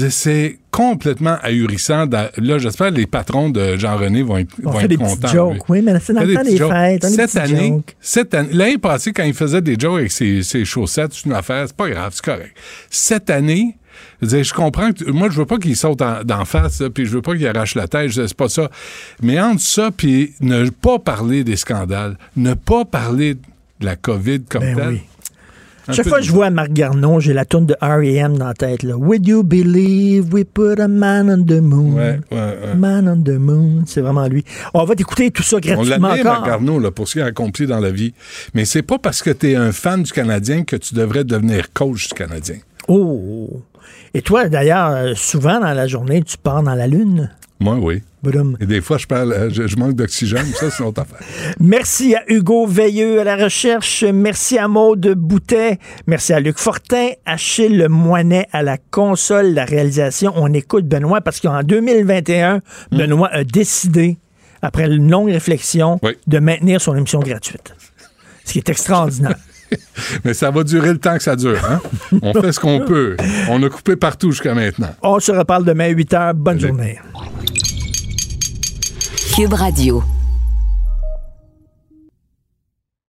C'est complètement ahurissant. Là, j'espère que les patrons de Jean-René vont être, On vont fait être des contents. jokes. lui. Oui, mais c'est dans le temps des fêtes. Cette année, cette année, l'année passée, quand il faisait des jokes avec ses, ses chaussettes, c'est une affaire, c'est pas grave, c'est correct. Cette année, je, veux dire, je comprends que moi je veux pas qu'il saute en- d'en face, puis je veux pas qu'il arrache la tête, je- c'est pas ça. Mais entre ça puis ne pas parler des scandales, ne pas parler de la COVID comme Ben telle. oui. Chaque fois que je vois Marc Garnon, j'ai la tourne de R.E.M. dans la tête. Là. Would you believe we put a man on the moon? Ouais, ouais, ouais. Man on the moon. C'est vraiment lui. On va t'écouter tout ça On gratuitement encore. Marc Garneau, là, pour ce qu'il a accompli dans la vie. Mais c'est pas parce que tu es un fan du Canadien que tu devrais devenir coach du Canadien. Oh! Et toi, d'ailleurs, euh, souvent dans la journée, tu pars dans la Lune? Moi, oui. Et des fois, je, parle, euh, je, je manque d'oxygène, ça, c'est une autre affaire. Merci à Hugo Veilleux à la recherche. Merci à Maude Boutet. Merci à Luc Fortin. Achille Moinet à la console, la réalisation. On écoute Benoît parce qu'en 2021, Benoît a décidé, après une longue réflexion, de maintenir son émission gratuite. Ce qui est extraordinaire. Mais ça va durer le temps que ça dure. Hein? On fait ce qu'on peut. On a coupé partout jusqu'à maintenant. On se reparle demain à 8 h. Bonne journée. Cube Radio.